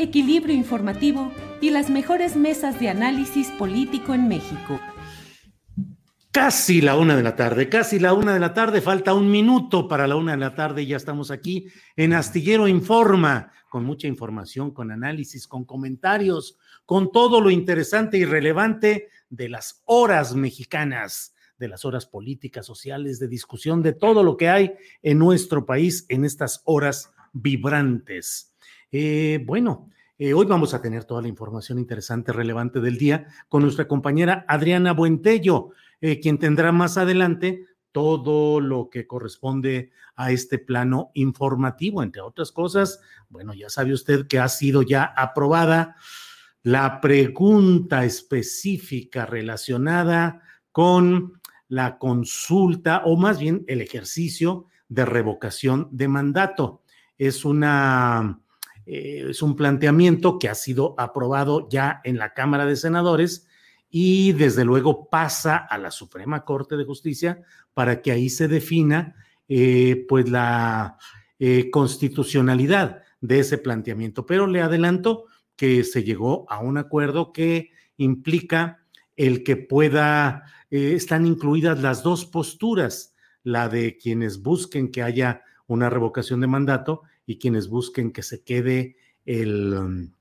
equilibrio informativo y las mejores mesas de análisis político en México. Casi la una de la tarde, casi la una de la tarde, falta un minuto para la una de la tarde y ya estamos aquí en Astillero Informa, con mucha información, con análisis, con comentarios, con todo lo interesante y relevante de las horas mexicanas, de las horas políticas, sociales, de discusión, de todo lo que hay en nuestro país en estas horas vibrantes. Eh, bueno, eh, hoy vamos a tener toda la información interesante, relevante del día con nuestra compañera Adriana Buentello, eh, quien tendrá más adelante todo lo que corresponde a este plano informativo, entre otras cosas. Bueno, ya sabe usted que ha sido ya aprobada la pregunta específica relacionada con la consulta o más bien el ejercicio de revocación de mandato. Es una eh, es un planteamiento que ha sido aprobado ya en la Cámara de Senadores y desde luego pasa a la Suprema Corte de Justicia para que ahí se defina eh, pues la eh, constitucionalidad de ese planteamiento. Pero le adelanto que se llegó a un acuerdo que implica el que pueda, están incluidas las dos posturas, la de quienes busquen que haya una revocación de mandato y quienes busquen que se quede el, um,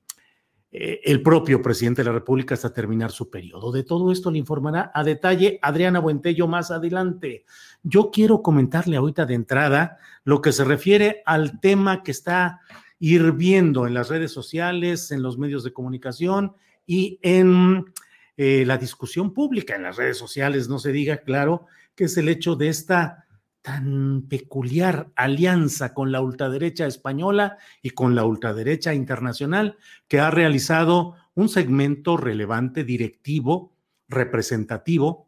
eh, el propio presidente de la República hasta terminar su periodo. De todo esto le informará a detalle Adriana Buentello más adelante. Yo quiero comentarle ahorita de entrada lo que se refiere al tema que está hirviendo en las redes sociales, en los medios de comunicación y en eh, la discusión pública en las redes sociales, no se diga, claro, que es el hecho de esta tan peculiar alianza con la ultraderecha española y con la ultraderecha internacional que ha realizado un segmento relevante, directivo, representativo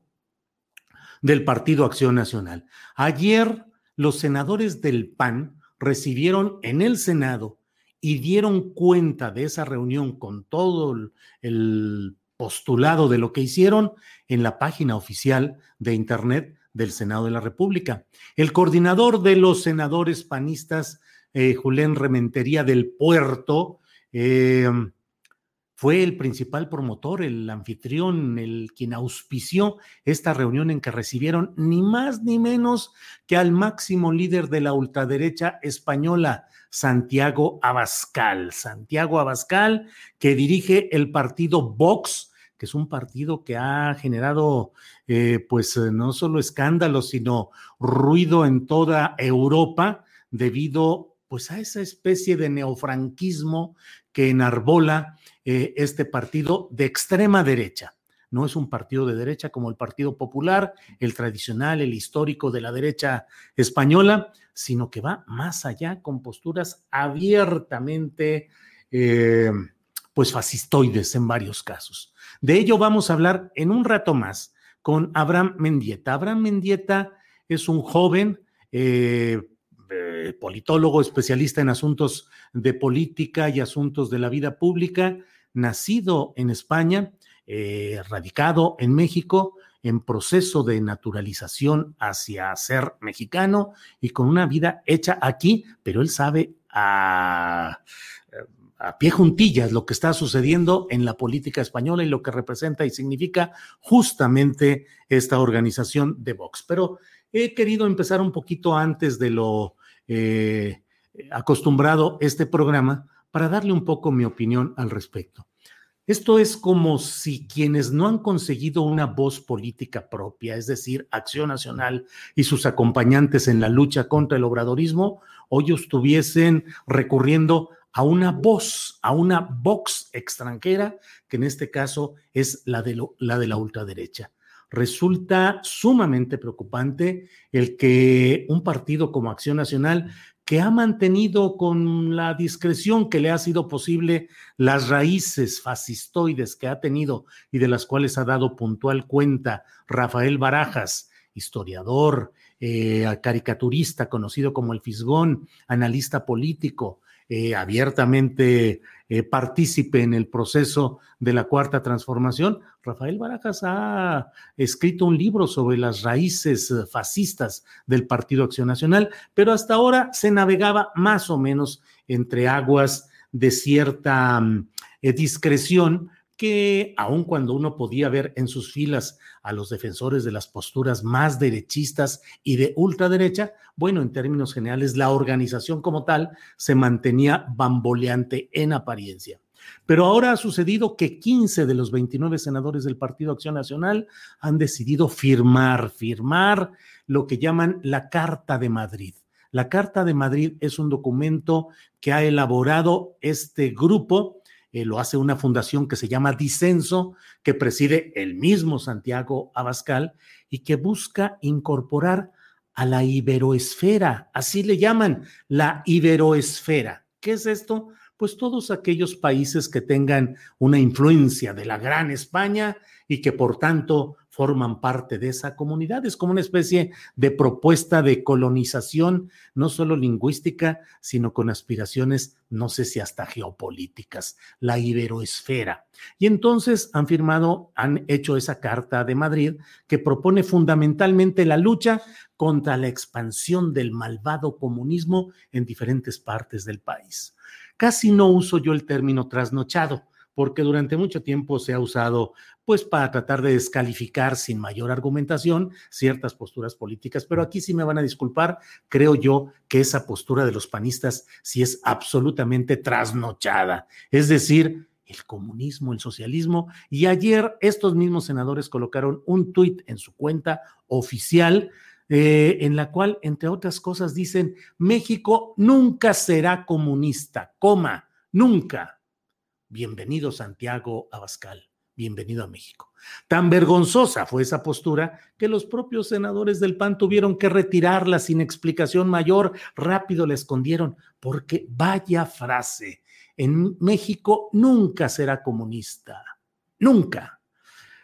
del Partido Acción Nacional. Ayer los senadores del PAN recibieron en el Senado y dieron cuenta de esa reunión con todo el postulado de lo que hicieron en la página oficial de Internet del Senado de la República. El coordinador de los senadores panistas, eh, Julián Rementería del Puerto, eh, fue el principal promotor, el anfitrión, el quien auspició esta reunión en que recibieron ni más ni menos que al máximo líder de la ultraderecha española, Santiago Abascal. Santiago Abascal, que dirige el partido Vox, que es un partido que ha generado, eh, pues, eh, no solo escándalos, sino ruido en toda Europa debido, pues, a esa especie de neofranquismo que enarbola eh, este partido de extrema derecha. No es un partido de derecha como el Partido Popular, el tradicional, el histórico de la derecha española, sino que va más allá con posturas abiertamente pues fascistoides en varios casos. De ello vamos a hablar en un rato más con Abraham Mendieta. Abraham Mendieta es un joven eh, eh, politólogo especialista en asuntos de política y asuntos de la vida pública, nacido en España, eh, radicado en México en proceso de naturalización hacia ser mexicano y con una vida hecha aquí, pero él sabe a, a pie juntillas lo que está sucediendo en la política española y lo que representa y significa justamente esta organización de Vox. Pero he querido empezar un poquito antes de lo eh, acostumbrado este programa para darle un poco mi opinión al respecto. Esto es como si quienes no han conseguido una voz política propia, es decir, Acción Nacional y sus acompañantes en la lucha contra el obradorismo, hoy estuviesen recurriendo a una voz, a una vox extranjera, que en este caso es la de, la, de la ultraderecha. Resulta sumamente preocupante el que un partido como Acción Nacional que ha mantenido con la discreción que le ha sido posible las raíces fascistoides que ha tenido y de las cuales ha dado puntual cuenta Rafael Barajas, historiador, eh, caricaturista conocido como el Fisgón, analista político, eh, abiertamente eh, partícipe en el proceso de la cuarta transformación, Rafael Barajas ha escrito un libro sobre las raíces eh, fascistas del Partido Acción Nacional, pero hasta ahora se navegaba más o menos entre aguas de cierta mm, discreción que aun cuando uno podía ver en sus filas a los defensores de las posturas más derechistas y de ultraderecha, bueno, en términos generales, la organización como tal se mantenía bamboleante en apariencia. Pero ahora ha sucedido que 15 de los 29 senadores del Partido Acción Nacional han decidido firmar, firmar lo que llaman la Carta de Madrid. La Carta de Madrid es un documento que ha elaborado este grupo eh, lo hace una fundación que se llama Disenso, que preside el mismo Santiago Abascal y que busca incorporar a la iberoesfera, así le llaman, la iberoesfera. ¿Qué es esto? Pues todos aquellos países que tengan una influencia de la gran España y que por tanto forman parte de esa comunidad. Es como una especie de propuesta de colonización, no solo lingüística, sino con aspiraciones, no sé si hasta geopolíticas, la iberoesfera. Y entonces han firmado, han hecho esa Carta de Madrid que propone fundamentalmente la lucha contra la expansión del malvado comunismo en diferentes partes del país. Casi no uso yo el término trasnochado porque durante mucho tiempo se ha usado pues para tratar de descalificar sin mayor argumentación ciertas posturas políticas, pero aquí sí me van a disculpar, creo yo que esa postura de los panistas sí es absolutamente trasnochada, es decir, el comunismo, el socialismo, y ayer estos mismos senadores colocaron un tuit en su cuenta oficial eh, en la cual, entre otras cosas, dicen, México nunca será comunista, coma, nunca. Bienvenido Santiago Abascal, bienvenido a México. Tan vergonzosa fue esa postura que los propios senadores del PAN tuvieron que retirarla sin explicación mayor, rápido la escondieron, porque vaya frase, en México nunca será comunista, nunca.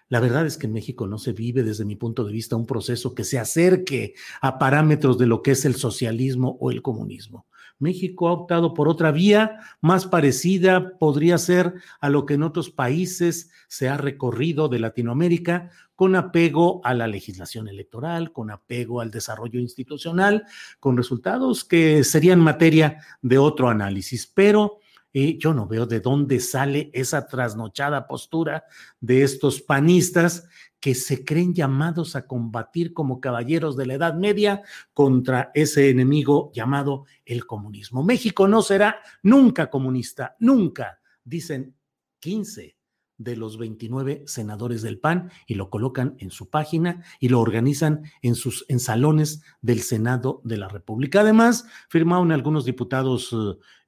La verdad es que en México no se vive desde mi punto de vista un proceso que se acerque a parámetros de lo que es el socialismo o el comunismo. México ha optado por otra vía más parecida, podría ser a lo que en otros países se ha recorrido de Latinoamérica, con apego a la legislación electoral, con apego al desarrollo institucional, con resultados que serían materia de otro análisis. Pero eh, yo no veo de dónde sale esa trasnochada postura de estos panistas que se creen llamados a combatir como caballeros de la Edad Media contra ese enemigo llamado el comunismo. México no será nunca comunista, nunca, dicen 15 de los 29 senadores del PAN y lo colocan en su página y lo organizan en sus en salones del Senado de la República. Además, firmaron algunos diputados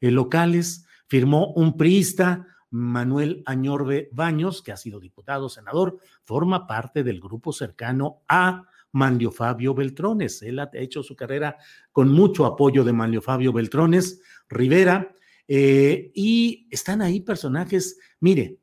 eh, locales, firmó un priista, Manuel Añorbe Baños, que ha sido diputado, senador, forma parte del grupo cercano a Manlio Fabio Beltrones. Él ha hecho su carrera con mucho apoyo de Manlio Fabio Beltrones Rivera. Eh, y están ahí personajes, mire,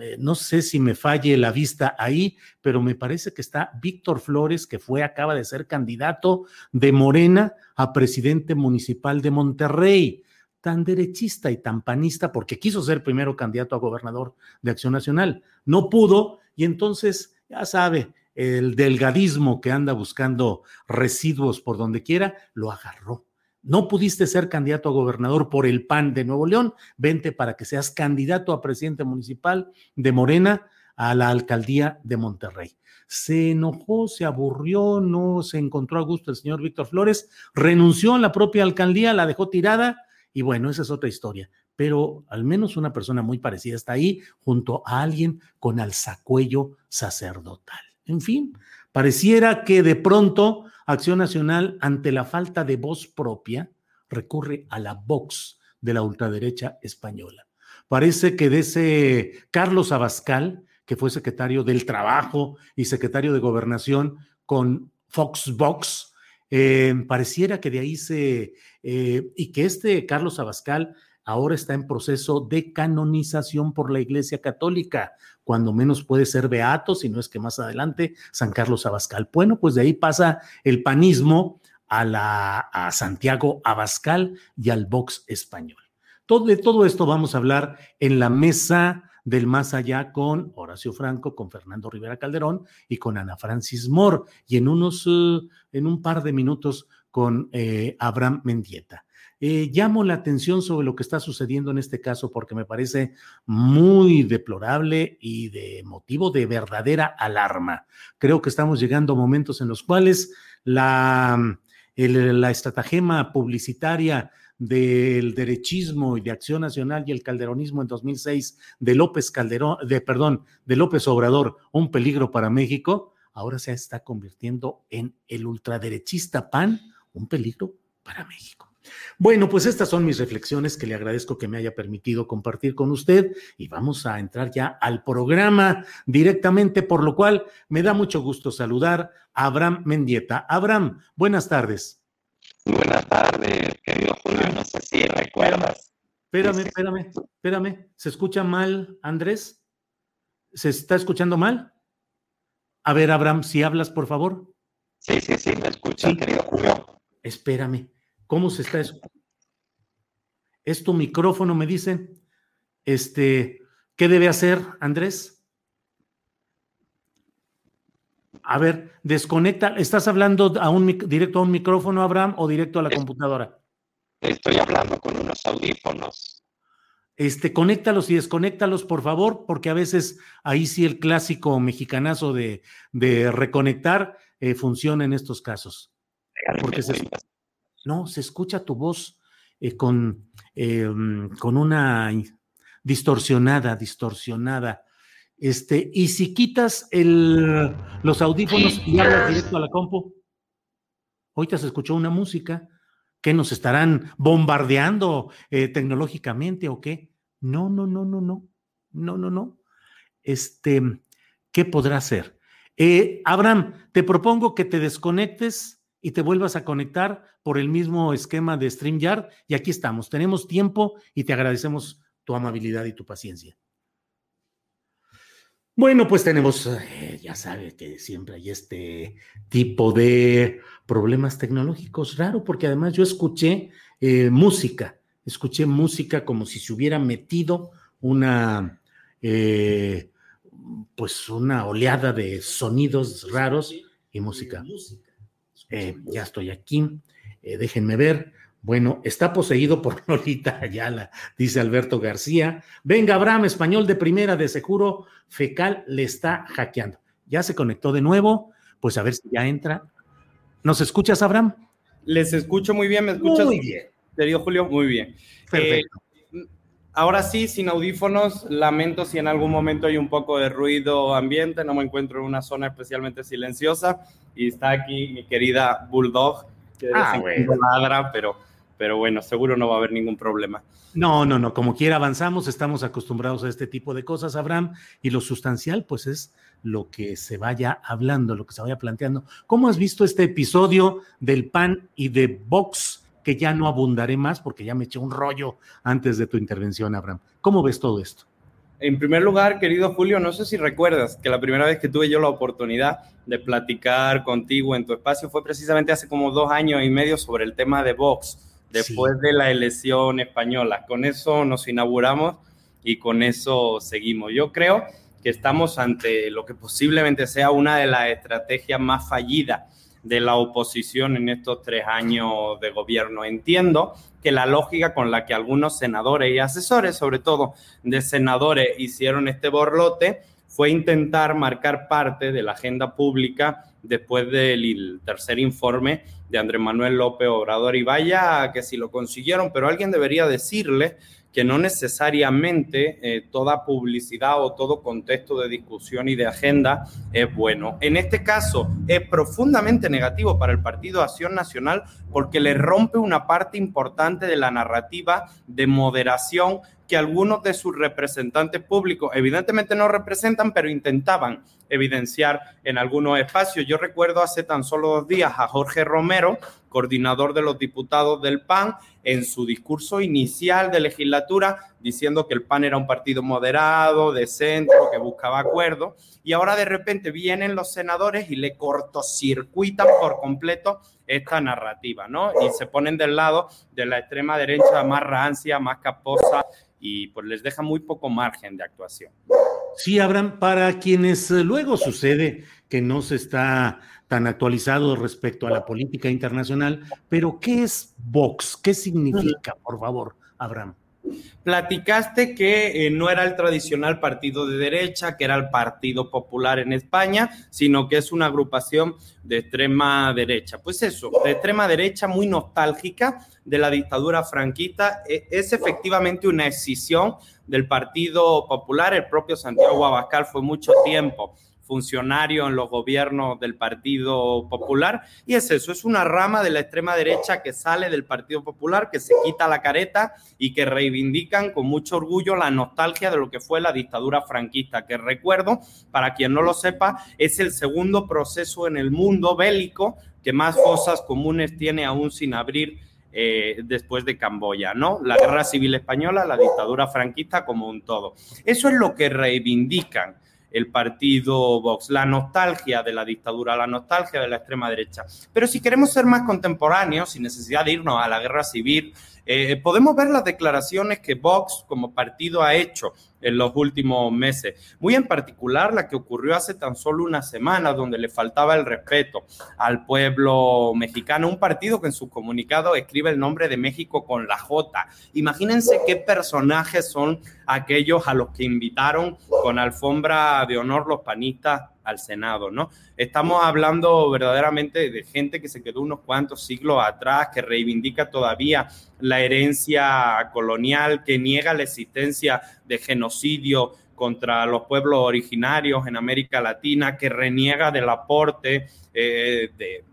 eh, no sé si me falle la vista ahí, pero me parece que está Víctor Flores, que fue, acaba de ser candidato de Morena a presidente municipal de Monterrey tan derechista y tan panista porque quiso ser primero candidato a gobernador de Acción Nacional. No pudo y entonces, ya sabe, el delgadismo que anda buscando residuos por donde quiera, lo agarró. No pudiste ser candidato a gobernador por el PAN de Nuevo León, vente para que seas candidato a presidente municipal de Morena a la alcaldía de Monterrey. Se enojó, se aburrió, no se encontró a gusto el señor Víctor Flores, renunció a la propia alcaldía, la dejó tirada y bueno, esa es otra historia. Pero al menos una persona muy parecida está ahí junto a alguien con alzacuello sacerdotal. En fin, pareciera que de pronto Acción Nacional, ante la falta de voz propia, recurre a la Vox de la ultraderecha española. Parece que de ese Carlos Abascal, que fue secretario del Trabajo y secretario de Gobernación con Fox Vox, eh, pareciera que de ahí se... Eh, y que este Carlos Abascal ahora está en proceso de canonización por la Iglesia Católica, cuando menos puede ser beato, si no es que más adelante San Carlos Abascal. Bueno, pues de ahí pasa el panismo a, la, a Santiago Abascal y al Vox español. Todo, de todo esto vamos a hablar en la mesa del más allá con Horacio Franco, con Fernando Rivera Calderón y con Ana Francis Moore, y en unos, uh, en un par de minutos con eh, Abraham Mendieta. Eh, llamo la atención sobre lo que está sucediendo en este caso porque me parece muy deplorable y de motivo de verdadera alarma. Creo que estamos llegando a momentos en los cuales la, la estratagema publicitaria del derechismo y de Acción Nacional y el calderonismo en 2006 de López Calderón, de perdón, de López Obrador, un peligro para México, ahora se está convirtiendo en el ultraderechista PAN, un peligro para México. Bueno, pues estas son mis reflexiones que le agradezco que me haya permitido compartir con usted y vamos a entrar ya al programa directamente, por lo cual me da mucho gusto saludar a Abraham Mendieta. Abraham, buenas tardes. Buenas tardes, querido Julio, no sé si recuerdas. Espérame, espérame, espérame. ¿Se escucha mal, Andrés? ¿Se está escuchando mal? A ver, Abraham, si hablas, por favor. Sí, sí, sí, me escucha, querido Julio. Espérame. ¿Cómo se está eso? Es tu micrófono, me dicen. Este, ¿qué debe hacer, Andrés? A ver, desconecta. ¿Estás hablando a un, directo a un micrófono, Abraham, o directo a la computadora? Estoy hablando con unos audífonos. Este, conéctalos y desconéctalos, por favor, porque a veces ahí sí el clásico mexicanazo de, de reconectar eh, funciona en estos casos. Porque se, no, se escucha tu voz eh, con, em, con una distorsionada, distorsionada. Este, y si quitas el, los audífonos y hablas directo a la compu, ahorita se escuchó una música que nos estarán bombardeando eh, tecnológicamente o qué. No, no, no, no, no, no, no, no. Este, ¿qué podrá hacer? Eh, Abraham, te propongo que te desconectes y te vuelvas a conectar por el mismo esquema de StreamYard. Y aquí estamos. Tenemos tiempo y te agradecemos tu amabilidad y tu paciencia. Bueno, pues tenemos, eh, ya sabe que siempre hay este tipo de problemas tecnológicos. Raro, porque además yo escuché eh, música, escuché música como si se hubiera metido una, eh, pues una oleada de sonidos raros y música. Ya estoy aquí, déjenme ver. Bueno, está poseído por Lolita Ayala, dice Alberto García. Venga, Abraham, español de primera, de seguro fecal le está hackeando. Ya se conectó de nuevo, pues a ver si ya entra. ¿Nos escuchas, Abraham? Les escucho muy bien, ¿me escuchas? Muy bien. Querido Julio, muy bien. Perfecto. Eh, ahora sí, sin audífonos, lamento si en algún momento hay un poco de ruido ambiente, no me encuentro en una zona especialmente silenciosa y está aquí mi querida Bulldog, que Ah, bueno. ladra, pero, pero bueno, seguro no va a haber ningún problema. No, no, no, como quiera avanzamos, estamos acostumbrados a este tipo de cosas, Abraham, y lo sustancial, pues es lo que se vaya hablando, lo que se vaya planteando. ¿Cómo has visto este episodio del PAN y de Vox, que ya no abundaré más porque ya me eché un rollo antes de tu intervención, Abraham? ¿Cómo ves todo esto? En primer lugar, querido Julio, no sé si recuerdas que la primera vez que tuve yo la oportunidad de platicar contigo en tu espacio fue precisamente hace como dos años y medio sobre el tema de Vox, después de la elección española. Con eso nos inauguramos y con eso seguimos. Yo creo que estamos ante lo que posiblemente sea una de las estrategias más fallidas de la oposición en estos tres años de gobierno. Entiendo que la lógica con la que algunos senadores y asesores, sobre todo de senadores, hicieron este borlote fue intentar marcar parte de la agenda pública después del tercer informe de Andrés Manuel López Obrador. Y vaya que si lo consiguieron, pero alguien debería decirle que no necesariamente eh, toda publicidad o todo contexto de discusión y de agenda es bueno. En este caso es profundamente negativo para el Partido Acción Nacional porque le rompe una parte importante de la narrativa de moderación que algunos de sus representantes públicos evidentemente no representan, pero intentaban evidenciar en algunos espacios. Yo recuerdo hace tan solo dos días a Jorge Romero, coordinador de los diputados del PAN, en su discurso inicial de legislatura, diciendo que el PAN era un partido moderado, de centro, que buscaba acuerdo, y ahora de repente vienen los senadores y le cortocircuitan por completo esta narrativa, ¿no? Y se ponen del lado de la extrema derecha más rancia, más caposa, y pues les deja muy poco margen de actuación. Sí, Abraham, para quienes eh, luego sucede que no se está tan actualizado respecto a la política internacional, pero ¿qué es Vox? ¿Qué significa, por favor, Abraham? Platicaste que eh, no era el tradicional partido de derecha, que era el Partido Popular en España, sino que es una agrupación de extrema derecha. Pues eso, de extrema derecha muy nostálgica de la dictadura franquista, e, es efectivamente una escisión del Partido Popular. El propio Santiago Abascal fue mucho tiempo funcionario en los gobiernos del Partido Popular. Y es eso, es una rama de la extrema derecha que sale del Partido Popular, que se quita la careta y que reivindican con mucho orgullo la nostalgia de lo que fue la dictadura franquista, que recuerdo, para quien no lo sepa, es el segundo proceso en el mundo bélico que más cosas comunes tiene aún sin abrir eh, después de Camboya, ¿no? La guerra civil española, la dictadura franquista como un todo. Eso es lo que reivindican el partido Vox, la nostalgia de la dictadura, la nostalgia de la extrema derecha. Pero si queremos ser más contemporáneos, sin necesidad de irnos a la guerra civil, eh, podemos ver las declaraciones que Vox como partido ha hecho en los últimos meses. Muy en particular la que ocurrió hace tan solo una semana, donde le faltaba el respeto al pueblo mexicano. Un partido que en su comunicado escribe el nombre de México con la J. Imagínense qué personajes son aquellos a los que invitaron con alfombra de honor los panistas al Senado, ¿no? Estamos hablando verdaderamente de gente que se quedó unos cuantos siglos atrás, que reivindica todavía la herencia colonial, que niega la existencia de genocidio contra los pueblos originarios en América Latina, que reniega del aporte eh, de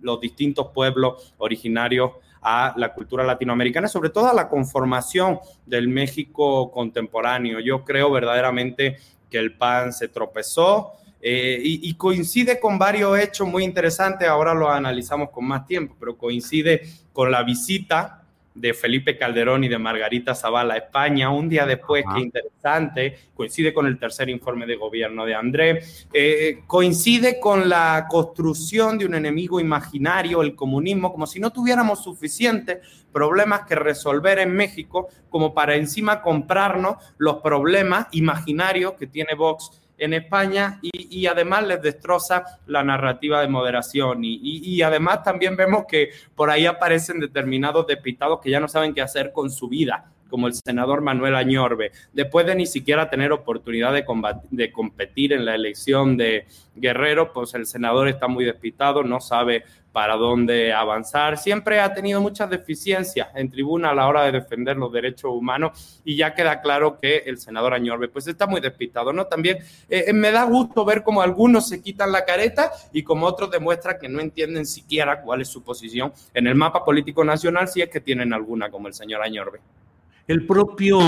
los distintos pueblos originarios a la cultura latinoamericana, sobre todo a la conformación del México contemporáneo. Yo creo verdaderamente que el PAN se tropezó, eh, y, coincide con varios hechos muy interesantes, ahora lo analizamos con más tiempo, pero coincide con la visita de Felipe Calderón y de Margarita Zavala a España, un día después, qué interesante, coincide con el tercer informe de gobierno de André, eh, coincide con la construcción de un enemigo imaginario, el comunismo, como si no tuviéramos suficientes problemas que resolver en México como para encima comprarnos los problemas imaginarios que tiene Vox en España y, además les destroza la narrativa de moderación. Y, además también vemos que por ahí aparecen determinados despistados que ya no saben qué hacer con su vida como el senador Manuel Añorbe, después de ni siquiera tener oportunidad de, de competir en la elección de Guerrero, pues el senador está muy despistado, no sabe para dónde avanzar. Siempre ha tenido muchas deficiencias en tribuna a la hora de defender los derechos humanos y ya queda claro que el senador Añorbe pues está muy despistado, ¿no? También eh, me da gusto ver cómo algunos se quitan la careta y como otros demuestran que no entienden siquiera cuál es su posición en el mapa político nacional, si es que tienen alguna, como el señor Añorbe. El propio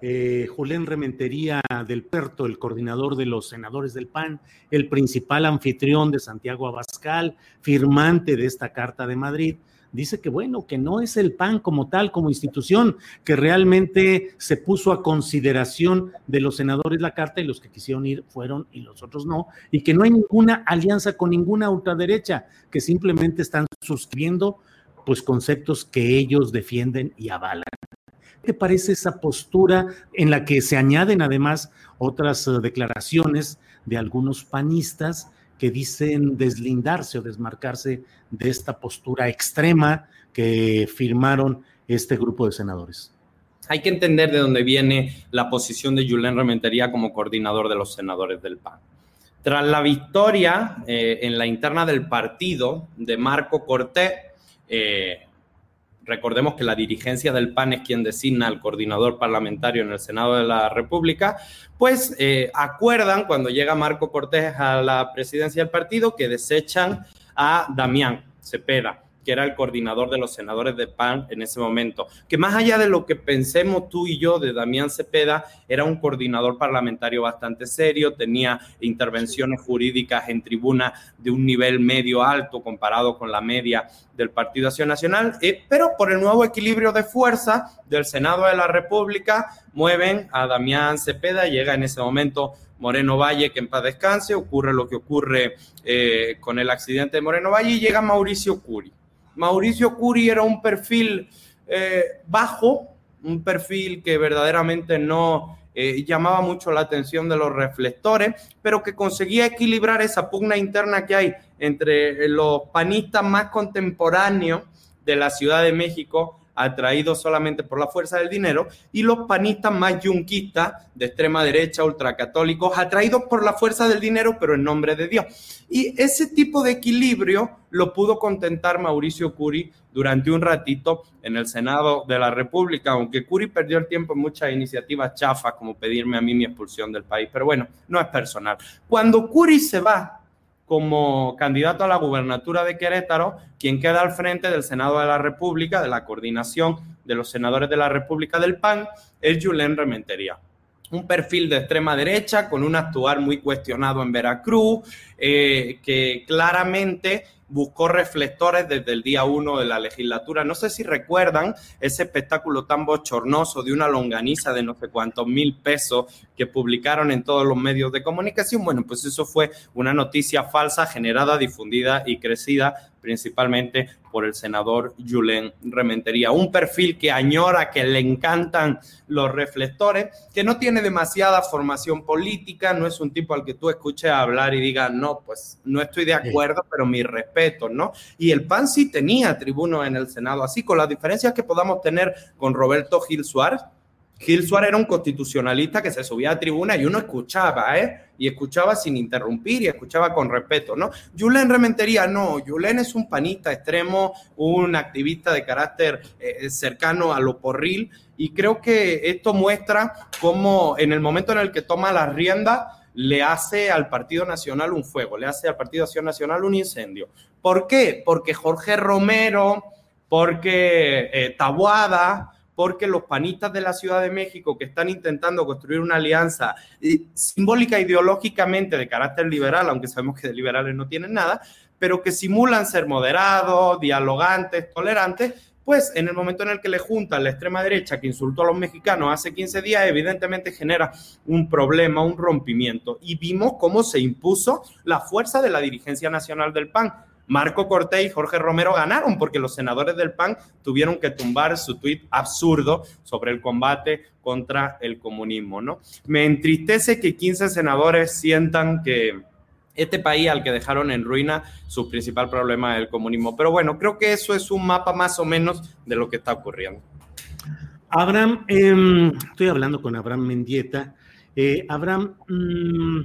eh, Rementería del Perto, el coordinador de los senadores del PAN, el principal anfitrión de Santiago Abascal, firmante de esta Carta de Madrid, dice que bueno, que no es el PAN como tal, como institución, que realmente se puso a consideración de los senadores la carta y los que quisieron ir fueron y los otros no, y que no hay ninguna alianza con ninguna ultraderecha, que simplemente están suscribiendo pues conceptos que ellos defienden y avalan. ¿Qué te parece esa postura en la que se añaden además otras uh, declaraciones de algunos panistas que dicen deslindarse o desmarcarse de esta postura extrema que firmaron este grupo de senadores? Hay que entender de dónde viene la posición de Julen Rementería como coordinador de los senadores del PAN. Tras la victoria eh, en la interna del partido de Marco Cortés, eh, recordemos que la dirigencia del PAN es quien designa al coordinador parlamentario en el Senado de la República, pues eh, acuerdan cuando llega Marco Cortés a la presidencia del partido que desechan a Damián Cepeda que era el coordinador de los senadores de PAN en ese momento, que más allá de lo que pensemos tú y yo de Damián Cepeda, era un coordinador parlamentario bastante serio, tenía intervenciones jurídicas en tribuna de un nivel medio alto comparado con la media del Partido Acción Nacional, eh, pero por el nuevo equilibrio de fuerza del Senado de la República, mueven a Damián Cepeda, llega en ese momento Moreno Valle, que en paz descanse, ocurre lo que ocurre eh, con el accidente de Moreno Valle y llega Mauricio Curi. Mauricio Curi era un perfil eh, bajo, un perfil que verdaderamente no eh, llamaba mucho la atención de los reflectores, pero que conseguía equilibrar esa pugna interna que hay entre los panistas más contemporáneos de la Ciudad de México atraídos solamente por la fuerza del dinero, y los panistas más yunquistas de extrema derecha, ultracatólicos, atraídos por la fuerza del dinero, pero en nombre de Dios. Y ese tipo de equilibrio lo pudo contentar Mauricio Curi durante un ratito en el Senado de la República, aunque Curi perdió el tiempo en muchas iniciativas chafas, como pedirme a mí mi expulsión del país, pero bueno, no es personal. Cuando Curi se va como candidato a la gubernatura de Querétaro, quien queda al frente del Senado de la República, de la coordinación de los senadores de la República del PAN, es Julen Rementería. Un perfil de extrema derecha con un actuar muy cuestionado en Veracruz, eh, que claramente buscó reflectores desde el día uno de la legislatura. No sé si recuerdan ese espectáculo tan bochornoso de una longaniza de no sé cuántos mil pesos que publicaron en todos los medios de comunicación. Bueno, pues eso fue una noticia falsa generada, difundida y crecida principalmente por el senador Julen Rementería. Un perfil que añora, que le encantan los reflectores, que no tiene demasiada formación política, no es un tipo al que tú escuches hablar y digas, no, pues no estoy de acuerdo, pero mi respeto, ¿no? Y el PAN sí tenía tribuno en el Senado, así con las diferencias que podamos tener con Roberto Gil Suárez, Gil Suárez era un constitucionalista que se subía a tribuna y uno escuchaba, ¿eh? Y escuchaba sin interrumpir y escuchaba con respeto, ¿no? Julen Rementería, no, Julen es un panista extremo, un activista de carácter eh, cercano a lo porril y creo que esto muestra cómo en el momento en el que toma la rienda le hace al Partido Nacional un fuego, le hace al Partido Acción Nacional un incendio. ¿Por qué? Porque Jorge Romero, porque eh, Tabuada, porque los panistas de la Ciudad de México que están intentando construir una alianza simbólica ideológicamente de carácter liberal, aunque sabemos que de liberales no tienen nada, pero que simulan ser moderados, dialogantes, tolerantes, pues en el momento en el que le juntan la extrema derecha que insultó a los mexicanos hace 15 días, evidentemente genera un problema, un rompimiento. Y vimos cómo se impuso la fuerza de la dirigencia nacional del PAN Marco Cortés y Jorge Romero ganaron porque los senadores del PAN tuvieron que tumbar su tuit absurdo sobre el combate contra el comunismo, ¿no? Me entristece que 15 senadores sientan que este país al que dejaron en ruina su principal problema es el comunismo. Pero bueno, creo que eso es un mapa más o menos de lo que está ocurriendo. Abraham, em, estoy hablando con Abraham Mendieta. Eh, Abraham, mm,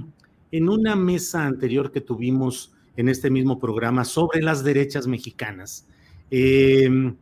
en una mesa anterior que tuvimos en este mismo programa sobre las derechas mexicanas. Em,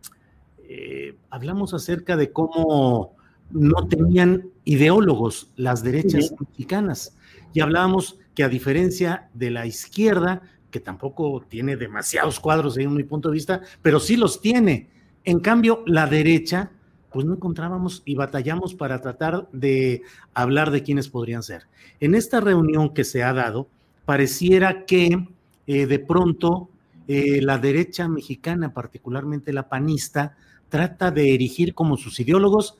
eh, hablamos acerca de cómo no tenían ideólogos las derechas mexicanas y hablábamos que a diferencia de la izquierda, que tampoco tiene demasiados cuadros en mi punto de vista, pero sí los tiene. En cambio, la derecha, pues no encontrábamos y batallamos para tratar de hablar de quiénes podrían ser. En esta reunión que se ha dado, pareciera que eh, de pronto eh, la derecha mexicana, particularmente la panista, trata de erigir como sus ideólogos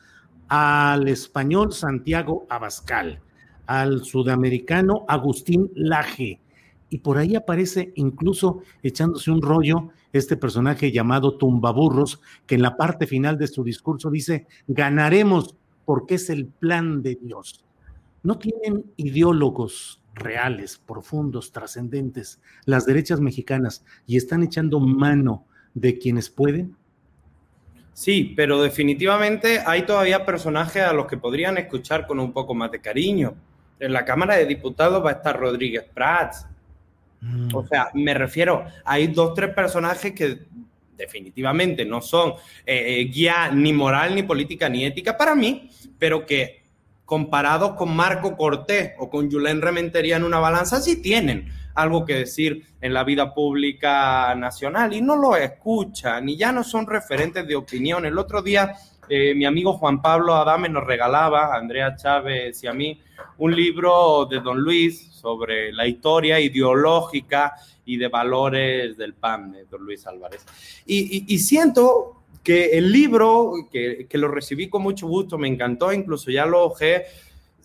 al español Santiago Abascal, al sudamericano Agustín Laje, y por ahí aparece incluso echándose un rollo este personaje llamado Tumbaburros, que en la parte final de su discurso dice, ganaremos porque es el plan de Dios. No tienen ideólogos reales, profundos, trascendentes, las derechas mexicanas, y están echando mano de quienes pueden. Sí, pero definitivamente hay todavía personajes a los que podrían escuchar con un poco más de cariño. En la Cámara de Diputados va a estar Rodríguez Prats, Mm. O sea, me refiero, hay dos, tres personajes que definitivamente no son eh, eh, guía ni moral, ni política, ni ética para mí, pero que comparados con Marco Cortés o con Julen Rementería en una balanza, sí tienen algo que decir en la vida pública nacional y no lo escuchan y ya no son referentes de opinión. El otro día eh, mi amigo Juan Pablo Adame nos regalaba, a Andrea Chávez y a mí, un libro de Don Luis sobre la historia ideológica y de valores del PAN de Don Luis Álvarez. Y, siento que el libro, que, lo recibí con mucho gusto, me encantó, incluso ya lo ojé,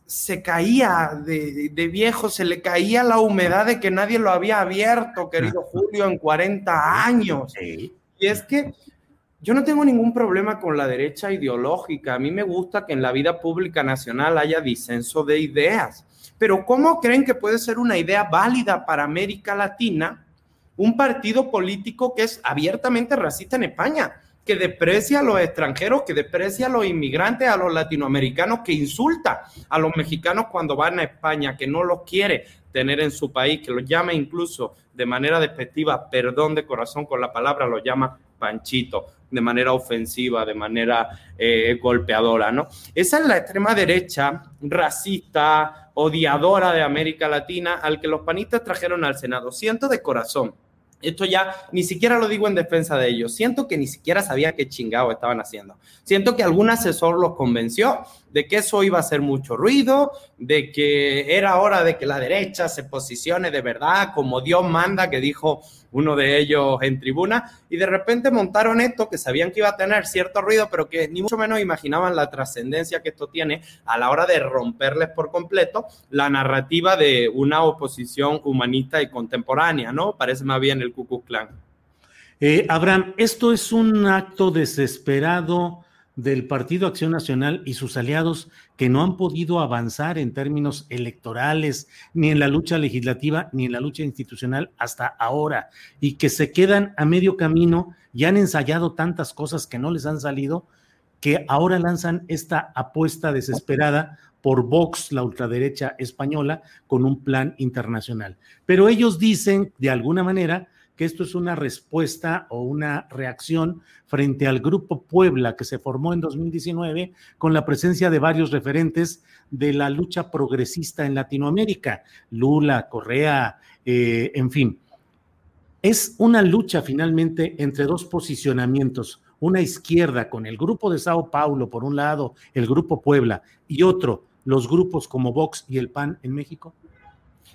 se caía de, de, viejo, se le caía la humedad de que nadie lo había abierto, querido Julio, en 40 años. Y es que yo no tengo ningún problema con la derecha ideológica. A mí me gusta que en la vida pública nacional haya disenso de ideas. Pero ¿cómo creen que puede ser una idea válida para América Latina un partido político que es abiertamente racista en España? Que deprecia a los extranjeros, que deprecia a los inmigrantes, a los latinoamericanos, que insulta a los mexicanos cuando van a España, que no los quiere tener en su país, que los llama incluso de manera despectiva, perdón de corazón con la palabra, los llama Panchito de manera ofensiva, de manera eh, golpeadora, ¿no? Esa es la extrema derecha racista, odiadora de América Latina, al que los panistas trajeron al Senado. Siento de corazón. Esto ya ni siquiera lo digo en defensa de ellos. Siento que ni siquiera sabía qué chingado estaban haciendo. Siento que algún asesor los convenció de que eso iba a hacer mucho ruido, de que era hora de que la derecha se posicione de verdad como Dios manda, que dijo uno de ellos en tribuna, y de repente montaron esto que sabían que iba a tener cierto ruido, pero que ni mucho menos imaginaban la trascendencia que esto tiene a la hora de romperles por completo la narrativa de una oposición humanista y contemporánea, ¿no? Parece más bien el Ku Klux Klan. Eh, Abraham, esto es un acto desesperado del Partido Acción Nacional y sus aliados que no han podido avanzar en términos electorales, ni en la lucha legislativa, ni en la lucha institucional hasta ahora, y que se quedan a medio camino y han ensayado tantas cosas que no les han salido, que ahora lanzan esta apuesta desesperada por Vox, la ultraderecha española, con un plan internacional. Pero ellos dicen, de alguna manera, que esto es una respuesta o una reacción frente al Grupo Puebla que se formó en 2019 con la presencia de varios referentes de la lucha progresista en Latinoamérica, Lula, Correa, eh, en fin. Es una lucha finalmente entre dos posicionamientos, una izquierda con el Grupo de Sao Paulo, por un lado, el Grupo Puebla, y otro, los grupos como Vox y el PAN en México.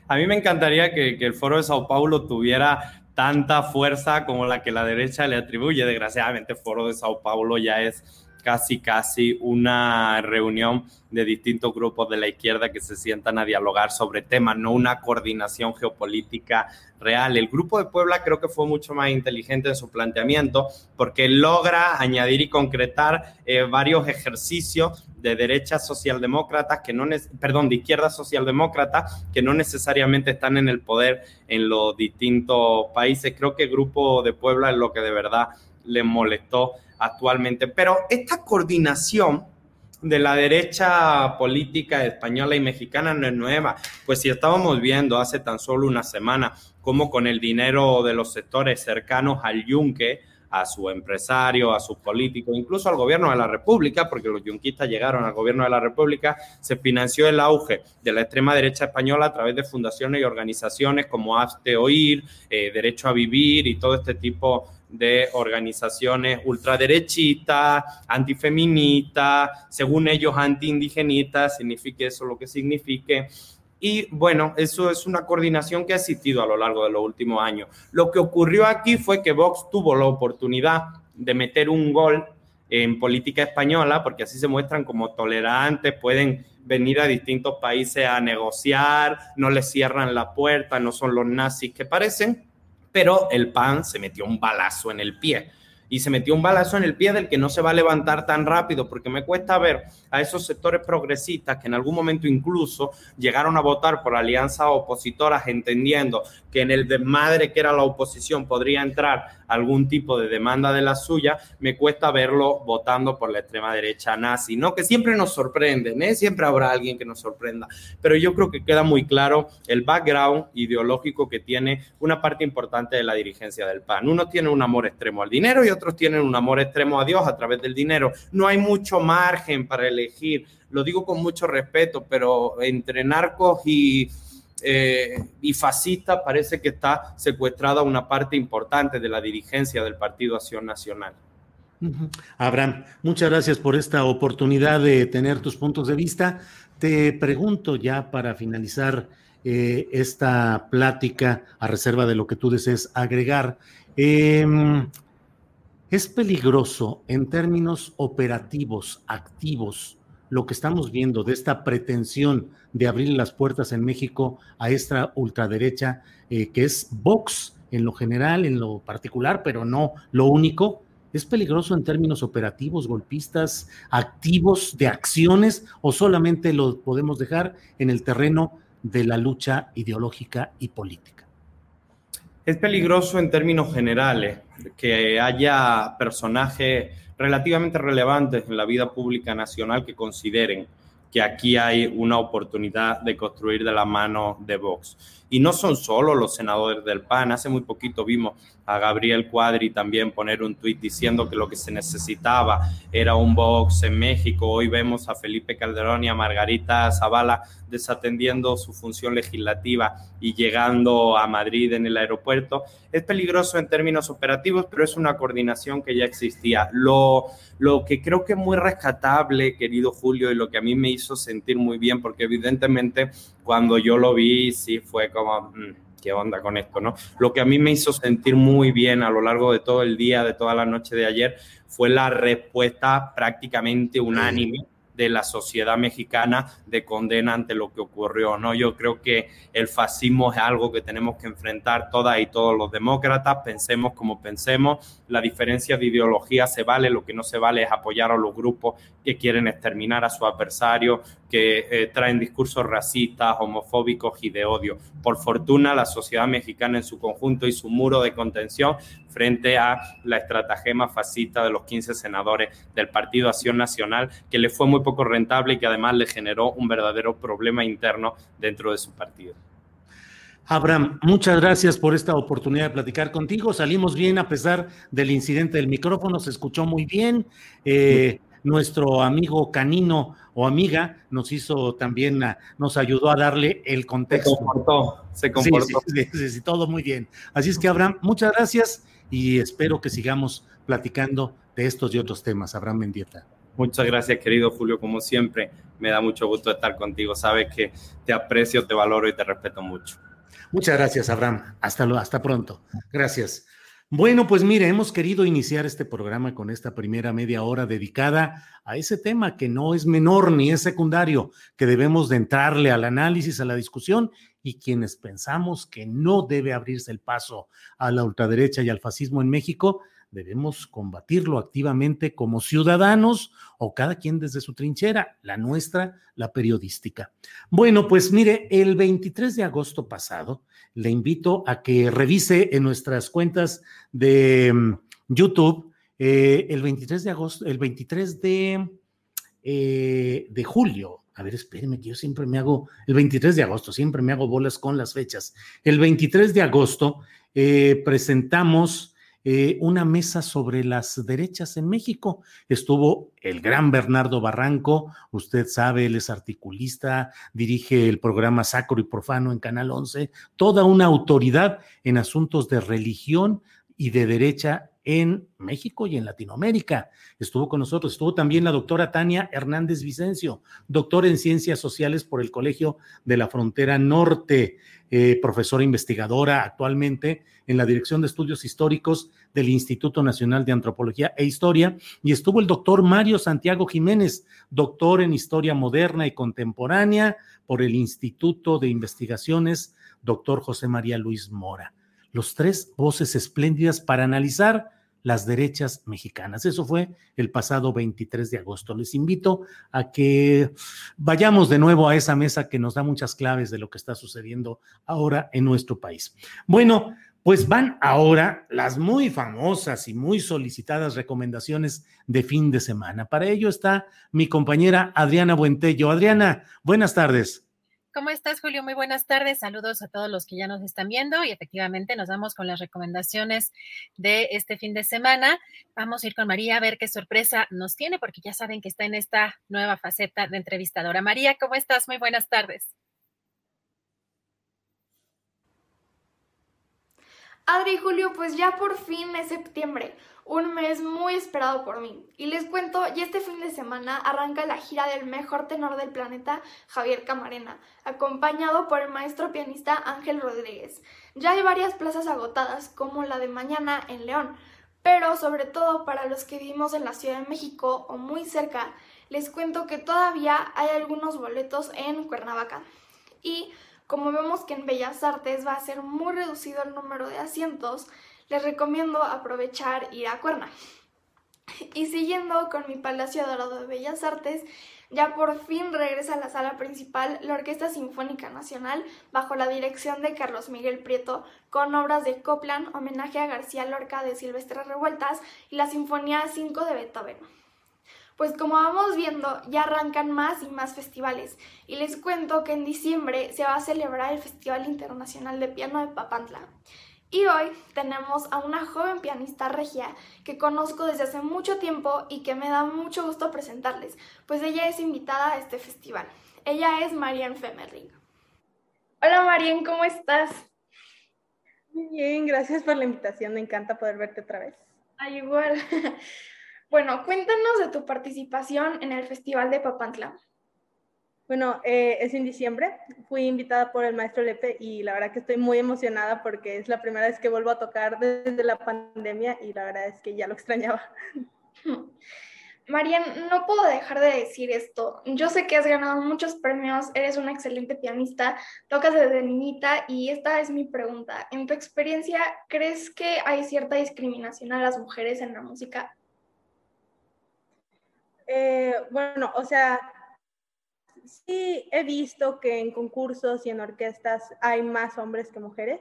A mí me encantaría que, que, el Foro de Sao Paulo tuviera tanta fuerza como la que la derecha le atribuye. Desgraciadamente, Foro de Sao Paulo ya es casi, casi una reunión de distintos grupos de la izquierda que se sientan a dialogar sobre temas, no una coordinación geopolítica real. El grupo de Puebla creo que fue mucho más inteligente en su planteamiento porque logra añadir y concretar eh, varios ejercicios de derecha socialdemócratas que no, perdón, de izquierda socialdemócrata que no necesariamente están en el poder en los distintos países. Creo que el grupo de Puebla es lo que de verdad le molestó actualmente. Pero esta coordinación de la derecha política española y mexicana no es nueva, pues si estábamos viendo hace tan solo una semana cómo con el dinero de los sectores cercanos al yunque, a su empresario, a sus políticos, incluso al gobierno de la República, porque los yunquistas llegaron al gobierno de la República, se financió el auge de la extrema derecha española a través de fundaciones y organizaciones como Hazte Oír, eh, Derecho a Vivir y todo este tipo de organizaciones ultraderechistas, antifeministas, según ellos antiindigenitas, signifique eso lo que signifique. Y bueno, eso es una coordinación que ha existido a lo largo de los últimos años. Lo que ocurrió aquí fue que Vox tuvo la oportunidad de meter un gol en política española, porque así se muestran como tolerantes, pueden venir a distintos países a negociar, no les cierran la puerta, no son los nazis que parecen, pero el PAN se metió un balazo en el pie y se metió un balazo en el pie del que no se va a levantar tan rápido, porque me cuesta ver a esos sectores progresistas que en algún momento incluso llegaron a votar por alianzas opositoras entendiendo que en el desmadre que era la oposición podría entrar algún tipo de demanda de la suya, me cuesta verlo votando por la extrema derecha nazi, ¿no? Que siempre nos sorprenden, ¿eh? Siempre habrá alguien que nos sorprenda, pero yo creo que queda muy claro el background ideológico que tiene una parte importante de la dirigencia del PAN. Uno tiene un amor extremo al dinero y otros tienen un amor extremo a Dios a través del dinero. No hay mucho margen para elegir, lo digo con mucho respeto, pero entre narcos y eh, y fascista, parece que está secuestrada una parte importante de la dirigencia del Partido Acción Nacional. Abraham, muchas gracias por esta oportunidad de tener tus puntos de vista. Te pregunto ya para finalizar eh, esta plática, a reserva de lo que tú desees agregar, em, ¿es peligroso en términos operativos, activos, lo que estamos viendo de esta pretensión de abrir las puertas en México a esta ultraderecha, eh, que es Vox en lo general, en lo particular, pero no lo único. ¿Es peligroso en términos operativos, golpistas, activos de acciones o solamente lo podemos dejar en el terreno de la lucha ideológica y política? Es peligroso en términos generales que haya personajes relativamente relevantes en la vida pública nacional que consideren que aquí hay una oportunidad de construir de la mano de Vox. Y no son solo los senadores del PAN. Hace muy poquito vimos a Gabriel Cuadri también poner un tuit diciendo que lo que se necesitaba era un Vox en México. Hoy vemos a Felipe Calderón y a Margarita Zavala desatendiendo su función legislativa y llegando a Madrid en el aeropuerto. Es peligroso en términos operativos, pero es una coordinación que ya existía. Lo, lo que creo que es muy rescatable, querido Julio, y lo que a mí me hizo sentir muy bien, porque evidentemente cuando yo lo vi, sí fue como... Mm, ¿Qué onda con esto, no? Lo que a mí me hizo sentir muy bien a lo largo de todo el día, de toda la noche de ayer, fue la respuesta prácticamente unánime de la sociedad mexicana de condena ante lo que ocurrió. ¿no? Yo creo que el fascismo es algo que tenemos que enfrentar todas y todos los demócratas, pensemos como pensemos, la diferencia de ideología se vale, lo que no se vale es apoyar a los grupos que quieren exterminar a su adversario, que eh, traen discursos racistas, homofóbicos y de odio. Por fortuna, la sociedad mexicana en su conjunto y su muro de contención frente a la estratagema fascista de los 15 senadores del Partido Acción Nacional, que le fue muy poco rentable y que además le generó un verdadero problema interno dentro de su partido. Abraham, muchas gracias por esta oportunidad de platicar contigo. Salimos bien a pesar del incidente del micrófono, se escuchó muy bien. Eh, nuestro amigo canino o amiga nos hizo también, nos ayudó a darle el contexto. Se comportó, se comportó. Sí, sí, todo muy bien. Así es que, Abraham, muchas gracias y espero que sigamos platicando de estos y otros temas. Abraham Mendieta. Muchas gracias, querido Julio. Como siempre, me da mucho gusto estar contigo. Sabes que te aprecio, te valoro y te respeto mucho. Muchas gracias, Abraham. Hasta, hasta pronto. Gracias. Bueno, pues mire, hemos querido iniciar este programa con esta primera media hora dedicada a ese tema que no es menor ni es secundario, que debemos de entrarle al análisis, a la discusión y quienes pensamos que no debe abrirse el paso a la ultraderecha y al fascismo en México, debemos combatirlo activamente como ciudadanos o cada quien desde su trinchera, la nuestra, la periodística. Bueno, pues mire, el 23 de agosto pasado, le invito a que revise en nuestras cuentas de mm, YouTube eh, el 23 de agosto, el 23 de, eh, de julio. A ver, espérenme, que yo siempre me hago, el 23 de agosto, siempre me hago bolas con las fechas. El 23 de agosto eh, presentamos eh, una mesa sobre las derechas en México. Estuvo el gran Bernardo Barranco, usted sabe, él es articulista, dirige el programa Sacro y Profano en Canal 11, toda una autoridad en asuntos de religión y de derecha en México y en Latinoamérica. Estuvo con nosotros, estuvo también la doctora Tania Hernández Vicencio, doctora en Ciencias Sociales por el Colegio de la Frontera Norte, eh, profesora investigadora actualmente en la Dirección de Estudios Históricos del Instituto Nacional de Antropología e Historia, y estuvo el doctor Mario Santiago Jiménez, doctor en Historia Moderna y Contemporánea por el Instituto de Investigaciones, doctor José María Luis Mora. Los tres voces espléndidas para analizar las derechas mexicanas. Eso fue el pasado 23 de agosto. Les invito a que vayamos de nuevo a esa mesa que nos da muchas claves de lo que está sucediendo ahora en nuestro país. Bueno, pues van ahora las muy famosas y muy solicitadas recomendaciones de fin de semana. Para ello está mi compañera Adriana Buentello. Adriana, buenas tardes. ¿Cómo estás, Julio? Muy buenas tardes. Saludos a todos los que ya nos están viendo y efectivamente nos vamos con las recomendaciones de este fin de semana. Vamos a ir con María a ver qué sorpresa nos tiene porque ya saben que está en esta nueva faceta de entrevistadora. María, ¿cómo estás? Muy buenas tardes. Adri y Julio, pues ya por fin es septiembre, un mes muy esperado por mí. Y les cuento, ya este fin de semana arranca la gira del mejor tenor del planeta, Javier Camarena, acompañado por el maestro pianista Ángel Rodríguez. Ya hay varias plazas agotadas, como la de mañana en León, pero sobre todo para los que vivimos en la Ciudad de México o muy cerca, les cuento que todavía hay algunos boletos en Cuernavaca. Y como vemos que en Bellas Artes va a ser muy reducido el número de asientos, les recomiendo aprovechar ir a Cuerna. Y siguiendo con mi Palacio Dorado de Bellas Artes, ya por fin regresa a la sala principal la Orquesta Sinfónica Nacional bajo la dirección de Carlos Miguel Prieto con obras de Copland, homenaje a García Lorca de Silvestre Revueltas y la Sinfonía 5 de Beethoven. Pues como vamos viendo, ya arrancan más y más festivales. Y les cuento que en diciembre se va a celebrar el Festival Internacional de Piano de Papantla. Y hoy tenemos a una joven pianista regia que conozco desde hace mucho tiempo y que me da mucho gusto presentarles, pues ella es invitada a este festival. Ella es Marianne Femerling. Hola Marianne, ¿cómo estás? Muy bien, gracias por la invitación, me encanta poder verte otra vez. Ay, igual. Bueno, cuéntanos de tu participación en el Festival de Papantla. Bueno, eh, es en diciembre. Fui invitada por el maestro Lepe y la verdad que estoy muy emocionada porque es la primera vez que vuelvo a tocar desde la pandemia y la verdad es que ya lo extrañaba. Marian, no puedo dejar de decir esto. Yo sé que has ganado muchos premios, eres una excelente pianista, tocas desde niñita y esta es mi pregunta. En tu experiencia, ¿crees que hay cierta discriminación a las mujeres en la música? Eh, bueno, o sea, sí he visto que en concursos y en orquestas hay más hombres que mujeres,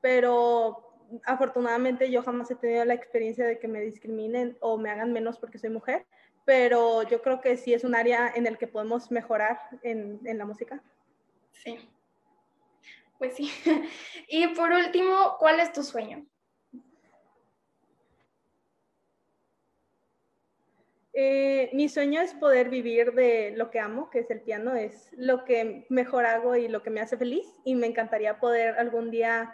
pero afortunadamente yo jamás he tenido la experiencia de que me discriminen o me hagan menos porque soy mujer, pero yo creo que sí es un área en el que podemos mejorar en, en la música. Sí, pues sí. y por último, ¿cuál es tu sueño? Eh, mi sueño es poder vivir de lo que amo, que es el piano, es lo que mejor hago y lo que me hace feliz y me encantaría poder algún día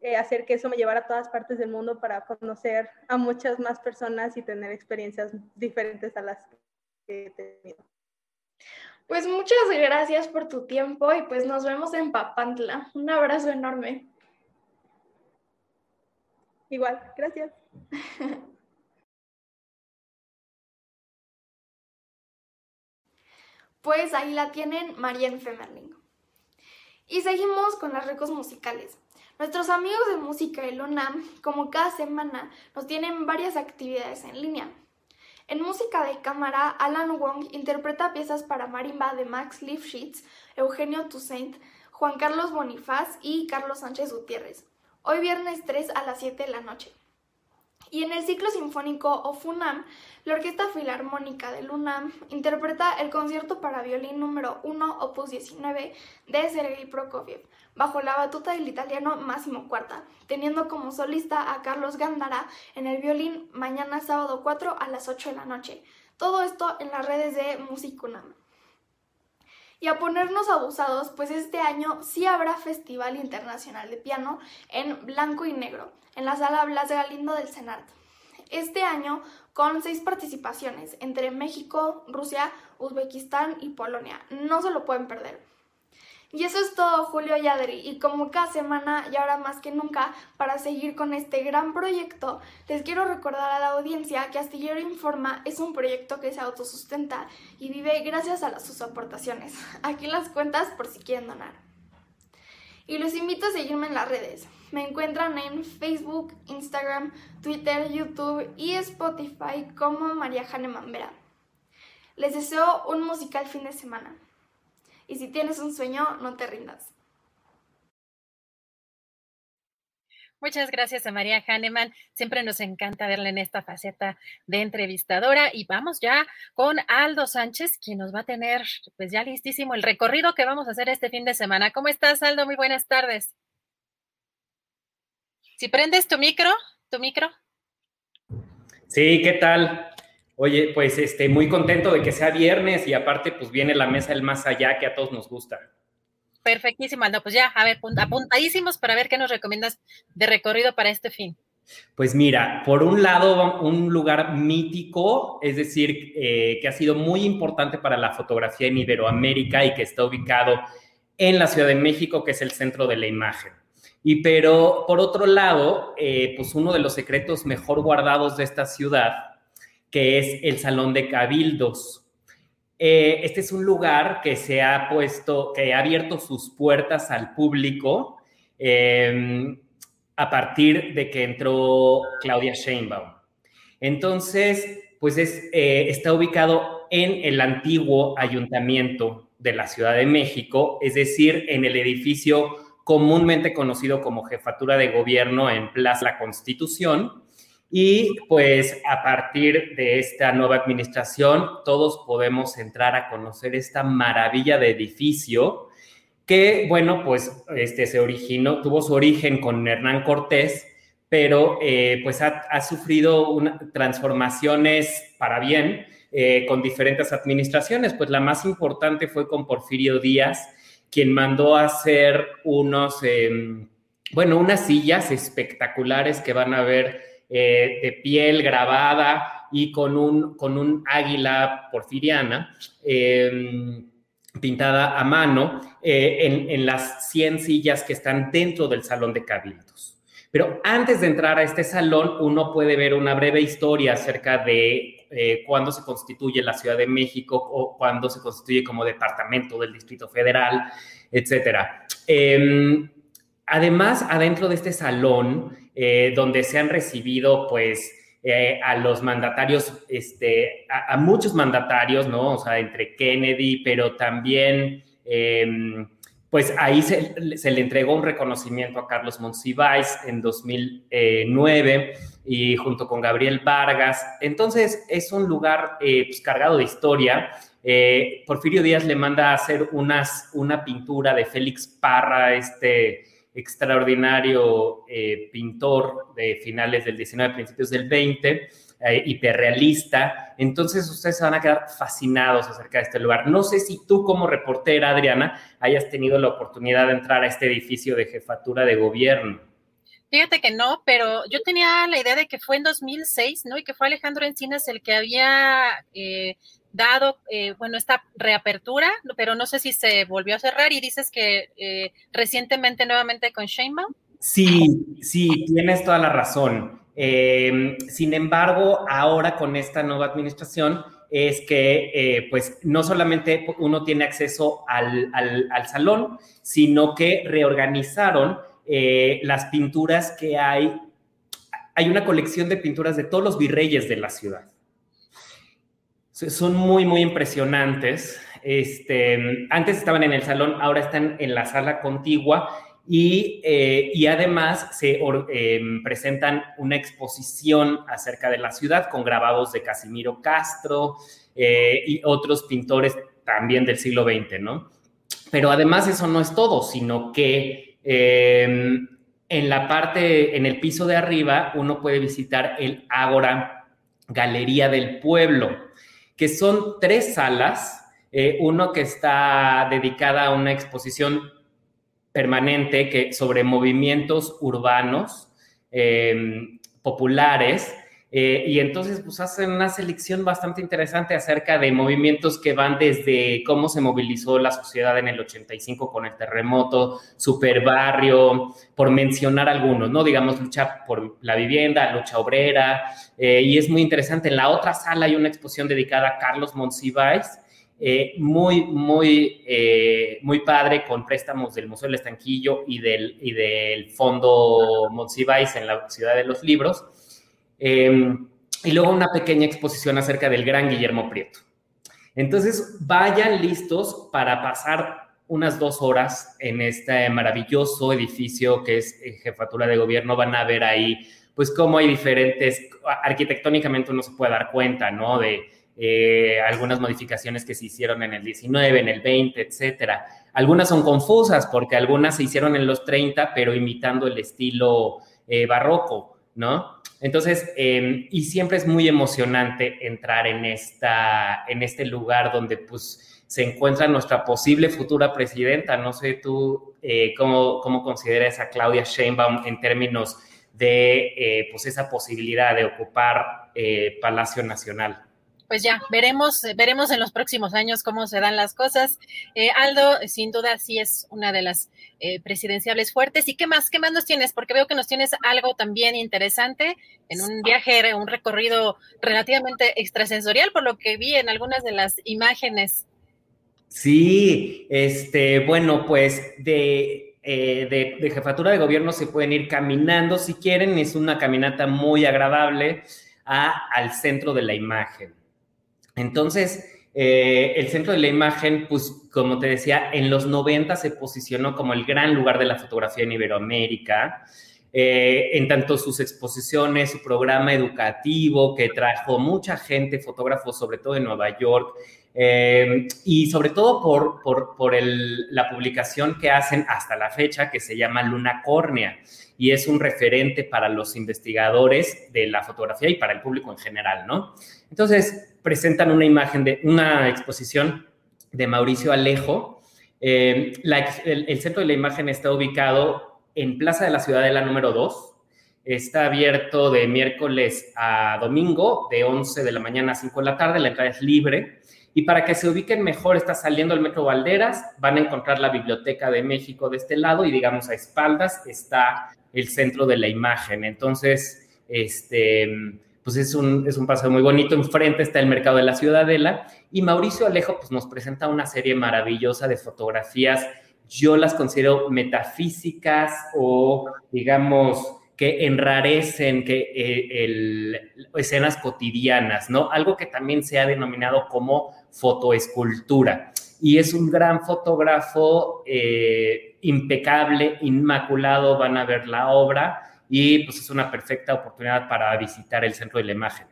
eh, hacer que eso me llevara a todas partes del mundo para conocer a muchas más personas y tener experiencias diferentes a las que he tenido. Pues muchas gracias por tu tiempo y pues nos vemos en Papantla. Un abrazo enorme. Igual, gracias. Pues ahí la tienen Marianne Femerling. Y seguimos con las recos musicales. Nuestros amigos de música de UNAM, como cada semana, nos tienen varias actividades en línea. En música de cámara, Alan Wong interpreta piezas para marimba de Max Lifshitz, Eugenio Toussaint, Juan Carlos Bonifaz y Carlos Sánchez Gutiérrez. Hoy viernes 3 a las 7 de la noche. Y en el ciclo sinfónico OFUNAM, la Orquesta Filarmónica del UNAM interpreta el concierto para violín número 1, opus 19, de Sergei Prokofiev, bajo la batuta del italiano Massimo Cuarta, teniendo como solista a Carlos Gándara en el violín mañana sábado 4 a las 8 de la noche. Todo esto en las redes de Musicunam. Y a ponernos abusados, pues este año sí habrá Festival Internacional de Piano en blanco y negro, en la sala Blas Galindo del Senat. este año con seis participaciones entre México, Rusia, Uzbekistán y Polonia. No se lo pueden perder. Y eso es todo, Julio y Adri. Y como cada semana y ahora más que nunca, para seguir con este gran proyecto, les quiero recordar a la audiencia que Astillero Informa es un proyecto que se autosustenta y vive gracias a sus aportaciones. Aquí las cuentas por si quieren donar. Y los invito a seguirme en las redes. Me encuentran en Facebook, Instagram, Twitter, YouTube y Spotify como María Jane Mambera. Les deseo un musical fin de semana. Y si tienes un sueño, no te rindas. Muchas gracias a María Hahnemann. Siempre nos encanta verla en esta faceta de entrevistadora. Y vamos ya con Aldo Sánchez, quien nos va a tener, pues ya listísimo, el recorrido que vamos a hacer este fin de semana. ¿Cómo estás, Aldo? Muy buenas tardes. Si prendes tu micro, tu micro. Sí, ¿qué tal? Oye, pues este, muy contento de que sea viernes y aparte pues viene la mesa del más allá que a todos nos gusta. Perfectísimo, Aldo. Pues ya, a ver, apuntadísimos para ver qué nos recomiendas de recorrido para este fin. Pues mira, por un lado, un lugar mítico, es decir, eh, que ha sido muy importante para la fotografía en Iberoamérica y que está ubicado en la Ciudad de México, que es el centro de la imagen. Y pero por otro lado, eh, pues uno de los secretos mejor guardados de esta ciudad, que es el Salón de Cabildos. Eh, este es un lugar que se ha puesto, que ha abierto sus puertas al público em, a partir de que entró Claudia Sheinbaum. Entonces, pues es, eh, está ubicado en el antiguo ayuntamiento de la Ciudad de México, es decir, en el edificio comúnmente conocido como jefatura de gobierno en Plaza La Constitución. Y pues a partir de esta nueva administración, todos podemos entrar a conocer esta maravilla de edificio que, bueno, pues este se originó, tuvo su origen con Hernán Cortés, pero eh, pues ha, sufrido transformaciones para bien eh, con diferentes administraciones. Pues la más importante fue con Porfirio Díaz, quien mandó a hacer unos, em, bueno, unas sillas espectaculares que van a ver eh, de piel grabada y con un, con un águila porfiriana em, pintada a mano eh, en, en las 100 sillas que están dentro del salón de cabildos. Pero antes de entrar a este salón, uno puede ver una breve historia acerca de eh, cuándo se constituye la Ciudad de México o cuándo se constituye como departamento del Distrito Federal, etcétera. Em, además, adentro de este salón, eh, donde se han recibido, pues, eh, a los mandatarios, este, a, muchos mandatarios, ¿no? O sea, entre Kennedy, pero también, em, pues ahí se, le entregó un reconocimiento a Carlos Monsiváis en 2009 y junto con Gabriel Vargas. Entonces es un lugar eh, pues, cargado de historia. Eh, Porfirio Díaz le manda a hacer unas, una pintura de Félix Parra, este extraordinario eh, pintor de finales del 19, principios del 20, hiperrealista. Entonces ustedes se van a quedar fascinados acerca de este lugar. No sé si tú como reportera, Adriana, hayas tenido la oportunidad de entrar a este edificio de jefatura de gobierno. Fíjate que no, pero yo tenía la idea de que fue en 2006, ¿no? Y que fue Alejandro Encinas el que había eh, dado, eh, bueno, esta reapertura, pero no sé si se volvió a cerrar y dices que eh, recientemente nuevamente con Sheinbaum. Sí, sí, tienes toda la razón. Em, sin embargo, ahora con esta nueva administración es que, pues, no solamente uno tiene acceso al, al salón, sino que reorganizaron eh, las pinturas que hay. Hay una colección de pinturas de todos los virreyes de la ciudad. Son muy, muy impresionantes. Este, antes estaban en el salón, ahora están en la sala contigua y, eh, y además se em, presentan una exposición acerca de la ciudad con grabados de Casimiro Castro eh, y otros pintores también del siglo XX, ¿no? Pero además eso no es todo, sino que Em, en la parte, en el piso de arriba, uno puede visitar el Ágora Galería del Pueblo, que son tres salas, eh, uno que está dedicada a una exposición permanente que, sobre movimientos urbanos em, populares, Eh, y entonces, pues hacen una selección bastante interesante acerca de movimientos que van desde cómo se movilizó la sociedad en el 85 con el terremoto, superbarrio, por mencionar algunos, ¿no? Digamos, lucha por la vivienda, lucha obrera, eh, y es muy interesante. En la otra sala hay una exposición dedicada a Carlos Monsiváis, eh, muy, muy, muy padre con préstamos del Museo del Estanquillo y del, y del Fondo Monsiváis en la Ciudad de los Libros. Em, y luego una pequeña exposición acerca del gran Guillermo Prieto. Entonces, vayan listos para pasar unas dos horas en este maravilloso edificio que es eh, jefatura de gobierno. Van a ver ahí, pues, cómo hay diferentes, arquitectónicamente uno se puede dar cuenta, ¿no? De eh, algunas modificaciones que se hicieron en el 19, en el 20, etcétera. Algunas son confusas porque algunas se hicieron en los 30, pero imitando el estilo eh, barroco, ¿no? Entonces, em, y siempre es muy emocionante entrar en, esta, en este lugar donde pues se encuentra nuestra posible futura presidenta. No sé tú eh, cómo, cómo consideras a Claudia Sheinbaum en términos de eh, pues esa posibilidad de ocupar eh, Palacio Nacional pues ya veremos, eh, veremos en los próximos años cómo se dan las cosas. Eh, Aldo, sin duda, sí es una de las eh, presidenciables fuertes. ¿Y qué más? ¿Qué más nos tienes? Porque veo que nos tienes algo también interesante en un viaje, un recorrido relativamente extrasensorial, por lo que vi en algunas de las imágenes. Sí, este, bueno, pues de, de, de jefatura de gobierno se pueden ir caminando si quieren. Es una caminata muy agradable a, al centro de la imagen. Entonces, eh, el centro de la imagen, pues como te decía, en los 90 se posicionó como el gran lugar de la fotografía en Iberoamérica. Eh, en tanto sus exposiciones, su programa educativo que trajo mucha gente, fotógrafos sobre todo en Nueva York, eh, y sobre todo por, por, la publicación que hacen hasta la fecha que se llama Luna Córnea y es un referente para los investigadores de la fotografía y para el público en general, ¿no? Entonces, presentan una imagen de una exposición de Mauricio Alejo. Eh, el, centro de la imagen está ubicado en Plaza de la Ciudadela número 2. Está abierto de miércoles a domingo, de 11 de la mañana a 5 de la tarde. La entrada es libre. Y para que se ubiquen mejor, está saliendo el Metro Valderas, van a encontrar la Biblioteca de México de este lado y digamos a espaldas está el centro de la imagen. Entonces, este, pues es un, es un paseo muy bonito. Enfrente está el mercado de la Ciudadela y Mauricio Alejo pues, nos presenta una serie maravillosa de fotografías. Yo las considero metafísicas o, digamos, que enrarecen que, eh, escenas cotidianas, ¿no? Algo que también se ha denominado como fotoescultura. Y es un gran fotógrafo eh, impecable, inmaculado, van a ver la obra y pues es una perfecta oportunidad para visitar el centro de la imagen.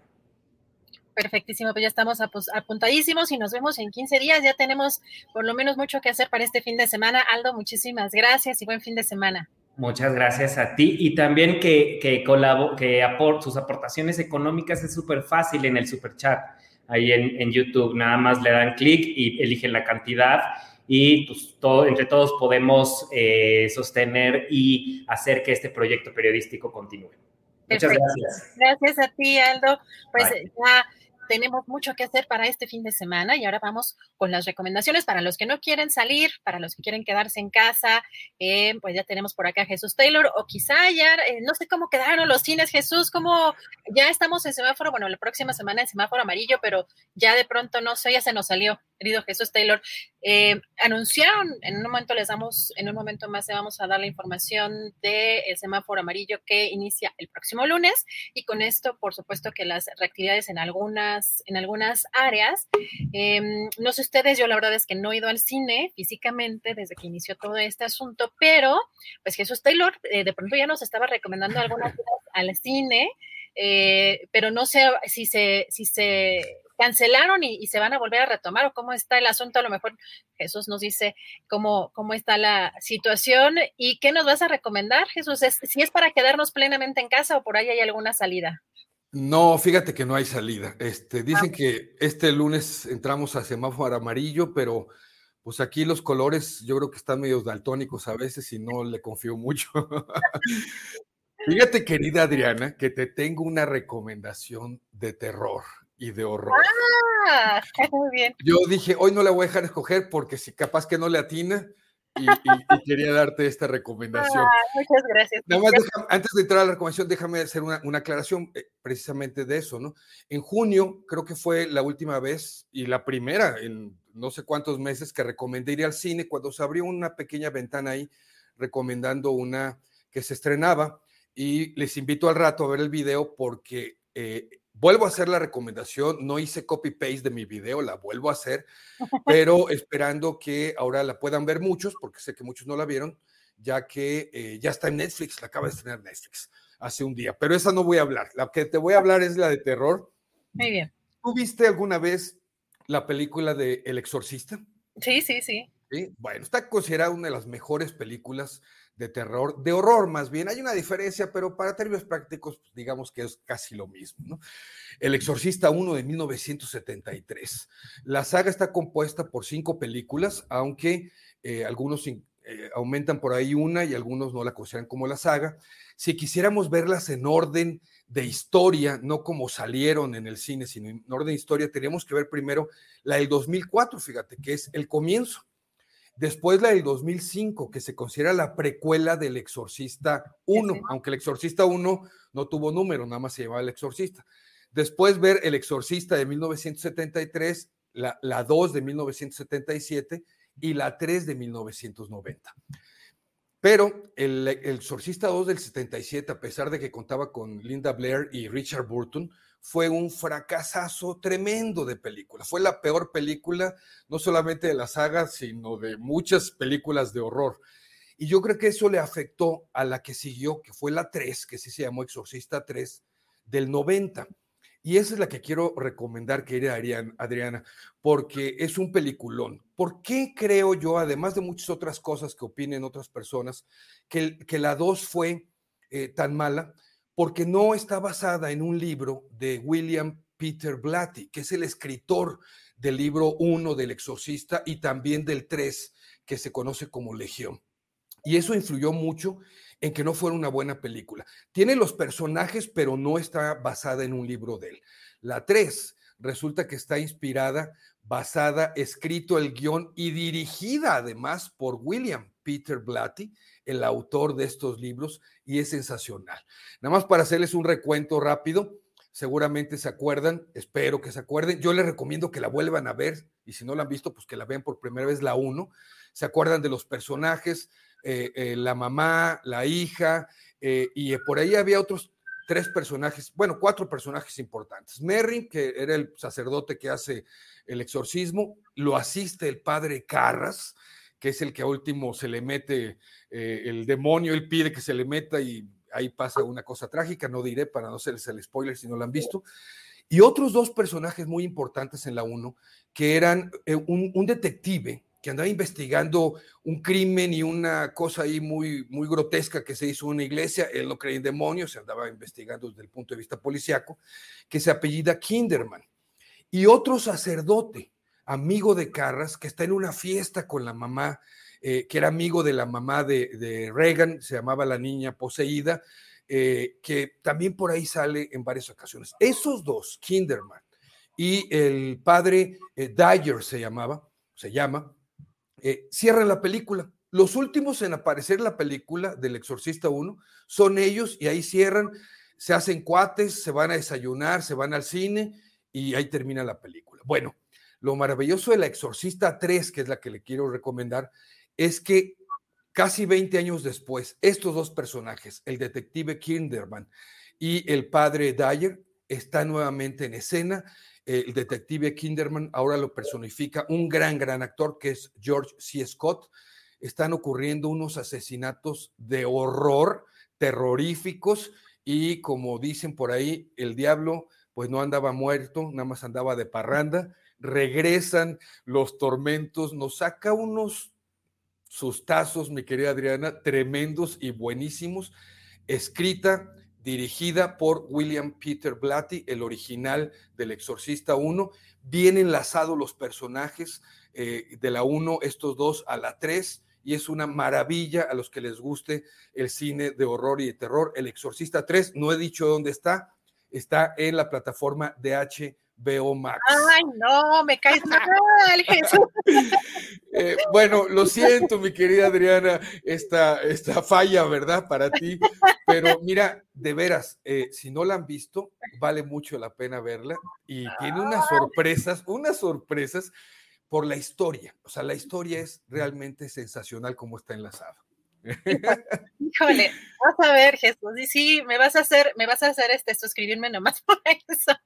Perfectísimo, pues ya estamos apuntadísimos y nos vemos en 15 días. Ya tenemos por lo menos mucho que hacer para este fin de semana. Aldo, muchísimas gracias y buen fin de semana. Muchas gracias a ti y también que, que, que sus aportaciones económicas es súper fácil en el super chat ahí en, en YouTube. Nada más le dan clic y eligen la cantidad y pues, todo, entre todos podemos eh, sostener y hacer que este proyecto periodístico continúe. Muchas gracias. Gracias a ti, Aldo. Pues ya tenemos mucho que hacer para este fin de semana y ahora vamos con las recomendaciones para los que no quieren salir, para los que quieren quedarse en casa. Eh, pues ya tenemos por acá a Jesús Taylor o quizá ya, eh, no sé cómo quedaron los cines, Jesús, como ya estamos en semáforo, bueno, la próxima semana en semáforo amarillo, pero ya de pronto no sé, ya se nos salió querido Jesús Taylor, eh, anunciaron, en un momento les damos, en un momento más le vamos a dar la información del semáforo amarillo que inicia el próximo lunes y con esto, por supuesto que las reactividades en algunas, en algunas áreas, em, no sé ustedes, yo la verdad es que no he ido al cine físicamente desde que inició todo este asunto, pero pues Jesús Taylor eh, de pronto ya nos estaba recomendando algunas al cine, eh, pero no sé si se, si se cancelaron y, se van a volver a retomar o cómo está el asunto. A lo mejor Jesús nos dice cómo, cómo está la situación y qué nos vas a recomendar, Jesús. si es para quedarnos plenamente en casa o por ahí hay alguna salida. No, fíjate que no hay salida. Este, dicen ah. que este lunes entramos a semáforo amarillo, pero pues aquí los colores yo creo que están medio daltónicos a veces y no le confío mucho. Fíjate, querida Adriana, que te tengo una recomendación de terror y de horror. Ah, muy bien. Yo dije, hoy no la voy a dejar escoger porque si capaz que no le atina, y, quería darte esta recomendación. Ah, muchas gracias. Nada más antes de entrar a la recomendación, déjame hacer una, una, aclaración eh, precisamente de eso, ¿no? En junio, creo que fue la última vez y la primera en no sé cuántos meses que recomendé ir al cine cuando se abrió una pequeña ventana ahí recomendando una que se estrenaba y les invito al rato a ver el video porque eh, vuelvo a hacer la recomendación, no hice copy-paste de mi video, la vuelvo a hacer, pero esperando que ahora la puedan ver muchos, porque sé que muchos no la vieron, ya que eh, ya está en Netflix, la acaba de estrenar Netflix hace un día, pero esa no voy a hablar, la que te voy a hablar es la de terror. Muy bien. ¿Tú viste alguna vez la película de El Exorcista? Sí, sí, sí. ¿Sí? Bueno, está considerada una de las mejores películas de terror, de horror más bien. Hay una diferencia, pero para términos prácticos, pues, digamos que es casi lo mismo. El Exorcista 1 de 1973. La saga está compuesta por cinco películas, aunque eh, algunos eh, aumentan por ahí una y algunos no la consideran como la saga. Si quisiéramos verlas en orden de historia, no como salieron en el cine, sino en orden de historia, tenemos que ver primero la del 2004, fíjate, que es el comienzo. Después la del 2005, que se considera la precuela del Exorcista 1, aunque el Exorcista 1 no tuvo número, nada más se llamaba el Exorcista. Después ver el Exorcista de 1973, la, la 2 de 1977 y la 3 de 1990. Pero el, el Exorcista 2 del 77, a pesar de que contaba con Linda Blair y Richard Burton, fue un fracasazo tremendo de película. Fue la peor película, no solamente de la saga, sino de muchas películas de horror. Y yo creo que eso le afectó a la que siguió, que fue la 3, que sí se llamó Exorcista 3, del 90. Y esa es la que quiero recomendar, querida Adriana, porque es un peliculón. ¿Por qué creo yo, además de muchas otras cosas que opinen otras personas, que, que la 2 fue eh, tan mala? Porque no está basada en un libro de William Peter Blatty, que es el escritor del libro 1 del Exorcista y también del 3, que se conoce como Legión. Y eso influyó mucho en que no fuera una buena película. Tiene los personajes, pero no está basada en un libro de él. La 3 resulta que está inspirada, basada, escrito el guion y dirigida además por William Peter Blatty, el autor de estos libros, y es sensacional. Nada más para hacerles un recuento rápido, seguramente se acuerdan, espero que se acuerden. Yo les recomiendo que la vuelvan a ver, y si no la han visto, pues que la vean por primera vez la uno. Se acuerdan de los personajes, eh, eh, la mamá, la hija, eh, y por ahí había otros tres personajes, bueno, cuatro personajes importantes. Merry, que era el sacerdote que hace el exorcismo, lo asiste el padre Carras, que es el que a último se le mete eh, el demonio, él pide que se le meta y ahí pasa una cosa trágica, no diré para no hacerles el spoiler si no lo han visto. Y otros dos personajes muy importantes en la 1, que eran eh, un, un, detective que andaba investigando un crimen y una cosa ahí muy, muy grotesca que se hizo en una iglesia, él no creía en demonios, se andaba investigando desde el punto de vista policiaco, que se apellida Kinderman. Y otro sacerdote, amigo de Carras, que está en una fiesta con la mamá, eh, que era amigo de la mamá de, Reagan, se llamaba la niña poseída, eh, que también por ahí sale en varias ocasiones. Esos dos, Kinderman y el padre eh, Dyer se llamaba, se llama, cierran la película. Los últimos en aparecer en la película del Exorcista 1 son ellos y ahí cierran, se hacen cuates, se van a desayunar, se van al cine y ahí termina la película. Bueno, lo maravilloso de La Exorcista 3, que es la que le quiero recomendar, es que casi 20 años después, estos dos personajes, el detective Kinderman y el padre Dyer, están nuevamente en escena. El detective Kinderman ahora lo personifica un gran, gran actor que es George C. Scott. Están ocurriendo unos asesinatos de horror, terroríficos, y como dicen por ahí, el diablo pues no andaba muerto, nada más andaba de parranda regresan los tormentos, nos saca unos sustazos, mi querida Adriana, tremendos y buenísimos, escrita, dirigida por William Peter Blatty, el original del Exorcista 1, bien enlazados los personajes eh, de la 1, estos dos a la 3, y es una maravilla a los que les guste el cine de horror y de terror. El Exorcista 3, no he dicho dónde está, está en la plataforma de HBO Max. Ay, no, me caes mal, Jesús. Eh, bueno, lo siento, mi querida Adriana, esta, esta falla, ¿verdad? Para ti. Pero mira, de veras, eh, si no la han visto, vale mucho la pena verla y tiene unas sorpresas, unas sorpresas por la historia. O sea, la historia es realmente sensacional como está enlazada. Híjole, vas a ver, Jesús, y sí, me vas a hacer, me vas a hacer este suscribirme nomás por eso.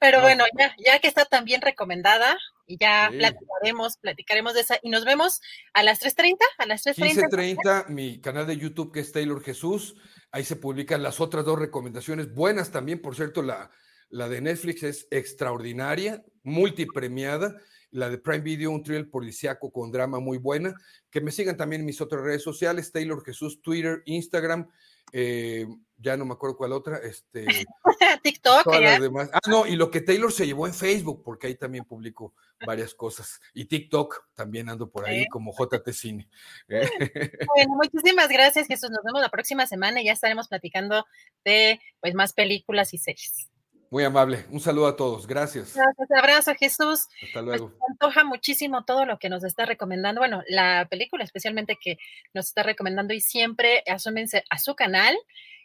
Pero bueno, ya, ya que está tan bien recomendada, y ya platicaremos, platicaremos de esa, y nos vemos a las 3.30, a las 3.30. 15.30, mi canal de YouTube que es Taylor Jesús, ahí se publican las otras dos recomendaciones, buenas también, por cierto, la, la de Netflix es extraordinaria, multipremiada, la de Prime Video, un thriller policíaco con drama muy buena. Que me sigan también en mis otras redes sociales, Taylor Jesús, Twitter, Instagram, eh, ya no me acuerdo cuál otra, este, TikTok. Todas las demás. Ah, no, y lo que Taylor se llevó en Facebook, porque ahí también publico varias cosas. Y TikTok también ando por ahí como JT Cine. Bueno, muchísimas gracias, Jesús. Nos vemos la próxima semana y ya estaremos platicando de pues más películas y series. Muy amable. Un saludo a todos. Gracias. Gracias. Abrazo, Jesús. Hasta luego. me antoja muchísimo todo lo que nos está recomendando. Bueno, la película especialmente que nos está recomendando y siempre asúmense a su canal.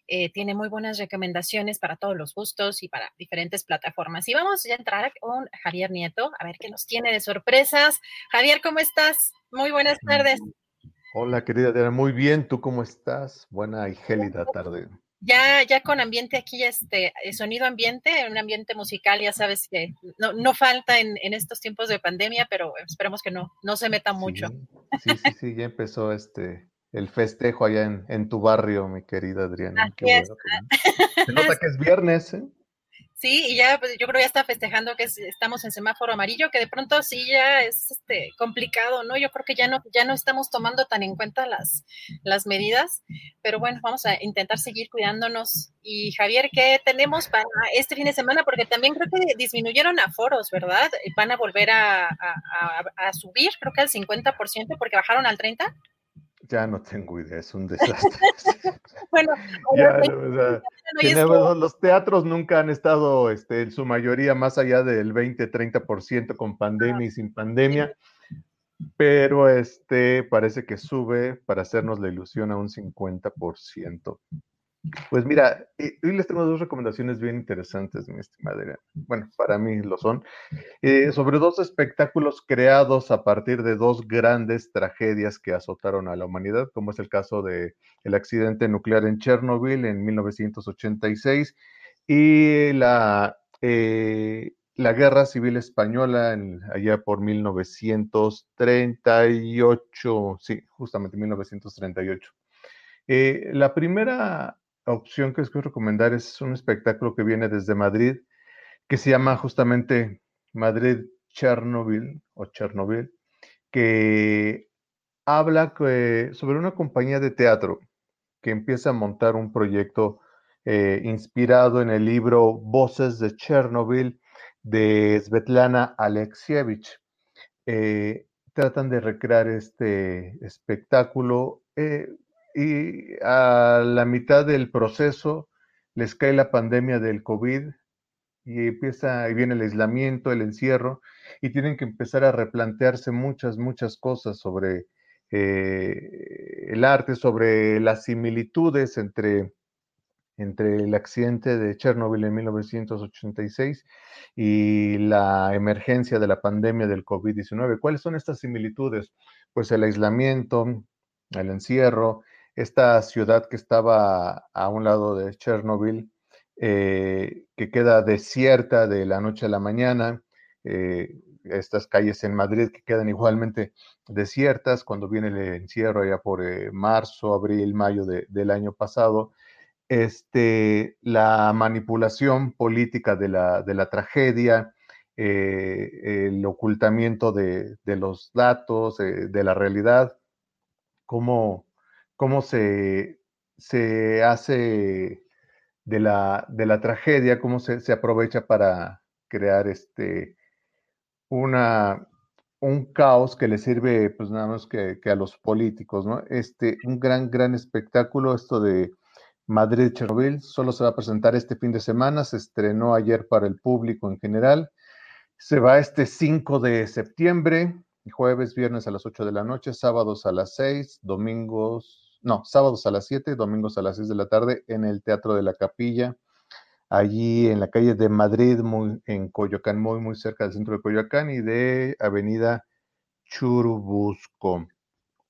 Eh, tiene muy buenas recomendaciones para todos los gustos y para diferentes plataformas. Y vamos ya a entrar con Javier Nieto, a ver qué nos tiene de sorpresas. Javier, ¿cómo estás? Muy buenas tardes. Hola, querida Diana, muy bien. ¿Tú cómo estás? Buena y gélida tarde ya, ya con ambiente aquí, este, eh, sonido ambiente, un ambiente musical, ya sabes que no, no falta en, en, estos tiempos de pandemia, pero esperemos que no, no se meta mucho. Sí, sí, sí, ya empezó este el festejo allá en, en tu barrio, mi querida Adriana. se nota que es viernes, ¿eh? Sí, y ya pues, yo creo ya está festejando que estamos en semáforo amarillo, que de pronto sí ya es este complicado, ¿no? Yo creo que ya no, ya no estamos tomando tan en cuenta las, las medidas, pero bueno, vamos a intentar seguir cuidándonos. Y Javier, ¿qué tenemos para este fin de semana? Porque también creo que disminuyeron aforos, ¿verdad? Van a volver a, a, a subir, creo que al 50%, porque bajaron al 30%. Ya no tengo idea, es un desastre. bueno, los teatros nunca han estado este, en su mayoría más allá del 20-30% con pandemia y sin pandemia, pero este parece que sube para hacernos la ilusión a un 50%. Pues mira, hoy les tengo dos recomendaciones bien interesantes, mi estimada Bueno, para mí lo son. Eh, sobre dos espectáculos creados a partir de dos grandes tragedias que azotaron a la humanidad, como es el caso del el accidente nuclear en Chernobyl en 1986 y la, eh, la Guerra Civil Española allá por 1938, sí, justamente 1938. Eh, la primera opción que les quiero recomendar es un espectáculo que viene desde Madrid, que se llama justamente Madrid Chernobyl o Chernobyl, que habla sobre una compañía de teatro que empieza a montar un proyecto eh, inspirado en el libro Voces de Chernobyl de Svetlana Alexievich. Eh, tratan de recrear este espectáculo. Eh, y a la mitad del proceso les cae la pandemia del COVID y empieza, y viene el aislamiento, el encierro, y tienen que empezar a replantearse muchas, muchas cosas sobre eh, el arte, sobre las similitudes entre, entre el accidente de Chernobyl en 1986 y la emergencia de la pandemia del COVID-19. ¿Cuáles son estas similitudes? Pues el aislamiento, el encierro, esta ciudad que estaba a un lado de Chernobyl, eh, que queda desierta de la noche a la mañana, eh, estas calles en Madrid que quedan igualmente desiertas cuando viene el encierro ya por eh, marzo, abril, mayo del año pasado, este, la manipulación política de la, de la tragedia, el ocultamiento de, de los datos, de la realidad, cómo cómo se, se hace de la, de la tragedia, cómo se, se, aprovecha para crear este, una, un caos que le sirve pues nada más que, que, a los políticos, ¿no? Este, un gran, gran espectáculo, esto de Madrid Chernobyl, solo se va a presentar este fin de semana, se estrenó ayer para el público en general, se va este 5 de septiembre, jueves, viernes a las 8 de la noche, sábados a las 6, domingos, no, sábados a las 7, domingos a las 6 de la tarde en el Teatro de la Capilla, allí en la calle de Madrid, muy, en Coyoacán, muy, muy cerca del centro de Coyoacán y de Avenida Churubusco.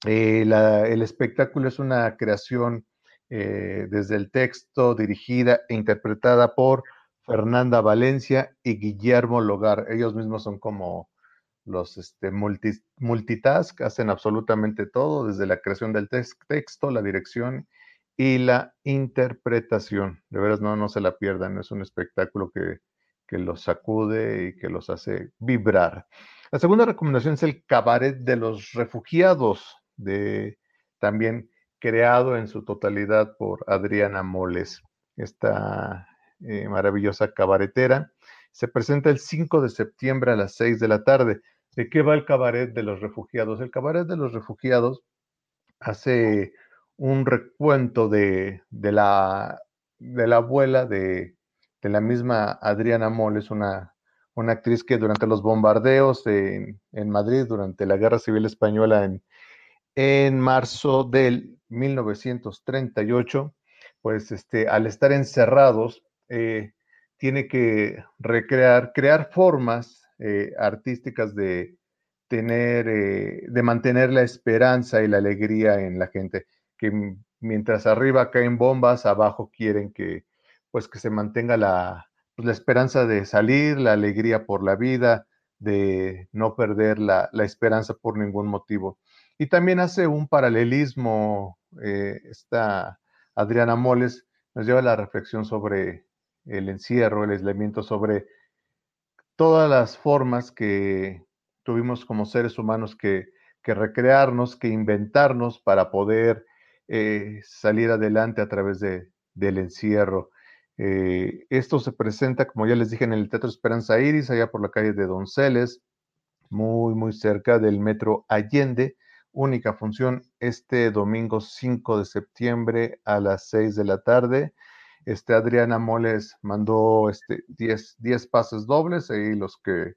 Eh, el espectáculo es una creación eh, desde el texto dirigida e interpretada por Fernanda Valencia y Guillermo Logar. Ellos mismos son como los este, multitask, hacen absolutamente todo, desde la creación del texto, la dirección y la interpretación. De veras, no, no se la pierdan, es un espectáculo que, que los sacude y que los hace vibrar. La segunda recomendación es el Cabaret de los Refugiados, de, también creado en su totalidad por Adriana Moles, esta eh, maravillosa cabaretera. Se presenta el 5 de septiembre a las 6 de la tarde. ¿De qué va el cabaret de los refugiados? El cabaret de los refugiados hace un recuento de, la, de la abuela de, la misma Adriana Moles, una, una actriz que durante los bombardeos en, Madrid, durante la Guerra Civil Española en, en marzo del 1938, pues este, al estar encerrados, eh, tiene que recrear, crear formas eh, artísticas de tener, eh, de mantener la esperanza y la alegría en la gente, que mientras arriba caen bombas, abajo quieren que, pues, que se mantenga la, pues, la esperanza de salir, la alegría por la vida, de no perder la, la esperanza por ningún motivo. Y también hace un paralelismo, eh, esta Adriana Moles nos lleva a la reflexión sobre el encierro, el aislamiento, sobre todas las formas que tuvimos como seres humanos que, recrearnos, que inventarnos para poder eh, salir adelante a través de, del encierro. Eh, esto se presenta, como ya les dije, en el Teatro Esperanza Iris, allá por la calle de Donceles, muy, muy cerca del Metro Allende. Única función este domingo 5 de septiembre a las 6 de la tarde. Este, Adriana Moles mandó este, 10, pases dobles y los que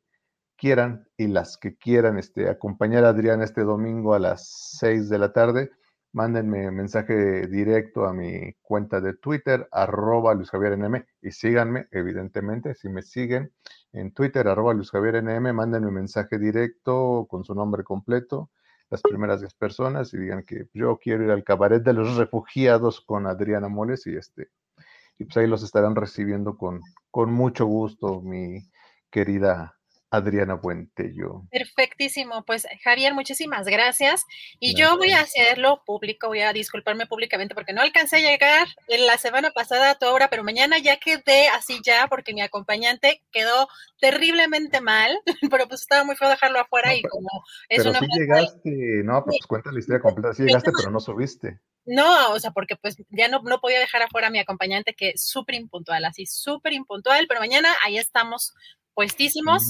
quieran y las que quieran este, acompañar a Adriana este domingo a las 6 de la tarde, mándenme mensaje directo a mi cuenta de Twitter, arroba Luis Javier NM, y síganme, evidentemente, si me siguen en Twitter, arroba Luis Javier NM, mándenme mensaje directo con su nombre completo, las primeras 10 personas, y digan que yo quiero ir al cabaret de los refugiados con Adriana Moles y este y pues ahí los estarán recibiendo con, con mucho gusto, mi querida Adriana Buentello. Perfectísimo, pues Javier, muchísimas gracias. Y yo voy a hacerlo público, voy a disculparme públicamente porque no alcancé a llegar en la semana pasada a tu obra, pero mañana ya quedé así ya porque mi acompañante quedó terriblemente mal, pero pues estaba muy feo dejarlo afuera y como es pero una... Sí llegaste, no, pues cuenta la historia completa, sí llegaste, pero no subiste. No, o sea, porque pues ya no, no podía dejar afuera a mi acompañante que es súper impuntual, así súper impuntual, pero mañana ahí estamos puestísimos.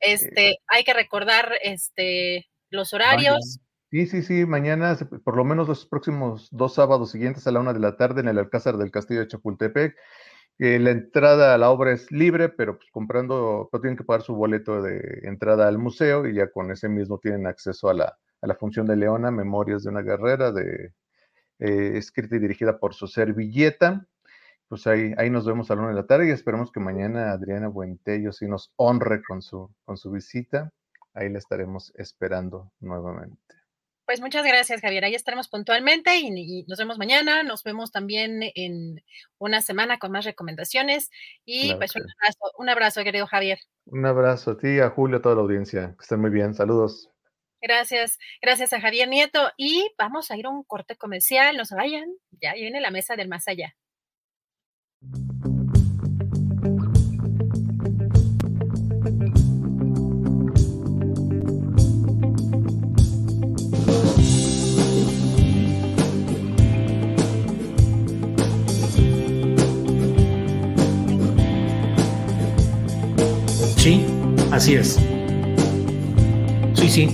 Este, hay que recordar este los horarios. Sí, sí, sí, mañana, por lo menos los próximos dos sábados siguientes a la una de la tarde en el Alcázar del Castillo de Chapultepec. Eh, la entrada a la obra es libre, pero pues comprando, pero tienen que pagar su boleto de entrada al museo y ya con ese mismo tienen acceso a la, a la función de Leona, Memorias de una Guerrera, de eh, escrita y dirigida por su servilleta. Pues ahí, ahí nos vemos a la una de la tarde y esperamos que mañana Adriana Buentello sí nos honre con su, con su visita. Ahí la estaremos esperando nuevamente. Pues muchas gracias, Javier. Ahí estaremos puntualmente y, nos vemos mañana. Nos vemos también en una semana con más recomendaciones. Y pues un abrazo, un abrazo, querido Javier. Un abrazo a ti, a Julio, a toda la audiencia. Que estén muy bien. Saludos. Gracias, gracias a Javier Nieto. Y vamos a ir a un corte comercial, no se vayan, ya viene la mesa del más allá. Así es. Sí, sí.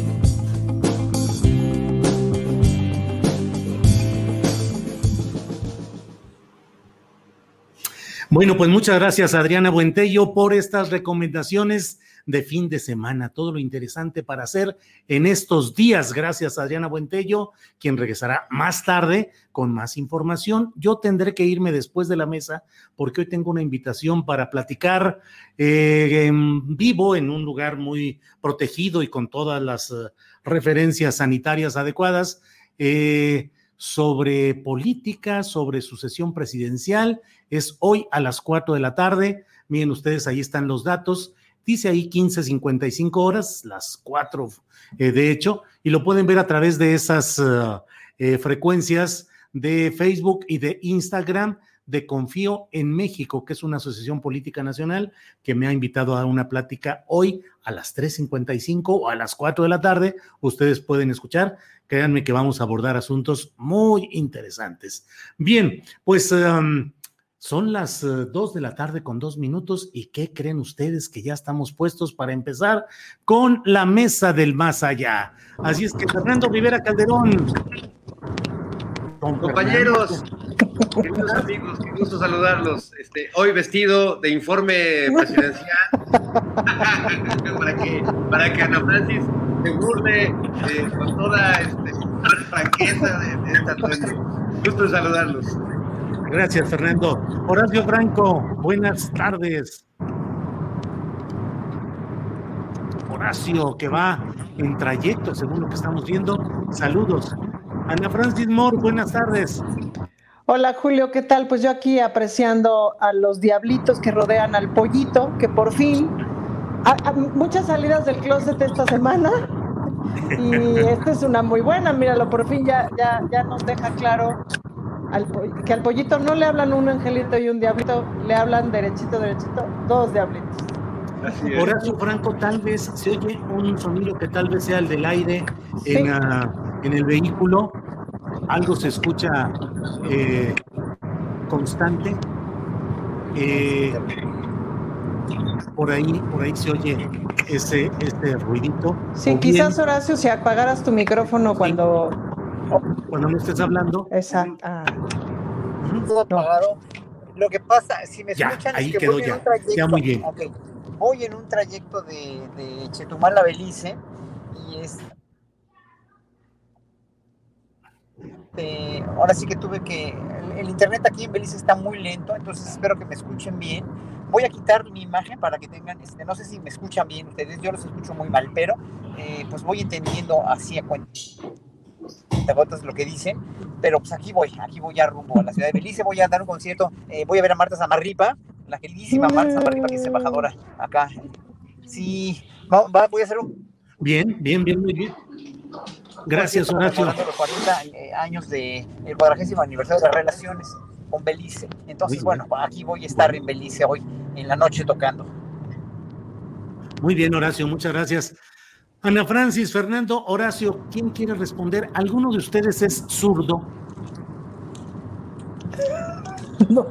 Bueno, pues muchas gracias Adriana Buentello por estas recomendaciones de fin de semana, todo lo interesante para hacer en estos días. Gracias Adriana Buentello, quien regresará más tarde con más información. Yo tendré que irme después de la mesa porque hoy tengo una invitación para platicar eh, en vivo en un lugar muy protegido y con todas las uh, referencias sanitarias adecuadas. Eh, sobre política, sobre sucesión presidencial. Es hoy a las 4 de la tarde. Miren ustedes, ahí están los datos. Dice ahí 15.55 horas, las 4 eh, de hecho, y lo pueden ver a través de esas uh, eh, frecuencias de Facebook y de Instagram de Confío en México, que es una asociación política nacional que me ha invitado a una plática hoy a las 3.55 o a las 4 de la tarde. Ustedes pueden escuchar. Créanme que vamos a abordar asuntos muy interesantes. Bien, pues um, son las uh, 2 de la tarde con dos minutos y ¿qué creen ustedes que ya estamos puestos para empezar con la mesa del más allá? Así es que Fernando Rivera Calderón. Compañeros, queridos amigos, qué gusto saludarlos. Este, hoy vestido de informe presidencial para que para que Ana Francis se burle eh, con toda este, franqueza de, de esta noche. Gusto saludarlos. Gracias, Fernando. Horacio Franco, buenas tardes. Horacio, que va en trayecto, según lo que estamos viendo. Saludos. Ana Francis Moore, buenas tardes. Hola Julio, ¿qué tal? Pues yo aquí apreciando a los diablitos que rodean al pollito, que por fin, muchas salidas del closet esta semana, y esta es una muy buena, míralo, por fin ya, ya, ya nos deja claro al, que al pollito no le hablan un angelito y un diablito, le hablan derechito, derechito, dos diablitos. Horacio Franco, tal vez se oye un sonido que tal vez sea el del aire sí. en, uh, en, el vehículo. Algo se escucha eh, constante. Eh, por ahí, por ahí se oye ese, ese ruidito. Sí, quizás bien, Horacio, si apagaras tu micrófono cuando. Cuando no estés hablando. Exacto. Ah. Todo apagado. Lo que pasa, si me ya, escuchan, ahí es que quedó voy en ya. un trayecto. Ya muy bien. Okay. Voy en un trayecto de, de Chetumal a Belice y es. Eh, ahora sí que tuve que. El, el, internet aquí en Belice está muy lento, entonces espero que me escuchen bien. Voy a quitar mi imagen para que tengan. Este, no sé si me escuchan bien ustedes, yo los escucho muy mal, pero eh, pues voy entendiendo así a cuenta lo que dicen, pero pues aquí voy, aquí voy ya rumbo a la ciudad de Belice, voy a dar un concierto, eh, voy a ver a Marta Zamarripa, la queridísima Marta Zamarripa, que es embajadora acá. Sí, va, va, voy a hacer un... Bien, bien, bien, muy bien. Gracias, Horacio. los 40 eh, años del de cuadragésimo aniversario de relaciones con Belice. Entonces, muy bueno, aquí voy a estar en Belice hoy, en la noche tocando. Muy bien, Horacio, muchas gracias. Ana Francis, Fernando, Horacio, ¿quién quiere responder? ¿Alguno de ustedes es zurdo? No.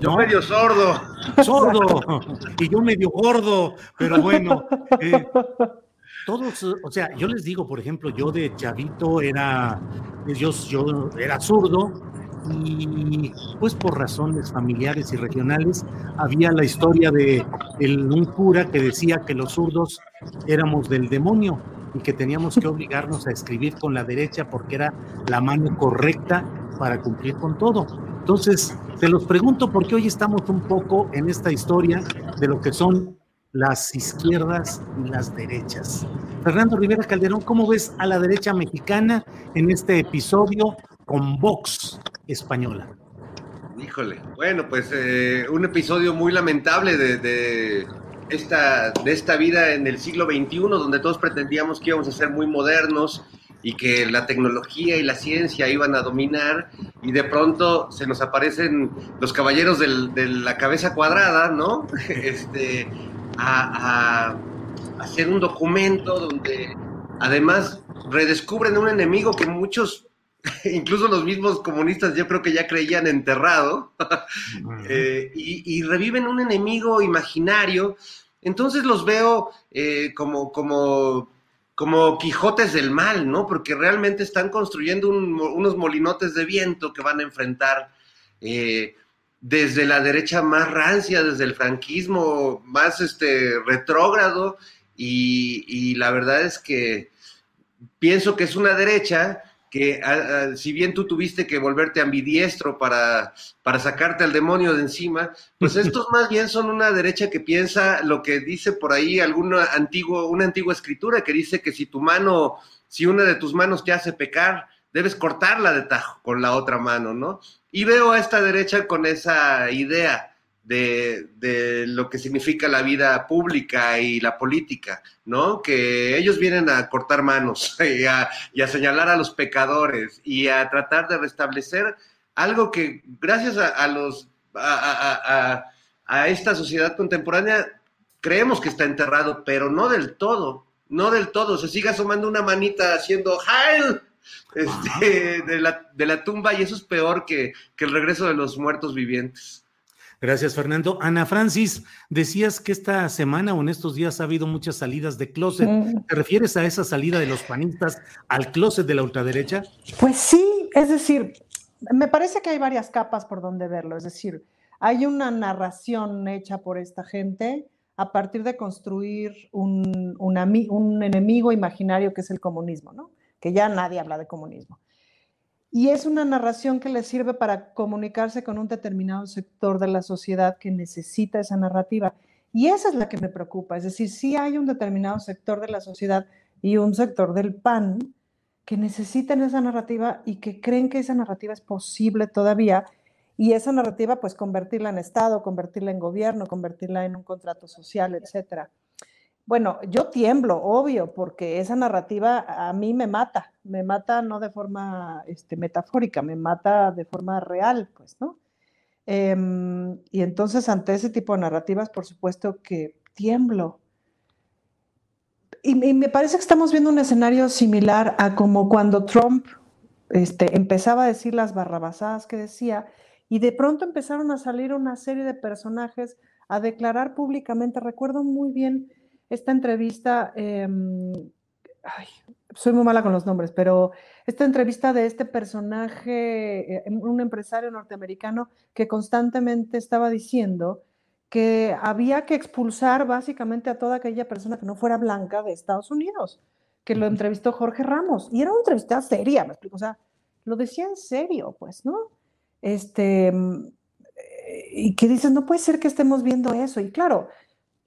Yo medio sordo. Sordo. Y yo medio gordo. Pero bueno, eh, todos, o sea, yo les digo, por ejemplo, yo de chavito era, yo, yo era zurdo y pues por razones familiares y regionales había la historia de un cura que decía que los zurdos éramos del demonio y que teníamos que obligarnos a escribir con la derecha porque era la mano correcta para cumplir con todo. Entonces, te los pregunto porque hoy estamos un poco en esta historia de lo que son las izquierdas y las derechas. Fernando Rivera Calderón, ¿cómo ves a la derecha mexicana en este episodio con Vox española? Híjole, bueno, pues eh, un episodio muy lamentable de, esta, de esta vida en el siglo XXI, donde todos pretendíamos que íbamos a ser muy modernos y que la tecnología y la ciencia iban a dominar y de pronto se nos aparecen los caballeros de la cabeza cuadrada, ¿no? Este, a, hacer un documento donde además redescubren un enemigo que muchos, incluso los mismos comunistas, yo creo que ya creían enterrado, eh, y, y, reviven un enemigo imaginario. Entonces los veo eh, como, como como Quijotes del mal, ¿no? Porque realmente están construyendo unos molinotes de viento que van a enfrentar eh, desde la derecha más rancia, desde el franquismo más este, retrógrado, y la verdad es que pienso que es una derecha que si bien tú tuviste que volverte ambidiestro para, para sacarte al demonio de encima, pues estos más bien son una derecha que piensa lo que dice por ahí alguna antiguo, una antigua escritura que dice que si tu mano, si una de tus manos te hace pecar, debes cortarla de tajo con la otra mano, ¿no? Y veo a esta derecha con esa idea de, lo que significa la vida pública y la política, ¿no? Que ellos vienen a cortar manos y a, señalar a los pecadores y a tratar de restablecer algo que gracias a, los a, esta sociedad contemporánea creemos que está enterrado, pero no del todo, no del todo. Se sigue asomando una manita haciendo ¡Heil! Este, de, la, de la tumba y eso es peor que, que el regreso de los muertos vivientes. Gracias, Fernando. Ana Francis, decías que esta semana o en estos días ha habido muchas salidas de closet. ¿Te refieres a esa salida de los panistas al closet de la ultraderecha? Pues sí, es decir, me parece que hay varias capas por donde verlo. Es decir, hay una narración hecha por esta gente a partir de construir un, un enemigo imaginario que es el comunismo, ¿no? Que ya nadie habla de comunismo. Y es una narración que le sirve para comunicarse con un determinado sector de la sociedad que necesita esa narrativa. Y esa es la que me preocupa. Es decir, si hay un determinado sector de la sociedad y un sector del PAN que necesitan esa narrativa y que creen que esa narrativa es posible todavía. Y esa narrativa, pues convertirla en Estado, convertirla en gobierno, convertirla en un contrato social, etcétera. Bueno, yo tiemblo, obvio, porque esa narrativa a mí me mata, me mata no de forma este, metafórica, me mata de forma real, pues, ¿no? Em, y entonces ante ese tipo de narrativas, por supuesto que tiemblo. Y, me parece que estamos viendo un escenario similar a como cuando Trump este, empezaba a decir las barrabasadas que decía, y de pronto empezaron a salir una serie de personajes a declarar públicamente, recuerdo muy bien, esta entrevista, em, soy muy mala con los nombres, pero esta entrevista de este personaje, eh, un empresario norteamericano que constantemente estaba diciendo que había que expulsar básicamente a toda aquella persona que no fuera blanca de Estados Unidos, que lo entrevistó Jorge Ramos, y era una entrevista seria, me explico, o sea, lo decía en serio, pues, ¿no? Este, mm, y que dices, no puede ser que estemos viendo eso, y claro,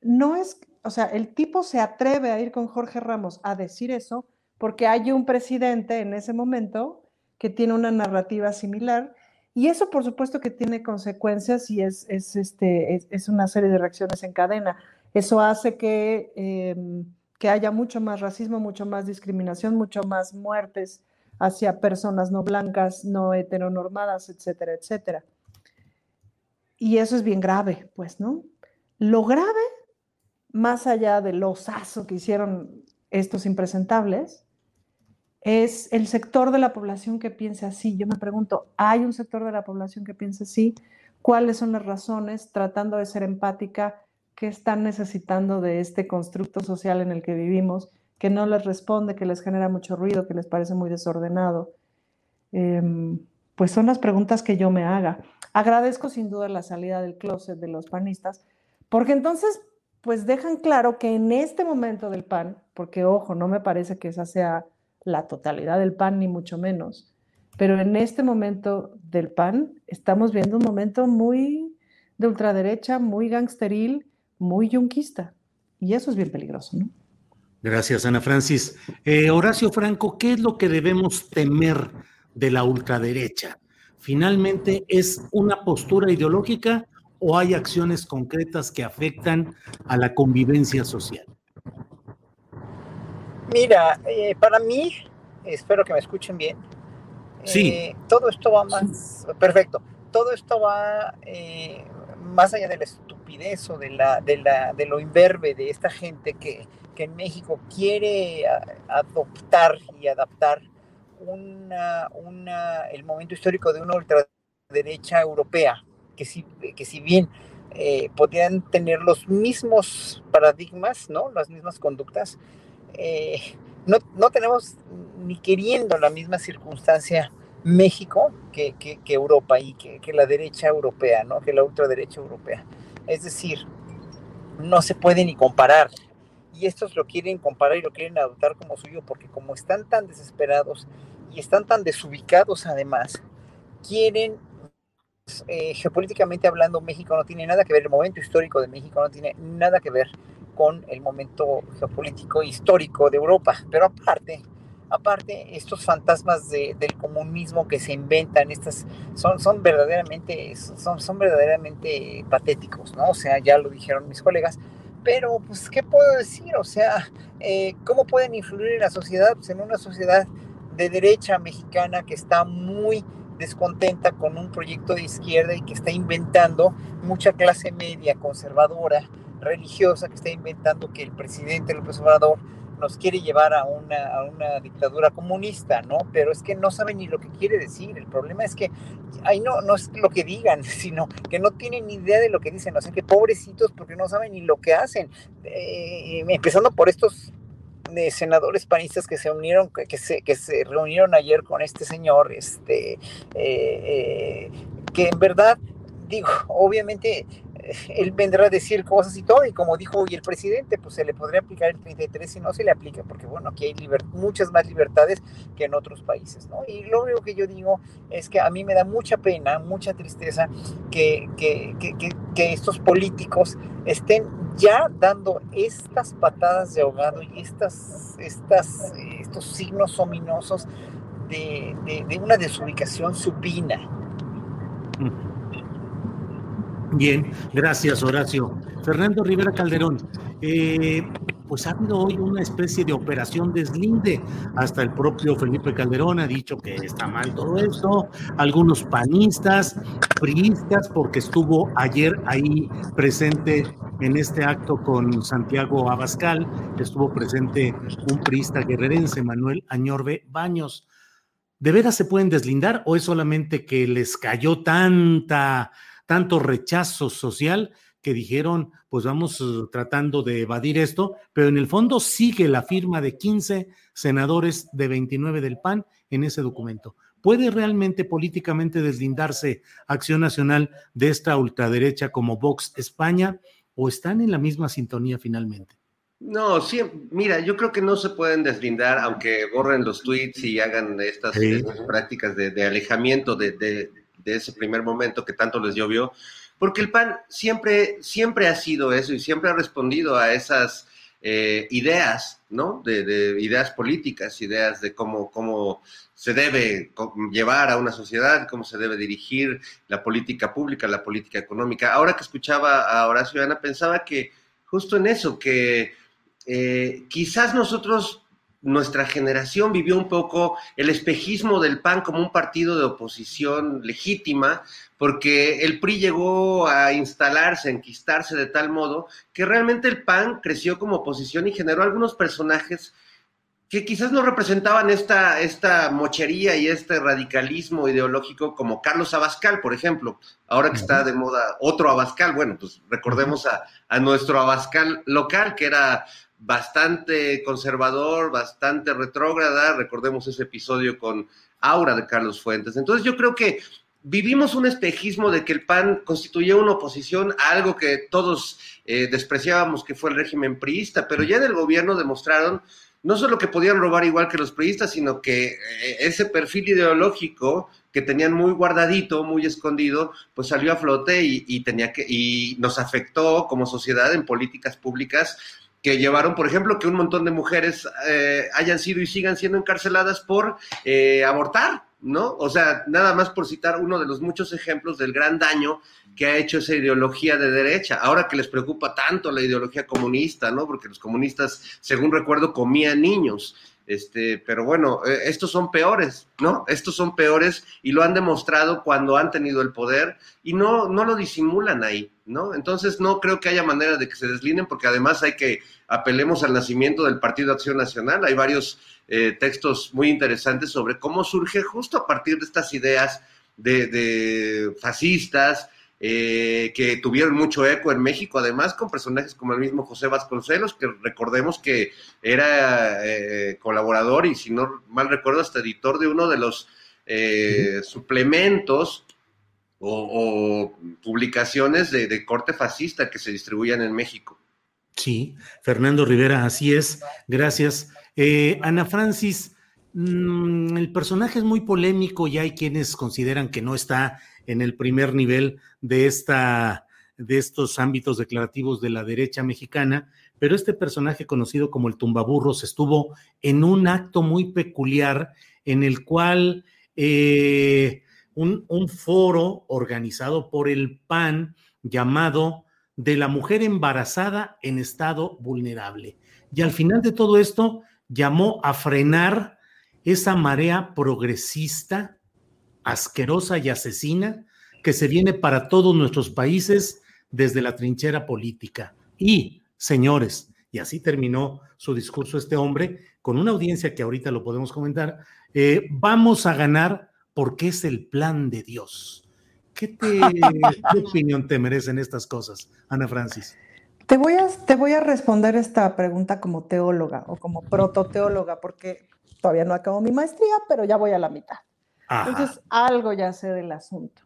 no es, o sea, el tipo se atreve a ir con Jorge Ramos a decir eso porque hay un presidente en ese momento que tiene una narrativa similar y eso por supuesto que tiene consecuencias y es, este, es, una serie de reacciones en cadena. Eso hace que, em, que haya mucho más racismo, mucho más discriminación, mucho más muertes hacia personas no blancas, no heteronormadas, etcétera, etcétera. Y eso es bien grave, pues, ¿no? Lo grave más allá del osazo que hicieron estos impresentables, es el sector de la población que piensa así. Yo me pregunto, ¿hay un sector de la población que piensa así? ¿Cuáles son las razones, tratando de ser empática, que están necesitando de este constructo social en el que vivimos, que no les responde, que les genera mucho ruido, que les parece muy desordenado? Em, pues son las preguntas que yo me haga. Agradezco sin duda la salida del closet de los panistas, porque entonces pues dejan claro que en este momento del PAN, porque ojo, no me parece que esa sea la totalidad del PAN, ni mucho menos, pero en este momento del PAN estamos viendo un momento muy de ultraderecha, muy gangsteril, muy yunquista, y eso es bien peligroso, ¿no? Gracias, Ana Francis. Eh, Horacio Franco, ¿qué es lo que debemos temer de la ultraderecha? ¿Finalmente es una postura ideológica o hay acciones concretas que afectan a la convivencia social? Mira, eh, para mí, espero que me escuchen bien. Sí. Eh, todo esto va más, perfecto, todo esto va eh, más allá de la estupidez o de, la, de, la, de lo imberbe de esta gente que, que en México quiere adoptar y adaptar una, una, el momento histórico de una ultraderecha europea, que si, que si bien eh, tener los mismos paradigmas, ¿no? las mismas conductas, eh, no, no tenemos ni queriendo la misma circunstancia México que, que, Europa y que, que, la derecha europea, ¿no? Que la ultraderecha europea. Es decir, no se puede ni comparar. Y estos lo quieren comparar y lo quieren adoptar como suyo porque como están tan desesperados y están tan desubicados además, quieren, eh, geopolíticamente hablando, México no tiene nada que ver, el momento histórico de México no tiene nada que ver con el momento geopolítico histórico de Europa. Pero aparte, aparte, estos fantasmas del comunismo que se inventan, estas son, son verdaderamente, son, son verdaderamente patéticos, ¿no? O sea, ya lo dijeron mis colegas, pero pues, ¿qué puedo decir? O sea, eh, ¿cómo pueden influir en la sociedad? Pues en una sociedad de derecha mexicana que está muy descontenta con un proyecto de izquierda y que está inventando mucha clase media conservadora, religiosa, que está inventando que el presidente López Obrador nos quiere llevar a una, a una dictadura comunista, ¿no? Pero es que no saben ni lo que quiere decir. El problema es que ahí no, no es lo que digan, sino que no tienen ni idea de lo que dicen. O sea, que pobrecitos porque no saben ni lo que hacen. Eh, empezando por estos de eh, senadores panistas que se unieron, que se, que se reunieron ayer con este señor, este, eh, que en verdad, digo, obviamente él vendrá a decir cosas y todo, y como dijo hoy el presidente, pues se le podría aplicar el 33 y no se le aplica, porque bueno, aquí hay muchas más libertades que en otros países, ¿no? Y lo único que yo digo es que a mí me da mucha pena, mucha tristeza que, que, que, estos políticos estén ya dando estas patadas de ahogado y estas, estas, estos signos ominosos de, de, una desubicación supina. Bien, gracias Horacio. Fernando Rivera Calderón, eh, pues ha habido hoy una especie de operación deslinde. Hasta el propio Felipe Calderón ha dicho que está mal todo esto. Algunos panistas, priistas, porque estuvo ayer ahí presente en este acto con Santiago Abascal, estuvo presente un priista guerrerense, Manuel Añorbe Baños. ¿De veras se pueden deslindar o es solamente que les cayó tanta tanto rechazo social que dijeron, pues vamos eh, tratando de evadir esto, pero en el fondo sigue la firma de 15 senadores de 29 del PAN en ese documento. ¿Puede realmente políticamente deslindarse Acción Nacional de esta ultraderecha como Vox España o están en la misma sintonía finalmente? No, sí, mira, yo creo que no se pueden deslindar, aunque borren los tweets y hagan estas, prácticas de, alejamiento de, de ese primer momento que tanto les llovió, porque el PAN siempre, siempre ha sido eso y siempre ha respondido a esas eh, ideas, ¿no? De, ideas políticas, ideas de cómo, cómo se debe llevar a una sociedad, cómo se debe dirigir la política pública, la política económica. Ahora que escuchaba a Horacio Ana, pensaba que justo en eso, que eh, quizás nosotros nuestra generación vivió un poco el espejismo del PAN como un partido de oposición legítima, porque el PRI llegó a instalarse, a enquistarse de tal modo que realmente el PAN creció como oposición y generó algunos personajes que quizás no representaban esta, esta mochería y este radicalismo ideológico como Carlos Abascal, por ejemplo, ahora que está de moda otro Abascal, bueno, pues recordemos a, a nuestro Abascal local, que era bastante conservador, bastante retrógrada. Recordemos ese episodio con Aura de Carlos Fuentes. Entonces yo creo que vivimos un espejismo de que el PAN constituía una oposición a algo que todos eh, despreciábamos que fue el régimen priista, pero ya en el gobierno demostraron no solo que podían robar igual que los priistas, sino que eh, ese perfil ideológico que tenían muy guardadito, muy escondido, pues salió a flote y tenía que, y nos afectó como sociedad en políticas públicas que llevaron, por ejemplo, que un montón de mujeres eh, hayan sido y sigan siendo encarceladas por eh, abortar, ¿no? O sea, nada más por citar uno de los muchos ejemplos del gran daño que ha hecho esa ideología de derecha. Ahora que les preocupa tanto la ideología comunista, ¿no? Porque los comunistas, según recuerdo, comían niños. Este, pero bueno, eh, estos son peores, ¿no? Estos son peores y lo han demostrado cuando han tenido el poder y no, no lo disimulan ahí, ¿no? Entonces no creo que haya manera de que se deslineen porque además hay que apelemos al nacimiento del Partido Acción Nacional. Hay varios eh, textos muy interesantes sobre cómo surge justo a partir de estas ideas de, fascistas eh, que tuvieron mucho eco en México, además con personajes como el mismo José Vasconcelos, que recordemos que era eh, colaborador y si no mal recuerdo hasta editor de uno de los eh, suplementos o, publicaciones de, corte fascista que se distribuían en México. Sí, Fernando Rivera, así es. Gracias. Ana Francis, mm, el personaje es muy polémico y hay quienes consideran que no está en el primer nivel de, esta, de estos ámbitos declarativos de la derecha mexicana, pero este personaje conocido como el tumbaburros estuvo en un acto muy peculiar en el cual eh, un, un foro organizado por el PAN llamado de la mujer embarazada en estado vulnerable. Y al final de todo esto llamó a frenar esa marea progresista asquerosa y asesina que se viene para todos nuestros países desde la trinchera política. Y, señores, y así terminó su discurso este hombre, con una audiencia que ahorita lo podemos comentar, eh, vamos a ganar porque es el plan de Dios. ¿Qué, te, ¿Qué opinión te merecen estas cosas, Ana Francis? Te voy, a, te voy a responder esta pregunta como teóloga o como prototeóloga, porque todavía no acabo mi maestría, pero ya voy a la mitad. Entonces, algo ya sé del asunto.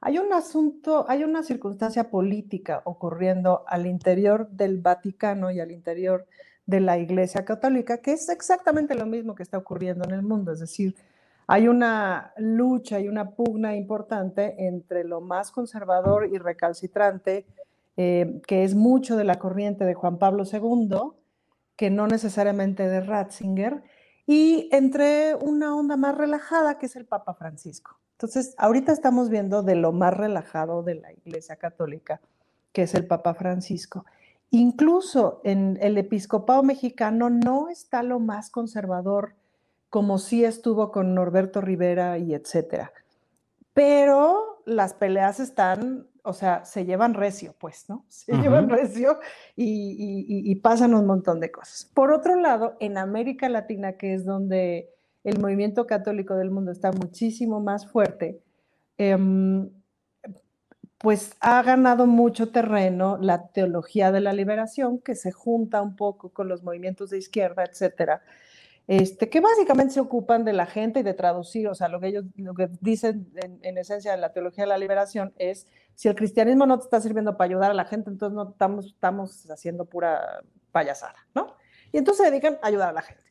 Hay un asunto, hay una circunstancia política ocurriendo al interior del Vaticano y al interior de la Iglesia Católica, que es exactamente lo mismo que está ocurriendo en el mundo. Es decir, hay una lucha y una pugna importante entre lo más conservador y recalcitrante, eh, que es mucho de la corriente de Juan Pablo II, que no necesariamente de Ratzinger, y entre una onda más relajada que es el Papa Francisco. Entonces, ahorita estamos viendo de lo más relajado de la Iglesia Católica, que es el Papa Francisco. Incluso en el episcopado mexicano no está lo más conservador como sí estuvo con Norberto Rivera y etcétera. Pero las peleas están o sea, se llevan recio, pues, ¿no? Se llevan recio y, pasan un montón de cosas. Por otro lado, en América Latina, que es donde el movimiento católico del mundo está muchísimo más fuerte, em, pues ha ganado mucho terreno la teología de la liberación, que se junta un poco con los movimientos de izquierda, etcétera, este, que básicamente se ocupan de la gente y de traducir, o sea, lo que ellos lo que dicen en, esencia de la teología de la liberación es, si el cristianismo no te está sirviendo para ayudar a la gente, entonces no estamos, estamos haciendo pura payasada, ¿no? Y entonces se dedican a ayudar a la gente.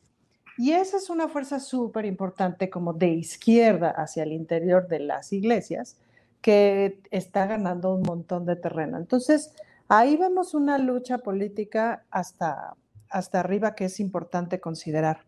Y esa es una fuerza súper importante como de izquierda hacia el interior de las iglesias que está ganando un montón de terreno. Entonces, ahí vemos una lucha política hasta, hasta arriba que es importante considerar.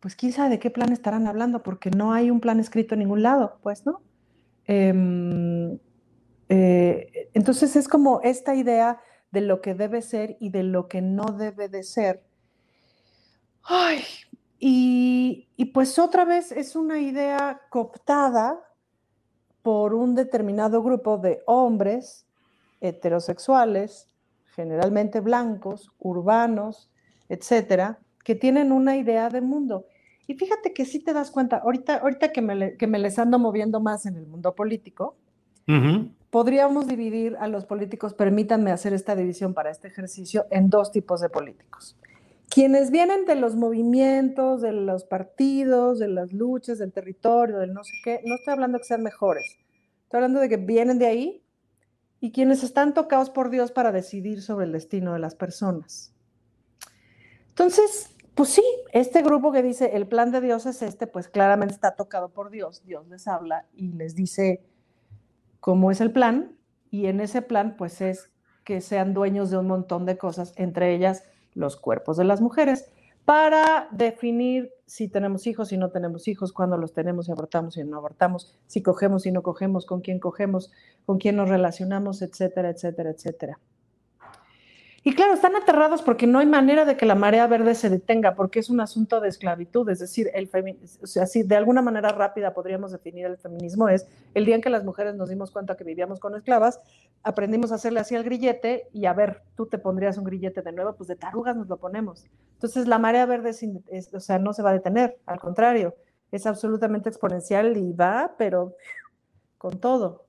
Pues quién sabe de qué plan estarán hablando, porque no hay un plan escrito en ningún lado, pues, ¿no? Em, eh, entonces es como esta idea de lo que debe ser y de lo que no debe de ser. Ay, y, y pues otra vez es una idea cooptada por un determinado grupo de hombres heterosexuales, generalmente blancos, urbanos, etcétera, que tienen una idea de mundo. Y fíjate que sí te das cuenta, ahorita, ahorita que, me, que me les ando moviendo más en el mundo político, podríamos dividir a los políticos, permítanme hacer esta división para este ejercicio, en dos tipos de políticos. Quienes vienen de los movimientos, de los partidos, de las luchas, del territorio, del no sé qué, no estoy hablando que sean mejores, estoy hablando de que vienen de ahí y quienes están tocados por Dios para decidir sobre el destino de las personas. Entonces, pues sí, este grupo que dice el plan de Dios es este, pues claramente está tocado por Dios. Dios les habla y les dice cómo es el plan y en ese plan pues es que sean dueños de un montón de cosas, entre ellas los cuerpos de las mujeres, para definir si tenemos hijos, si no tenemos hijos, cuándo los tenemos, si abortamos, si no abortamos, si cogemos, si no cogemos, con quién cogemos, con quién nos relacionamos, etcétera, etcétera, etcétera. Y claro, están aterrados porque no hay manera de que la marea verde se detenga, porque es un asunto de esclavitud, es decir, el o sea, si de alguna manera rápida podríamos definir el feminismo es el día en que las mujeres nos dimos cuenta que vivíamos con esclavas, aprendimos a hacerle así al grillete y a ver, tú te pondrías un grillete de nuevo, pues de tarugas nos lo ponemos. Entonces la marea verde o sea, no se va a detener, al contrario, es absolutamente exponencial y va, pero con todo.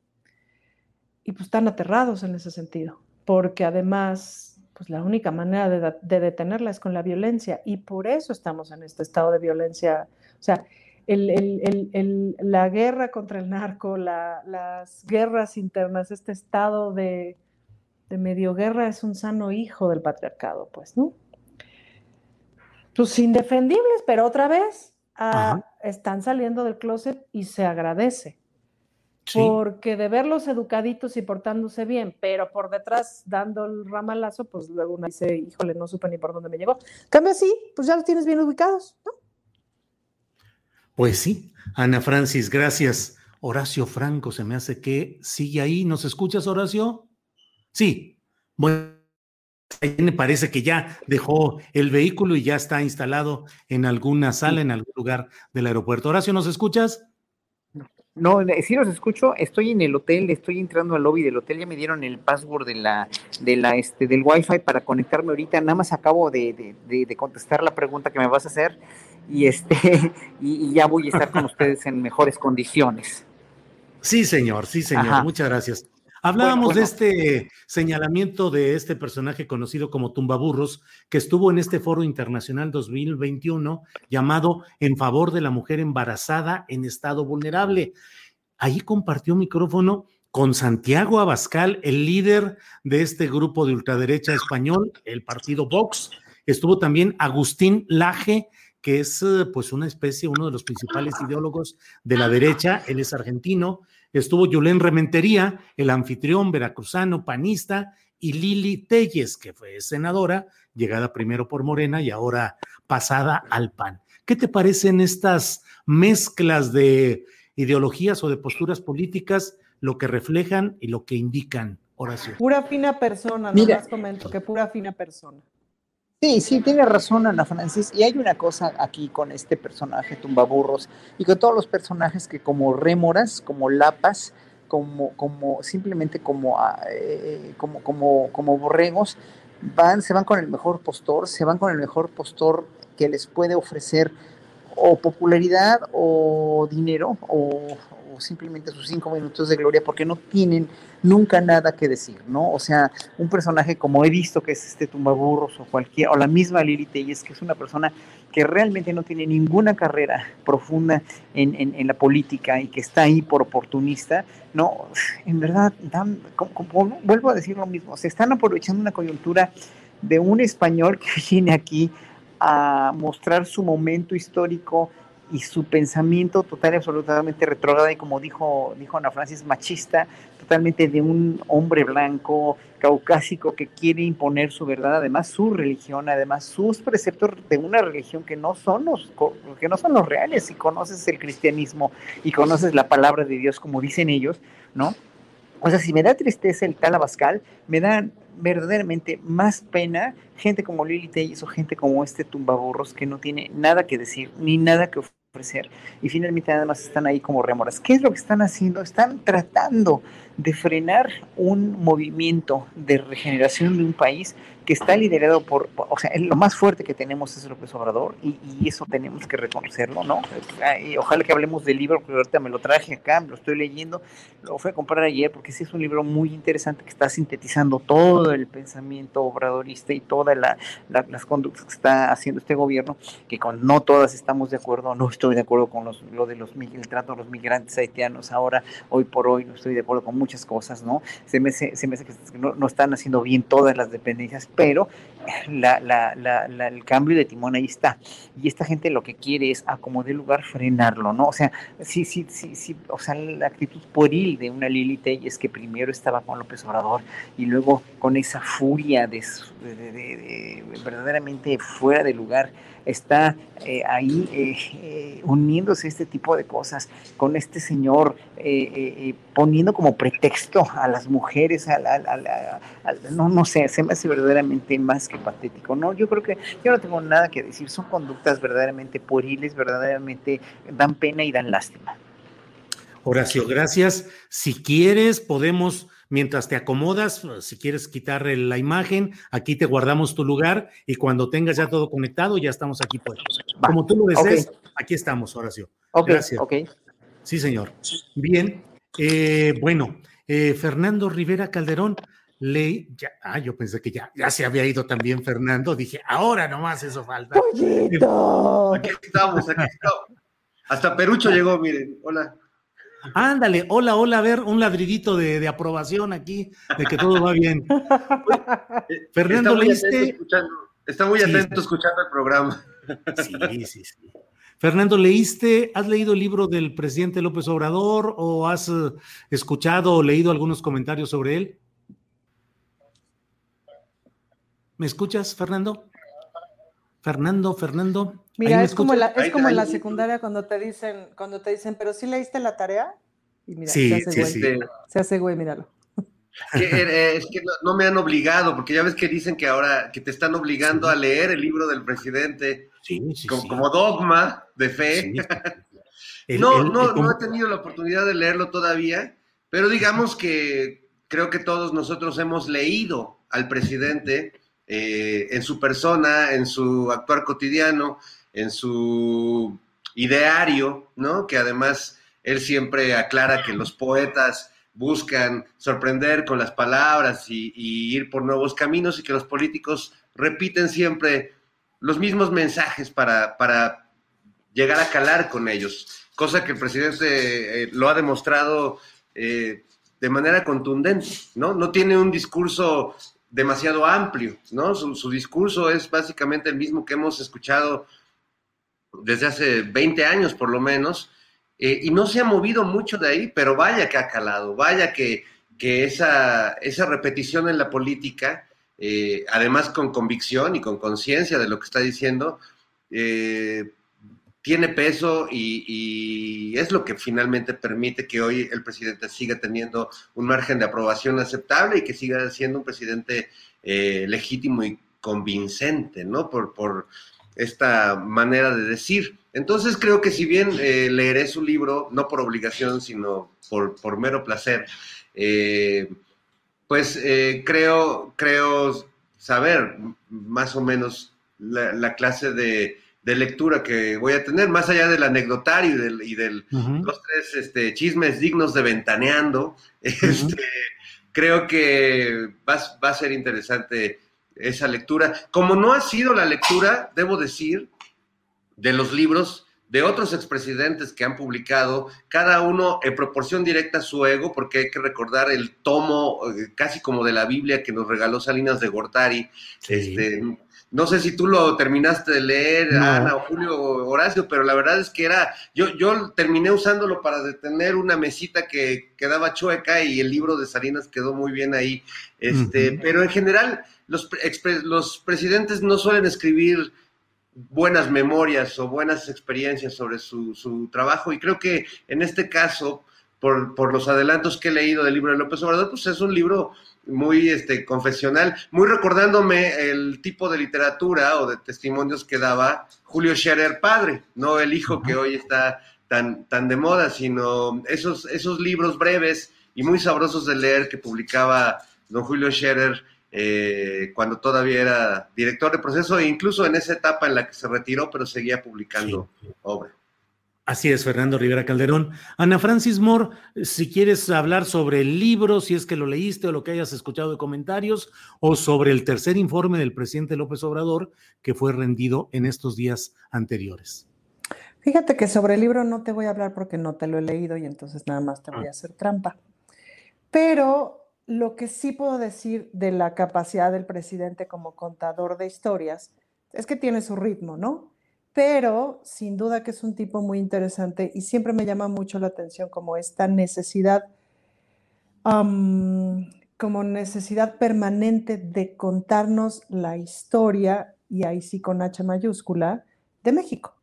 Y pues están aterrados en ese sentido, porque además pues la única manera de, detenerla es con la violencia y por eso estamos en este estado de violencia. O sea, la guerra contra el narco, las guerras internas, este estado de, medio guerra es un sano hijo del patriarcado, pues, ¿no? Pues indefendibles, pero otra vez ah, están saliendo del closet y se agradece. Porque de verlos educaditos y portándose bien, pero por detrás dando el ramalazo, pues luego uno dice, híjole, no supe ni por dónde me llegó. Cambio así, pues ya los tienes bien ubicados, ¿no? Pues sí, Ana Francis, gracias. Horacio Franco, se me hace que sigue ahí. ¿Nos escuchas, Horacio? Sí. Bueno, me parece que ya dejó el vehículo y ya está instalado en alguna sala, en algún lugar del aeropuerto. Horacio, ¿nos escuchas? No, sí los escucho, estoy en el hotel, estoy entrando al lobby del hotel, ya me dieron el password de la, de la, este, del wifi para conectarme ahorita, nada más acabo de, contestar la pregunta que me vas a hacer y este, y, ya voy a estar con ustedes en mejores condiciones. Sí, señor, sí, señor, muchas gracias. Hablábamos de este señalamiento de este personaje conocido como Tumbaburros, que estuvo en este foro internacional 2021 llamado En favor de la mujer embarazada en estado vulnerable. Allí compartió micrófono con Santiago Abascal, el líder de este grupo de ultraderecha español, el partido Vox. Estuvo también Agustín Laje, que es eh, pues una especie, uno de los principales ideólogos de la derecha, él es argentino, estuvo Yulén Rementería, el anfitrión veracruzano, panista, y Lili Telles, que fue senadora, llegada primero por Morena y ahora pasada al PAN. ¿Qué te parecen estas mezclas de ideologías o de posturas políticas, lo que reflejan y lo que indican, Horacio? Pura fina persona, no más comento que pura fina persona. Sí, sí, tiene razón Ana Francis. Y hay una cosa aquí con este personaje Tumbaburros y con todos los personajes que como rémoras, como lapas, como, como simplemente como, ah, eh, como, como, como borregos, van, se van con el mejor postor, se van con el mejor postor que les puede ofrecer o popularidad o dinero o, simplemente sus cinco minutos de gloria porque no tienen nunca nada que decir, ¿no? O sea, un personaje como he visto que es este tumbaburros o cualquier, o la misma Lili Telles, que es una persona que realmente no tiene ninguna carrera profunda en, en, la política y que está ahí por oportunista, no, en verdad, dan, como, vuelvo a decir lo mismo, se están aprovechando una coyuntura de un español que viene aquí a mostrar su momento histórico y su pensamiento total y absolutamente retrógrado y como dijo, dijo Ana Francis, machista, totalmente de un hombre blanco, caucásico, que quiere imponer su verdad, además su religión, además sus preceptos de una religión que no son los, que no son los reales. Si conoces el cristianismo y conoces la palabra de Dios, como dicen ellos, ¿no? O sea, si me da tristeza el tal Abascal, me da verdaderamente más pena gente como Lili Telles o gente como este tumbaburros que no tiene nada que decir ni nada que ofrecer ofrecer y finalmente nada más están ahí como remoras. ¿Qué es lo que están haciendo? Están tratando de frenar un movimiento de regeneración de un país que está liderado por, o sea, lo más fuerte que tenemos es López Obrador y, y eso tenemos que reconocerlo, ¿no? Y ojalá que hablemos del libro, porque ahorita me lo traje acá, me lo estoy leyendo, lo fui a comprar ayer porque sí es un libro muy interesante que está sintetizando todo el pensamiento obradorista y todas la, las conductas que está haciendo este gobierno, que con no todas estamos de acuerdo, no estoy de acuerdo con los, lo de los el trato de los migrantes haitianos ahora, hoy por hoy, no estoy de acuerdo con muchas cosas, ¿no? Se me, se, me hace que no, no, están haciendo bien todas las dependencias, pero la, la, la, el cambio de timón ahí está. Y esta gente lo que quiere es, a como de lugar, frenarlo, ¿no? O sea, sí, sí, sí, sí, o sea, la actitud pueril de una Lili es que primero estaba con López Obrador y luego con esa furia de, de, de verdaderamente fuera de lugar está eh, ahí eh, eh, uniéndose este tipo de cosas con este señor poniendo como pretexto a las mujeres, a, no, no sé, se me hace verdaderamente más que patético. No, yo creo que yo no tengo nada que decir, son conductas verdaderamente pueriles, verdaderamente dan pena y dan lástima. Horacio, gracias. Si quieres, podemos mientras te acomodas, si quieres quitar la imagen, aquí te guardamos tu lugar y cuando tengas ya todo conectado, ya estamos aquí puestos. Como tú lo desees, aquí estamos, Horacio. Gracias. Sí, señor. Bien. Eh, bueno, eh, Fernando Rivera Calderón, le, ya, ah, yo pensé que ya, ya se había ido también Fernando, dije, ahora nomás eso falta. ¡Pollito! Aquí estamos, aquí estamos. Hasta Perucho llegó, miren, hola. Ándale, hola, hola, a ver, un ladridito de, aprobación aquí, de que todo va bien. Fernando, ¿leíste? está muy atento escuchando el programa. Sí, sí, sí. Fernando, ¿leíste, has leído el libro del presidente López Obrador o has eh, escuchado o leído algunos comentarios sobre él? ¿Me escuchas, Fernando? Fernando, Fernando. Mira, es como, la, es como en la secundaria cuando te dicen, cuando te dicen, pero sí leíste la tarea. Y mira, sí, se hace sí, güey. Se hace güey, míralo. Eh, es que no, me han obligado, porque ya ves que dicen que ahora que te están obligando a leer el libro del presidente como, como, dogma de fe. no, no, no he tenido la oportunidad de leerlo todavía, pero digamos que creo que todos nosotros hemos leído al presidente eh, en su persona, en su actuar cotidiano, en su ideario, ¿no? Que además él siempre aclara que los poetas buscan sorprender con las palabras y, ir por nuevos caminos y que los políticos repiten siempre los mismos mensajes para, para llegar a calar con ellos, cosa que el presidente eh, lo ha demostrado eh, de manera contundente, ¿no? No tiene un discurso demasiado amplio, ¿no? Su, discurso es básicamente el mismo que hemos escuchado desde hace 20 años por lo menos, eh, y no se ha movido mucho de ahí, pero vaya que ha calado, vaya que, que esa, esa repetición en la política, eh, además con convicción y con conciencia de lo que está diciendo, eh, tiene peso y, es lo que finalmente permite que hoy el presidente siga teniendo un margen de aprobación aceptable y que siga siendo un presidente eh, legítimo y convincente, ¿no? Por, por esta manera de decir. Entonces creo que si bien eh, leeré su libro, no por obligación, sino por, por mero placer, eh, pues creo, creo saber más o menos la clase de de lectura que voy a tener, más allá del anecdotario y del, los tres este, chismes dignos de ventaneando, este, creo que va, a ser interesante esa lectura. Como no ha sido la lectura, debo decir, de los libros de otros expresidentes que han publicado, cada uno en proporción directa a su ego, porque hay que recordar el tomo eh, casi como de la Biblia que nos regaló Salinas de Gortari, este, no sé si tú lo terminaste de leer, Ana o Julio o Horacio, pero la verdad es que era, yo, yo terminé usándolo para detener una mesita que quedaba chueca y el libro de Salinas quedó muy bien ahí. Este, pero en general, los, los presidentes no suelen escribir buenas memorias o buenas experiencias sobre su, su trabajo y creo que en este caso, por, por los adelantos que he leído del libro de López Obrador, pues es un libro muy este, confesional, muy recordándome el tipo de literatura o de testimonios que daba Julio Scherer padre, no el hijo que hoy está tan, tan de moda, sino esos, esos libros breves y muy sabrosos de leer que publicaba don Julio Scherer eh, cuando todavía era director de proceso e incluso en esa etapa en la que se retiró, pero seguía publicando obra. Así es, Fernando Rivera Calderón. Ana Francis Moore, si quieres hablar sobre el libro, si es que lo leíste o lo que hayas escuchado de comentarios, o sobre el tercer informe del presidente López Obrador que fue rendido en estos días anteriores. Fíjate que sobre el libro no te voy a hablar porque no te lo he leído y entonces nada más te voy a ah. hacer trampa. Pero lo que sí puedo decir de la capacidad del presidente como contador de historias es que tiene su ritmo, ¿no? Pero sin duda que es un tipo muy interesante y siempre me llama mucho la atención como esta necesidad, como necesidad permanente de contarnos la historia, y ahí sí con H mayúscula, de México.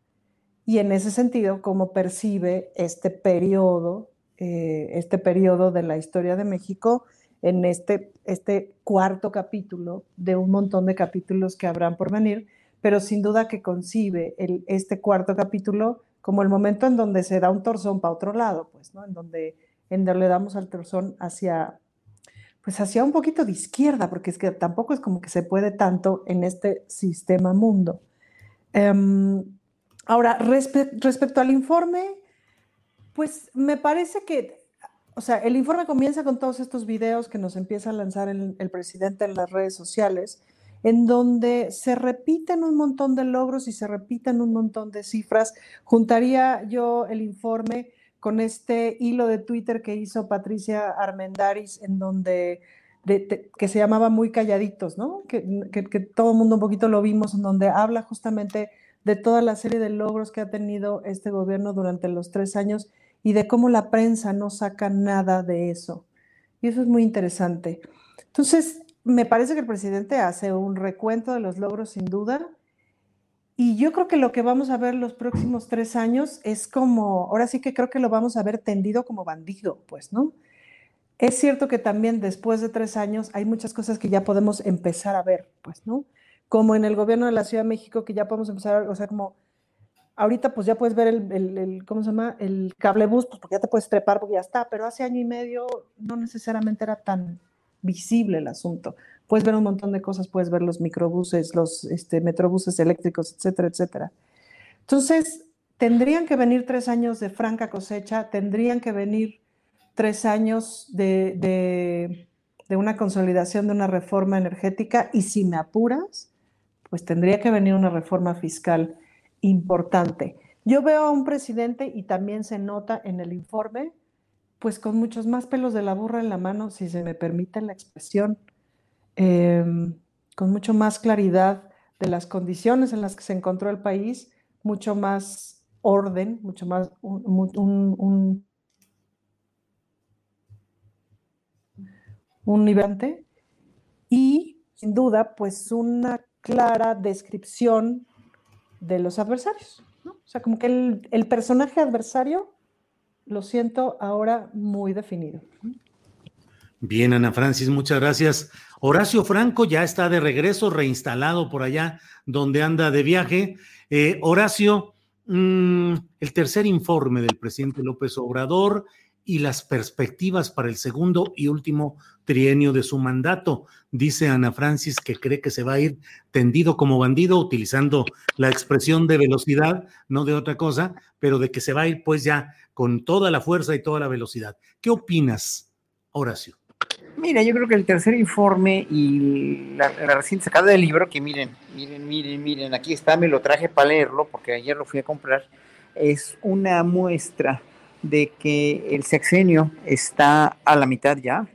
Y en ese sentido, cómo percibe este periodo, eh, este periodo de la historia de México en este, este cuarto capítulo de un montón de capítulos que habrán por venir, pero sin duda que concibe este cuarto capítulo como el momento en donde se da un torzón para otro lado, pues, ¿no? En donde, en donde le damos al torzón hacia, pues hacia un poquito de izquierda, porque es que tampoco es como que se puede tanto en este sistema mundo. Em, ahora, respecto al informe, pues me parece que o sea, el informe comienza con todos estos videos que nos empieza a lanzar el, presidente en las redes sociales, en donde se repiten un montón de logros y se repiten un montón de cifras. Juntaría yo el informe con este hilo de Twitter que hizo Patricia Armendaris, en donde que se llamaba Muy Calladitos, ¿no? Que, que, que todo el mundo un poquito lo vimos, en donde habla justamente de toda la serie de logros que ha tenido este gobierno durante los tres años y de cómo la prensa no saca nada de eso. Y eso es muy interesante. Entonces, me parece que el presidente hace un recuento de los logros sin duda. Y yo creo que lo que vamos a ver los próximos tres años es como, ahora sí que creo que lo vamos a ver tendido como bandido, pues, ¿no? Es cierto que también después de tres años hay muchas cosas que ya podemos empezar a ver, pues, ¿no? Como en el gobierno de la Ciudad de México, que ya podemos empezar a o sea, como Ahorita pues ya puedes ver el, ¿cómo se llama? El cable bus, pues porque ya te puedes trepar porque ya está, pero hace año y medio no necesariamente era tan visible el asunto. Puedes ver un montón de cosas, puedes ver los microbuses, los este, metrobuses eléctricos, etcétera, etcétera. Entonces, tendrían que venir tres años de franca cosecha, tendrían que venir tres años de, de, de una consolidación de una reforma energética y si me apuras, pues tendría que venir una reforma fiscal importante. Yo veo a un presidente y también se nota en el informe, pues con muchos más pelos de la burra en la mano, si se me permite la expresión, em, con mucho más claridad de las condiciones en las que se encontró el país, mucho más orden, mucho más un, un, un, y sin duda, pues una clara descripción de los adversarios. ¿no? O sea, como que el, personaje adversario lo siento ahora muy definido. Bien, Ana Francis, muchas gracias. Horacio Franco ya está de regreso, reinstalado por allá donde anda de viaje. Eh, Horacio, mm, el tercer informe del presidente López Obrador y las perspectivas para el segundo y último trienio de su mandato. Dice Ana Francis que cree que se va a ir tendido como bandido, utilizando la expresión de velocidad, no de otra cosa, pero de que se va a ir pues ya con toda la fuerza y toda la velocidad. ¿Qué opinas, Horacio? Mira, yo creo que el tercer informe y la, la, reciente sacada del libro, que miren, miren, miren, miren, aquí está, me lo traje para leerlo porque ayer lo fui a comprar, es una muestra de que el sexenio está a la mitad ya,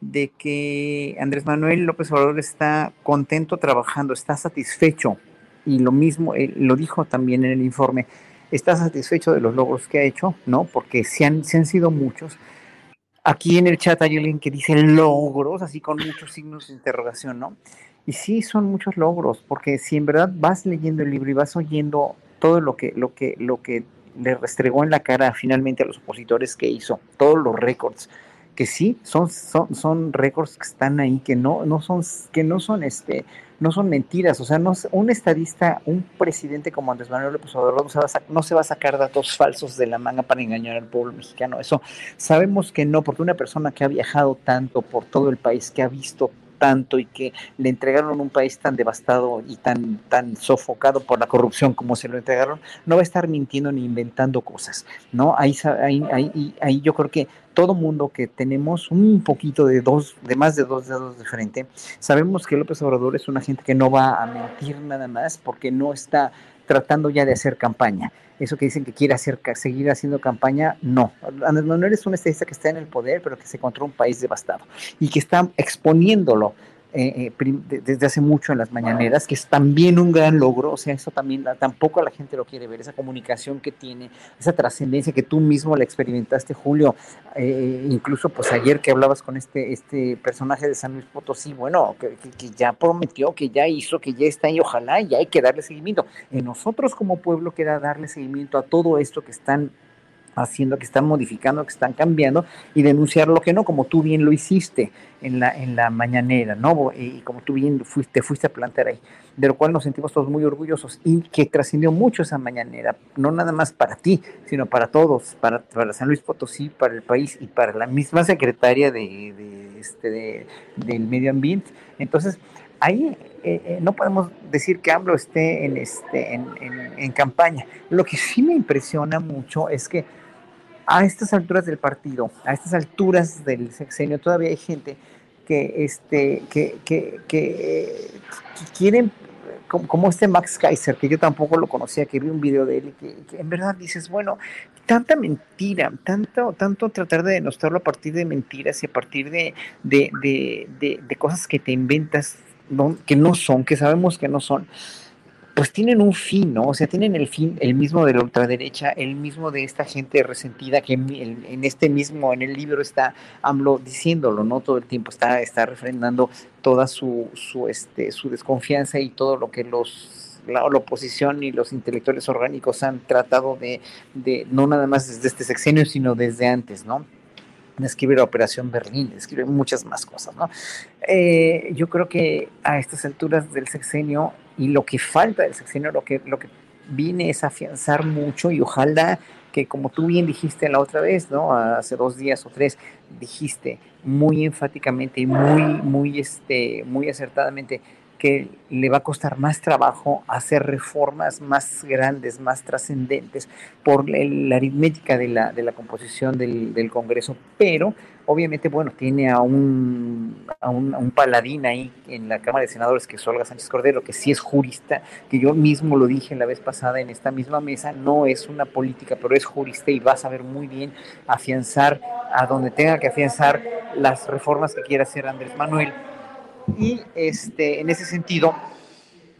de que Andrés Manuel López Obrador está contento trabajando, está satisfecho, y lo mismo, lo dijo también en el informe, está satisfecho de los logros que ha hecho, ¿no? Porque se han, se han sido muchos. Aquí en el chat hay alguien que dice logros, así con muchos signos de interrogación, ¿no? Y sí, son muchos logros, porque si en verdad vas leyendo el libro y vas oyendo todo lo que, lo que, lo que le restregó en la cara finalmente a los opositores que hizo, todos los récords, que sí, son, son, son récords que están ahí, que no, no son, que no son este, no son mentiras, o sea, no, un estadista, un presidente como Andrés Manuel López Obrador no se, va no se va a sacar datos falsos de la manga para engañar al pueblo mexicano, eso sabemos que no, porque una persona que ha viajado tanto por todo el país, que ha visto y que le entregaron un país tan devastado y tan, tan sofocado por la corrupción como se lo entregaron, no va a estar mintiendo ni inventando cosas, ¿no? Ahí, ahí, ahí, ahí yo creo que todo mundo que tenemos un poquito de dos, de más de dos dedos de frente, sabemos que López Obrador es una gente que no va a mentir nada más porque no está tratando ya de hacer campaña. Eso que dicen que quiere hacer, seguir haciendo campaña, no. Andrés Manuel es un estadista que está en el poder, pero que se encontró un país devastado y que está exponiéndolo eh, eh, desde hace mucho en las mañaneras, que es también un gran logro, o sea, eso también tampoco la gente lo quiere ver, esa comunicación que tiene, esa trascendencia que tú mismo la experimentaste, Julio, eh, incluso pues ayer que hablabas con este, este personaje de San Luis Potosí, bueno, que, ya prometió, que ya hizo, que ya está ahí, ojalá, y hay que darle seguimiento. En nosotros como pueblo queda darle seguimiento a todo esto que están haciendo, que están modificando, que están cambiando y denunciar lo que no, como tú bien lo hiciste en la, en la mañanera, ¿no? Y como tú bien fuiste, fuiste a plantear ahí, de lo cual nos sentimos todos muy orgullosos y que trascendió mucho esa mañanera, no nada más para ti, sino para todos, para, San Luis Potosí, para el país y para la misma secretaria de, de este, del medio ambiente. Entonces, ahí eh, eh, no podemos decir que AMLO esté en, este, en, en campaña. Lo que sí me impresiona mucho es que a estas alturas del partido, a estas alturas del sexenio, todavía hay gente que, este, que, que, que, quieren, como, este Max Kaiser, que yo tampoco lo conocía, que vi un video de él y que, en verdad dices, bueno, tanta mentira, tanto, tanto tratar de demostrarlo a partir de mentiras y a partir de, de, de, de cosas que te inventas, que no son, que sabemos que no son pues tienen un fin, ¿no? O sea, tienen el fin, el mismo de la ultraderecha, el mismo de esta gente resentida que en, este mismo, en el libro está AMLO diciéndolo, ¿no? Todo el tiempo está, está refrendando toda su, su, este, su desconfianza y todo lo que los la, oposición y los intelectuales orgánicos han tratado de, de, no nada más desde este sexenio, sino desde antes, ¿no? escribe la Operación Berlín, escribe muchas más cosas, ¿no? Eh, yo creo que a estas alturas del sexenio y lo que falta del sexenio, lo que, lo que viene es afianzar mucho y ojalá que como tú bien dijiste la otra vez, ¿no? Hace dos días o tres, dijiste muy enfáticamente y muy, muy, este, muy acertadamente, que le va a costar más trabajo hacer reformas más grandes, más trascendentes por la aritmética de la, de la composición del, Congreso, pero obviamente, bueno, tiene a un, a un, a, un, paladín ahí en la Cámara de Senadores, que es Olga Sánchez Cordero, que sí es jurista, que yo mismo lo dije la vez pasada en esta misma mesa, no es una política, pero es jurista y va a saber muy bien afianzar a donde tenga que afianzar las reformas que quiera hacer Andrés Manuel y este, en ese sentido,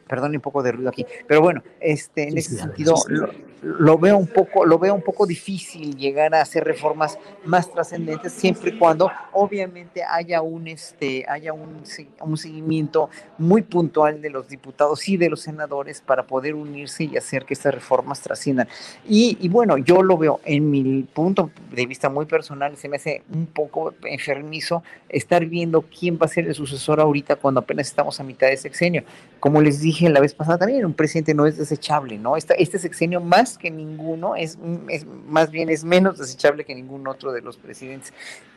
perdón un poco de ruido aquí, pero bueno, este, en ese sentido lo, veo un poco, lo veo un poco difícil llegar a hacer reformas más trascendentes siempre y cuando obviamente haya un este, haya un, un seguimiento muy puntual de los diputados y de los senadores para poder unirse y hacer que estas reformas trasciendan. Y, y bueno, yo lo veo en mi punto de vista muy personal, se me hace un poco enfermizo estar viendo quién va a ser el sucesor ahorita cuando apenas estamos a mitad de sexenio. Como les dije la vez pasada también, un presidente no es desechable, ¿no? Esta, este sexenio más que ninguno, es, es, más bien es menos desechable que ningún otro de los presidentes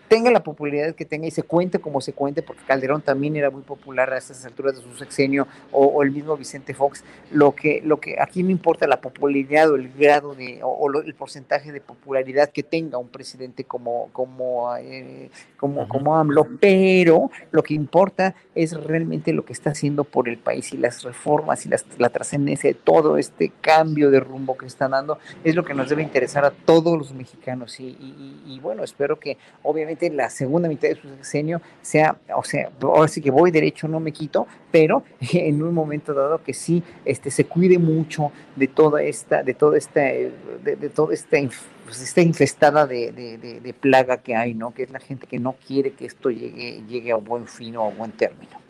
tenga la popularidad que tenga y se cuente como se cuente, porque Calderón también era muy popular a estas alturas de su sexenio, o, el mismo Vicente Fox, lo que, lo que aquí me importa la popularidad o el grado de, o, el porcentaje de popularidad que tenga un presidente como, como, eh, como, como AMLO, pero lo que importa es realmente lo que está haciendo por el país y las reformas y la trascendencia de todo este cambio de rumbo que está dando, es lo que nos debe interesar a todos los mexicanos. Y, y bueno, espero que obviamente la segunda mitad de su sexenio sea, o sea, ahora sí que voy derecho, no me quito, pero en un momento dado que sí este, se cuide mucho de toda esta, de toda esta, de, de toda esta, pues, esta infestada de, de, de, plaga que hay, ¿no? Que es la gente que no quiere que esto llegue, llegue a buen fin o a buen término.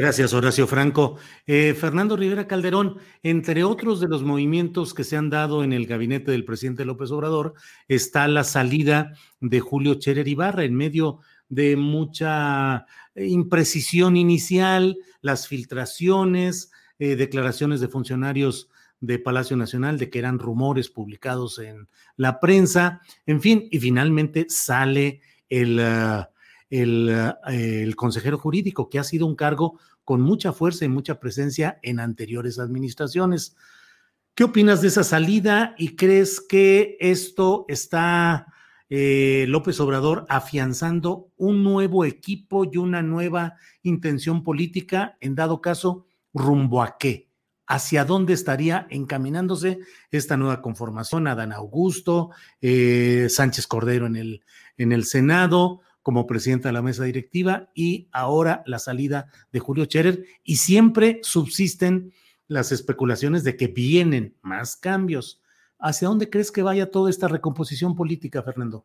Gracias, Horacio Franco. Eh, Fernando Rivera Calderón, entre otros de los movimientos que se han dado en el gabinete del presidente López Obrador, está la salida de Julio Cherer Ibarra en medio de mucha imprecisión inicial, las filtraciones, eh, declaraciones de funcionarios de Palacio Nacional de que eran rumores publicados en la prensa, en fin, y finalmente sale eh, el consejero jurídico, que ha sido un cargo con mucha fuerza y mucha presencia en anteriores administraciones. ¿Qué opinas de esa salida y crees que esto está eh, López Obrador afianzando un nuevo equipo y una nueva intención política, en dado caso, rumbo a qué? ¿Hacia dónde estaría encaminándose esta nueva conformación? Adán Augusto, eh, Sánchez Cordero en el, en el Senado, como presidenta de la mesa directiva y ahora la salida de Julio Scherer y siempre subsisten las especulaciones de que vienen más cambios. ¿Hacia dónde crees que vaya toda esta recomposición política, Fernando?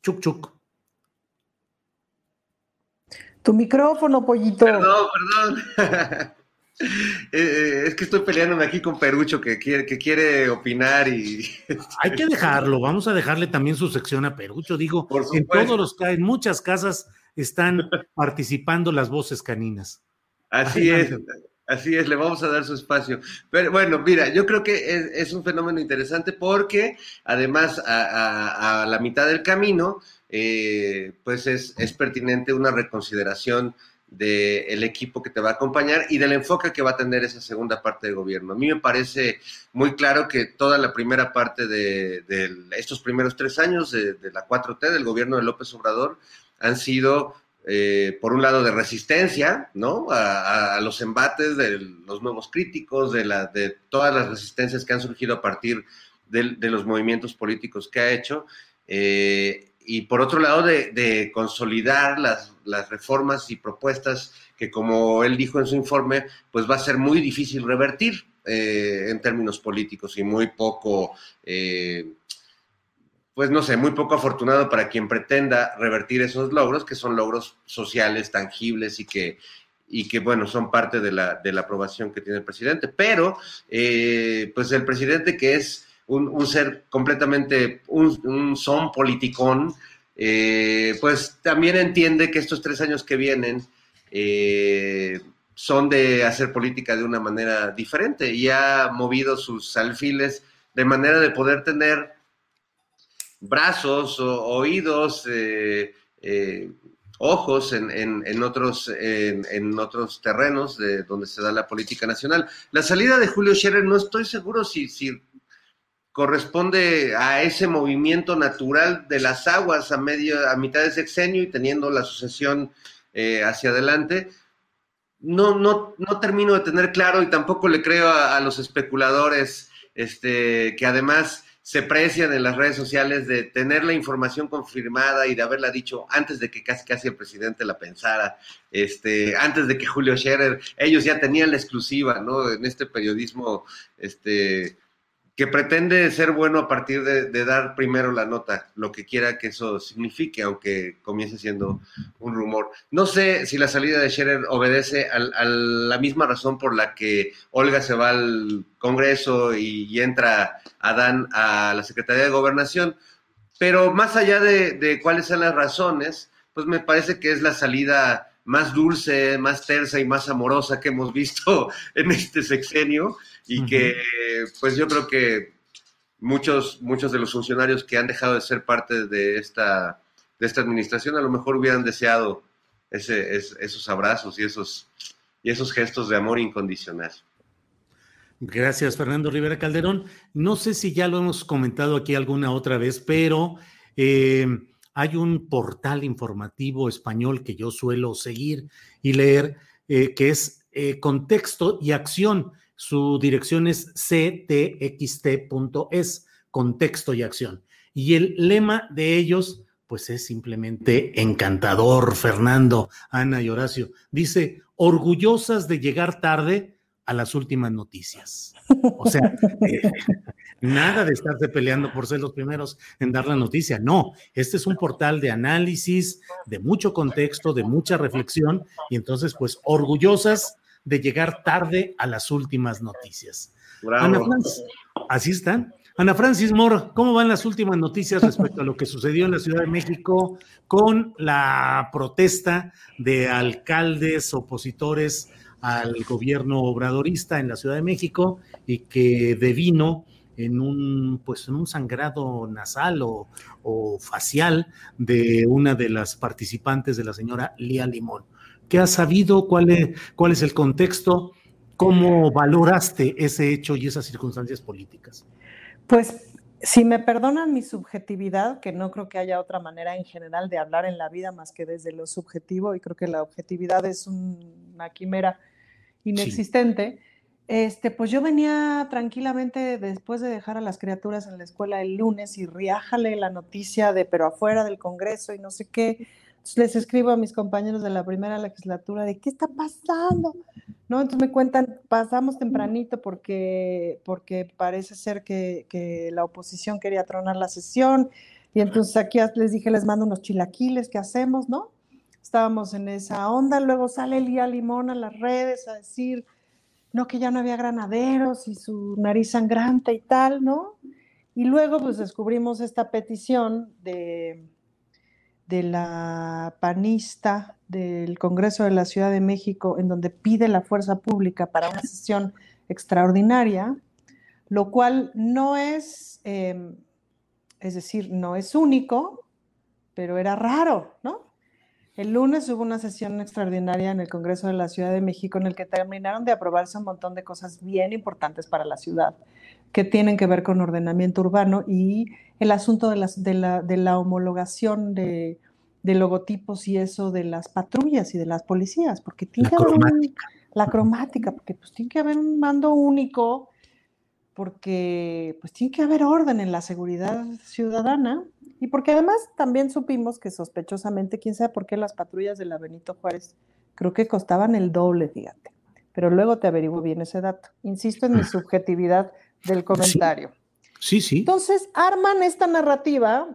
Chuc, chuc. Tu micrófono, pollito. Perdón, perdón. Eh, eh, es que estoy peleándome aquí con Perucho que quiere, que quiere opinar y. Hay que dejarlo, vamos a dejarle también su sección a Perucho. Digo, en todos los en muchas casas están participando las voces caninas. Así es, así es, le vamos a dar su espacio. Pero bueno, mira, yo creo que es, un fenómeno interesante porque además a, la mitad del camino, eh, pues es, es pertinente una reconsideración del equipo que te va a acompañar y del enfoque que va a tener esa segunda parte del gobierno. A mí me parece muy claro que toda la primera parte de, estos primeros tres años de, la 4T, del gobierno de López Obrador, han sido, eh, por un lado, de resistencia, ¿no? A, los embates de los nuevos críticos, de, la, de todas las resistencias que han surgido a partir de, los movimientos políticos que ha hecho. Eh, y por otro lado de, consolidar las, reformas y propuestas que, como él dijo en su informe, pues va a ser muy difícil revertir eh, en términos políticos y muy poco, eh, pues no sé, muy poco afortunado para quien pretenda revertir esos logros, que son logros sociales, tangibles y que, y que bueno, son parte de la, de la aprobación que tiene el presidente. Pero, eh, pues el presidente que es un, ser completamente, un, son politicón, eh, pues también entiende que estos tres años que vienen eh, son de hacer política de una manera diferente y ha movido sus alfiles de manera de poder tener brazos, o, oídos, eh, ojos en, otros, en, otros terrenos de donde se da la política nacional. La salida de Julio Scherer no estoy seguro si corresponde a ese movimiento natural de las aguas a medio, a mitad de sexenio y teniendo la sucesión eh, hacia adelante. No, no, no termino de tener claro y tampoco le creo a, los especuladores este, que además se precian en las redes sociales de tener la información confirmada y de haberla dicho antes de que casi casi el presidente la pensara, este, antes de que Julio Scherer, ellos ya tenían la exclusiva, ¿no? En este periodismo, este, que pretende ser bueno a partir de, dar primero la nota, lo que quiera que eso signifique, aunque comience siendo un rumor. No sé si la salida de Scherer obedece a, la misma razón por la que Olga se va al Congreso y, entra Adán a la Secretaría de Gobernación, pero más allá de, de cuáles son las razones, pues me parece que es la salida más dulce, más tersa y más amorosa que hemos visto en este sexenio y que pues yo creo que muchos, muchos de los funcionarios que han dejado de ser parte de esta, de esta administración a lo mejor hubieran deseado ese, esos abrazos y esos, y esos gestos de amor incondicional. Gracias, Fernando Rivera Calderón. No sé si ya lo hemos comentado aquí alguna otra vez, pero eh, hay un portal informativo español que yo suelo seguir y leer, eh, que es eh, Contexto y Acción. Su dirección es ctxt.es, contexto y acción. Y el lema de ellos, pues es simplemente encantador, Fernando, Ana y Horacio. Dice, orgullosas de llegar tarde a las últimas noticias. O sea, nada de estarse peleando por ser los primeros en dar la noticia. No, este es un portal de análisis, de mucho contexto, de mucha reflexión, y entonces, pues, orgullosas de llegar tarde a las últimas noticias. Ana Francis, así están. Ana Francis Moore, ¿cómo van las últimas noticias respecto a lo que sucedió en la Ciudad de México con la protesta de alcaldes opositores al gobierno obradorista en la Ciudad de México y que devino en un, pues, en un sangrado nasal o, o facial de una de las participantes de la señora Lía Limón. ¿Qué has sabido? ¿Cuál es, cuál es el contexto? ¿Cómo valoraste ese hecho y esas circunstancias políticas? Pues si me perdonan mi subjetividad, que no creo que haya otra manera en general de hablar en la vida más que desde lo subjetivo, y creo que la objetividad es una quimera inexistente, este, pues yo venía tranquilamente después de dejar a las criaturas en la escuela el lunes y riájale la noticia de pero afuera del Congreso y no sé qué. les escribo a mis compañeros de la primera legislatura de qué está pasando. ¿no? Entonces me cuentan, pasamos tempranito porque, porque parece ser que, que, la oposición quería tronar la sesión y entonces aquí les dije, les mando unos chilaquiles, ¿qué hacemos, no? Estábamos en esa onda, luego sale Elía Limón a las redes a decir, no, que ya no había granaderos y su nariz sangrante y tal, ¿no? Y luego pues descubrimos esta petición de, de la panista del Congreso de la Ciudad de México, en donde pide la fuerza pública para una sesión extraordinaria, lo cual no es, eh, es decir, no es único, pero era raro, ¿no? El lunes hubo una sesión extraordinaria en el Congreso de la Ciudad de México en el que terminaron de aprobarse un montón de cosas bien importantes para la ciudad, que tienen que ver con ordenamiento urbano y el asunto de, las, de, la, de la homologación de de logotipos y eso de las patrullas y de las policías, porque tiene la que haber cromática. la cromática, porque pues tiene que haber un mando único, porque pues tiene que haber orden en la seguridad ciudadana y porque además también supimos que sospechosamente, quién sabe por qué las patrullas de la Benito Juárez creo que costaban el doble, fíjate. Pero luego te averiguo bien ese dato. Insisto en mi subjetividad del comentario. Sí, sí. Entonces arman esta narrativa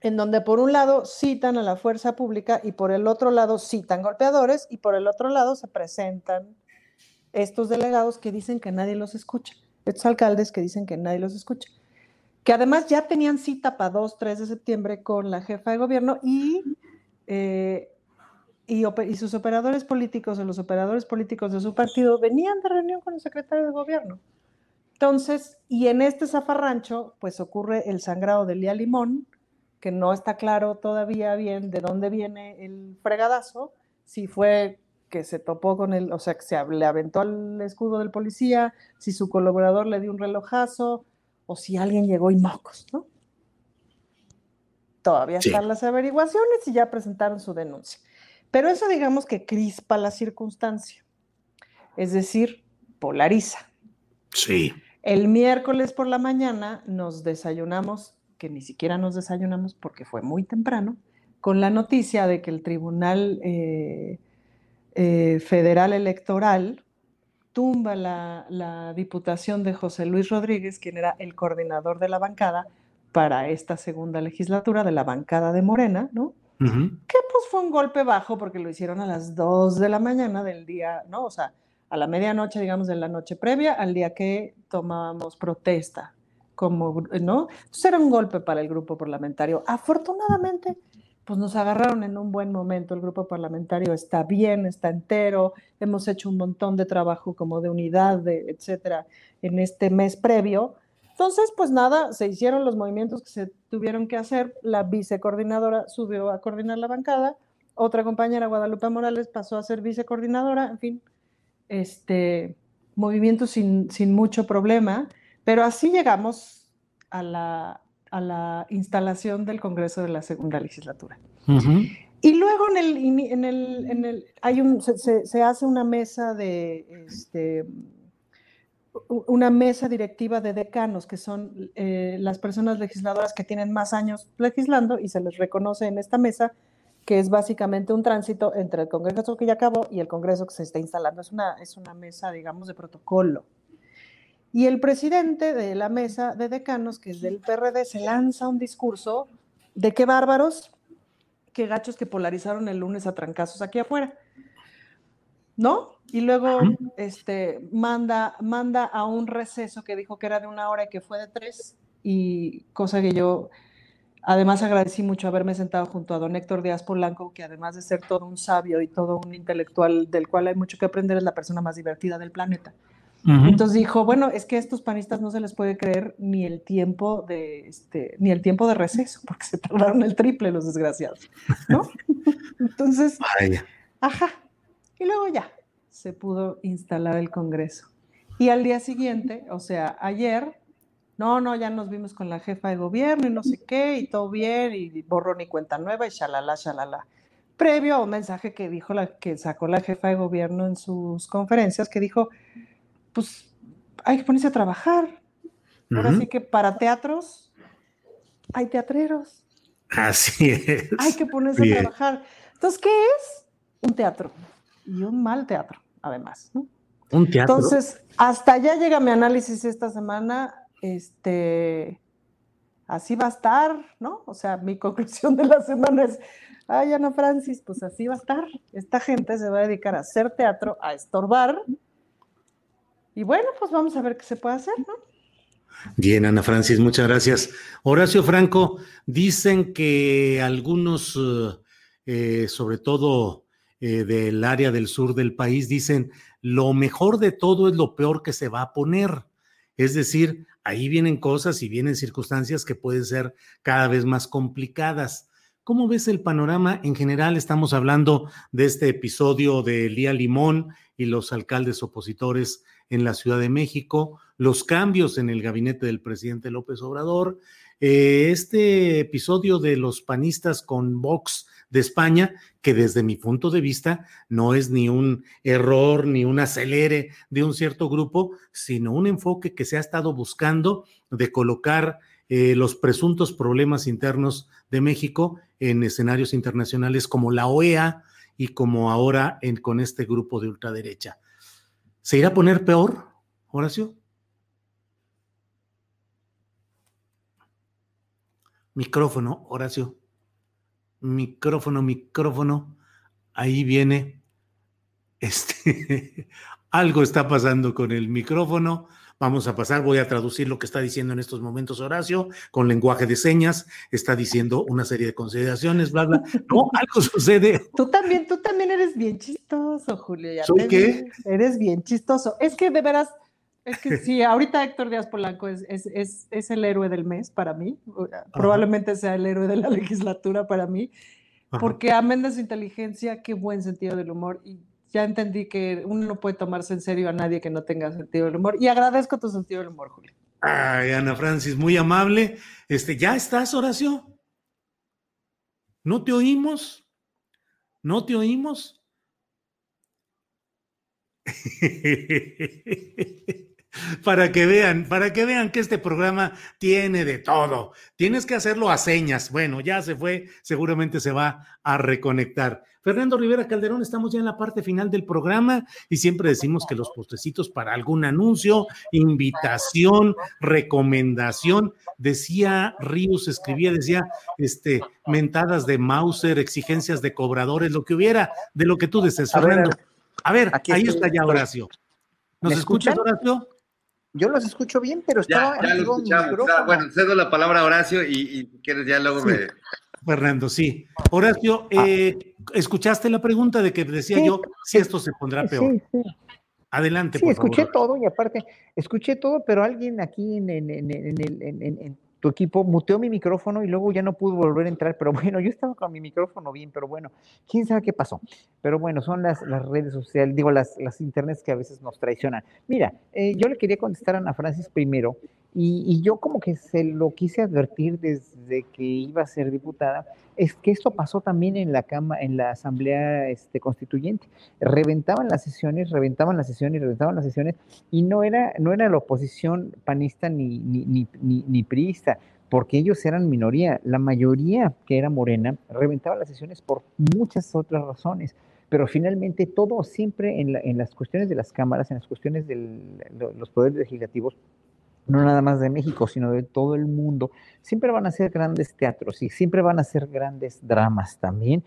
en donde por un lado citan a la fuerza pública y por el otro lado citan golpeadores y por el otro lado se presentan estos delegados que dicen que nadie los escucha, estos alcaldes que dicen que nadie los escucha, que además ya tenían cita para 2, 3 de septiembre con la jefa de gobierno y, eh, y, sus operadores políticos o los operadores políticos de su partido venían de reunión con el secretario de gobierno. Entonces, y en este zafarrancho, pues ocurre el sangrado de Lía Limón, que no está claro todavía bien de dónde viene el fregadazo, si fue que se topó con el, o sea, que se le aventó al escudo del policía, si su colaborador le dio un relojazo, o si alguien llegó y mocos, ¿no? Todavía están las averiguaciones y ya presentaron su denuncia. Pero eso digamos que crispa la circunstancia, es decir, polariza. Sí. El miércoles por la mañana nos desayunamos que ni siquiera nos desayunamos porque fue muy temprano, con la noticia de que el Tribunal eh, eh, Federal Electoral tumba la, diputación de José Luis Rodríguez, quien era el coordinador de la bancada para esta segunda legislatura de la bancada de Morena, ¿no? Que pues fue un golpe bajo porque lo hicieron a las 2 de la mañana del día, ¿no? O sea, a la medianoche, digamos, de la noche previa al día que tomábamos protesta como, ¿no? Entonces era un golpe para el grupo parlamentario. Afortunadamente, pues nos agarraron en un buen momento. El grupo parlamentario está bien, está entero. Hemos hecho un montón de trabajo como de unidad, de, etcétera, en este mes previo. Entonces, pues nada, se hicieron los movimientos que se tuvieron que hacer. La vicecoordinadora subió a coordinar la bancada. Otra compañera, Guadalupe Morales, pasó a ser vicecoordinadora. En fin, este movimiento sin, sin mucho problema. Pero así llegamos a la, a la instalación del Congreso de la Segunda Legislatura. Y luego en el, en el, en el hay un, se, se, hace una mesa de, este, una mesa directiva de decanos, que son eh, las personas legisladoras que tienen más años legislando y se les reconoce en esta mesa que es básicamente un tránsito entre el Congreso que ya acabó y el Congreso que se está instalando. Es una, es una mesa, digamos, de protocolo. Y el presidente de la mesa de decanos, que es del PRD, se lanza un discurso de qué bárbaros, qué gachos que polarizaron el lunes a trancazos aquí afuera. ¿No? Y luego este, manda, manda a un receso que dijo que era de una hora y que fue de tres, y cosa que yo además agradecí mucho haberme sentado junto a don Héctor Díaz Polanco, que además de ser todo un sabio y todo un intelectual del cual hay mucho que aprender, es la persona más divertida del planeta Entonces dijo, bueno, es que a estos panistas no se les puede creer ni el tiempo de este, ni el tiempo de receso, porque se tardaron el triple los desgraciados, ¿no? Entonces, ajá. Y luego ya se pudo instalar el Congreso. Y al día siguiente, o sea, ayer, no, no, ya nos vimos con la jefa de gobierno y no sé qué, y todo bien, y borró ni cuenta nueva, y shalala, shalala. Previo a un mensaje que dijo la, que sacó la jefa de gobierno en sus conferencias, que dijo, pues hay que ponerse a trabajar. Ahora sí que para teatros hay teatreros. Así es. Hay que ponerse a trabajar. Entonces, ¿qué es? Un teatro. Y un mal teatro, además, ¿no? Un teatro. Entonces, hasta allá llega mi análisis esta semana. Este, así va a estar, ¿no? O sea, mi conclusión de la semana es, ay, Ana Francis, pues así va a estar. Esta gente se va a dedicar a hacer teatro, a estorbar, y bueno, pues vamos a ver qué se puede hacer, ¿no? Bien, Ana Francis, muchas gracias. Horacio Franco, dicen que algunos, eh, sobre todo eh, del área del sur del país, dicen, lo mejor de todo es lo peor que se va a poner. Es decir, ahí vienen cosas y vienen circunstancias que pueden ser cada vez más complicadas. ¿Cómo ves el panorama en general? Estamos hablando de este episodio de Lía Limón y los alcaldes opositores en la Ciudad de México, los cambios en el gabinete del presidente López Obrador, eh, este episodio de los panistas con Vox de España, que desde mi punto de vista no es ni un error ni un acelere de un cierto grupo, sino un enfoque que se ha estado buscando de colocar eh, los presuntos problemas internos de México en escenarios internacionales como la OEA y como ahora en, con este grupo de ultraderecha. ¿Se irá a poner peor, Horacio? Micrófono, Horacio. Micrófono, micrófono. Ahí viene. Este, algo está pasando con el micrófono. Vamos a pasar, voy a traducir lo que está diciendo en estos momentos Horacio con lenguaje de señas. Está diciendo una serie de consideraciones, bla, bla. No, algo sucede. Tú también, tú también eres bien chistoso, Julio. Ya ¿Soy qué? Eres bien chistoso. Es que de veras, es que sí, ahorita Héctor Díaz Polanco es, es, es, el héroe del mes para mí. Probablemente sea el héroe de la legislatura para mí. Porque amén de su inteligencia, qué buen sentido del humor. Y ya entendí que uno no puede tomarse en serio a nadie que no tenga sentido del humor. Y agradezco tu sentido del humor, Julio. Ay, Ana Francis, muy amable. Este, ¿ya estás, Horacio? ¿No te oímos? ¿No te oímos? para que vean, para que vean que este programa tiene de todo. Tienes que hacerlo a señas. Bueno, ya se fue, seguramente se va a reconectar. Fernando Rivera Calderón, estamos ya en la parte final del programa y siempre decimos que los postecitos para algún anuncio, invitación, recomendación, decía Ríos, escribía, decía, este, mentadas de Mauser, exigencias de cobradores, lo que hubiera, de lo que tú desees, Fernando. A ver, ahí está ya Horacio. ¿Nos escuchas, Horacio? Yo los escucho bien, pero estaba ya, ya Bueno, cedo la palabra a Horacio y, y quieres ya luego me Fernando, sí. Horacio, ah. eh, ¿escuchaste la pregunta de que decía yo si esto se pondrá peor? Sí, sí. Adelante, sí, escuché todo y aparte, escuché todo, pero alguien aquí en, en, en, en, tu equipo muteó mi micrófono y luego ya no pudo volver a entrar, pero bueno, yo estaba con mi micrófono bien, pero bueno, quién sabe qué pasó. Pero bueno, son las, redes sociales, digo, las, las internets que a veces nos traicionan. Mira, eh, yo le quería contestar a Ana Francis primero, y, yo como que se lo quise advertir desde que iba a ser diputada, es que esto pasó también en la cama, en la asamblea este, constituyente. Reventaban las sesiones, reventaban las sesiones, reventaban las sesiones, y no era, no era la oposición panista ni, ni, ni, ni, ni priista, porque ellos eran minoría. La mayoría que era morena reventaba las sesiones por muchas otras razones pero finalmente todo siempre en, la, en, las cuestiones de las cámaras, en las cuestiones de los poderes legislativos, no nada más de México, sino de todo el mundo, siempre van a ser grandes teatros y siempre van a ser grandes dramas también,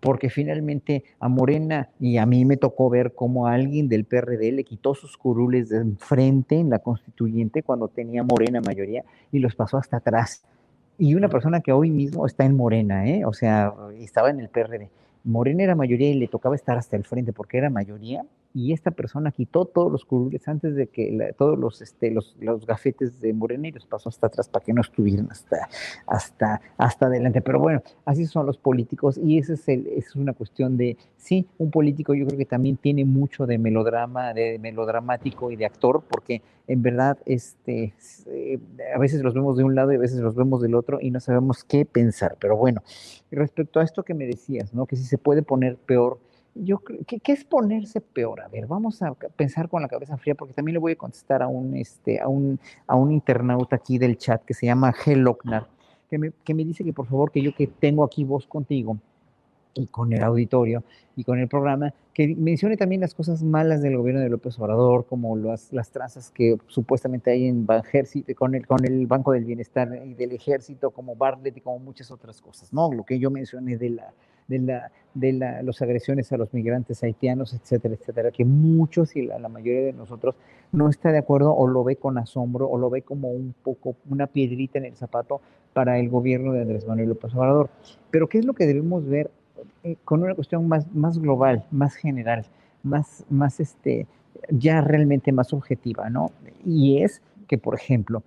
porque finalmente a Morena y a mí me tocó ver cómo alguien del PRD le quitó sus curules de enfrente en la constituyente cuando tenía Morena mayoría y los pasó hasta atrás. Y una persona que hoy mismo está en Morena, ¿eh? o sea, estaba en el PRD. Morena era mayoría y le tocaba estar hasta el frente porque era mayoría y esta persona quitó todos los curules antes de que todos los, este, los, los gafetes de Morena y los pasó hasta atrás para que no estuvieran hasta, hasta, hasta adelante. Pero bueno, así son los políticos y ese es, el, es una cuestión de, sí, un político yo creo que también tiene mucho de melodrama, de melodramático y de actor, porque en verdad este, eh, a veces los vemos de un lado y a veces los vemos del otro y no sabemos qué pensar. Pero bueno, respecto a esto que me decías, ¿no? Que si se puede poner peor yo ¿qué es ponerse peor. A ver, vamos a pensar con la cabeza fría, porque también le voy a contestar a un, este, a un, a un internauta aquí del chat que se llama Heloknar, que me, que me dice que por favor, que yo que tengo aquí voz contigo y con el auditorio y con el programa, que mencione también las cosas malas del gobierno de López Obrador, como las, las trazas que supuestamente hay en Banjército, con el, con el Banco del Bienestar y del Ejército, como Bartlett y como muchas otras cosas, ¿no? Lo que yo mencioné de la, de, la, de la, las agresiones a los migrantes haitianos, etcétera, etcétera, que muchos y la, la, mayoría de nosotros no está de acuerdo o lo ve con asombro o lo ve como un poco una piedrita en el zapato para el gobierno de Andrés Manuel López Obrador. Pero ¿qué es lo que debemos ver eh, con una cuestión más, más global, más general, más, más este, ya realmente más objetiva, ¿no? Y es que, por ejemplo,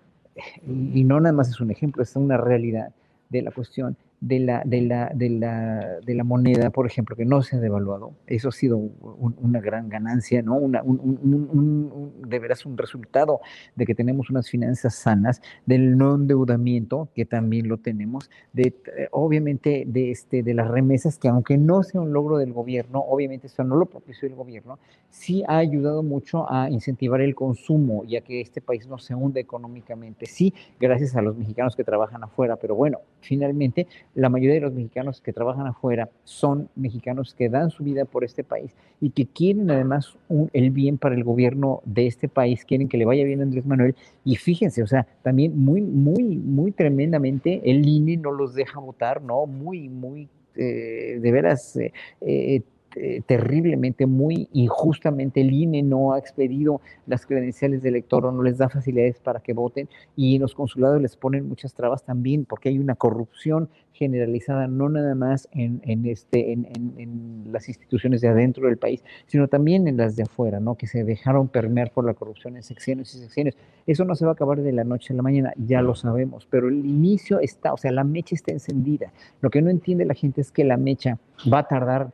y no nada más es un ejemplo, es una realidad de la cuestión de la, de la, de la, de la moneda, por ejemplo, que no se ha devaluado. Eso ha sido una gran ganancia, ¿no? Una, un, de veras un resultado de que tenemos unas finanzas sanas, del no endeudamiento, que también lo tenemos, de obviamente de, este, de las remesas, que aunque no sea un logro del gobierno, obviamente eso no lo propició el gobierno, sí ha ayudado mucho a incentivar el consumo y a que este país no se hunde económicamente. Sí, gracias a los mexicanos que trabajan afuera, pero bueno, finalmente la mayoría de los mexicanos que trabajan afuera son mexicanos que dan su vida por este país y que quieren además el bien para el gobierno de este país, quieren que le vaya bien a Andrés Manuel. Y fíjense, o sea, también muy, muy, muy tremendamente el INE no los deja votar, ¿no? Muy, muy, eh, de veras, eh, eh, eh, terriblemente, muy injustamente, el INE no ha expedido las credenciales de elector o no les da facilidades para que voten y los consulados les ponen muchas trabas también porque hay una corrupción generalizada no nada más en, en este, en, en, las instituciones de adentro del país, sino también en las de afuera, ¿no? que se dejaron permear por la corrupción en secciones y secciones. Eso no se va a acabar de la noche a la mañana, ya lo sabemos, pero el inicio está, o sea, la mecha está encendida. Lo que no entiende la gente es que la mecha va a tardar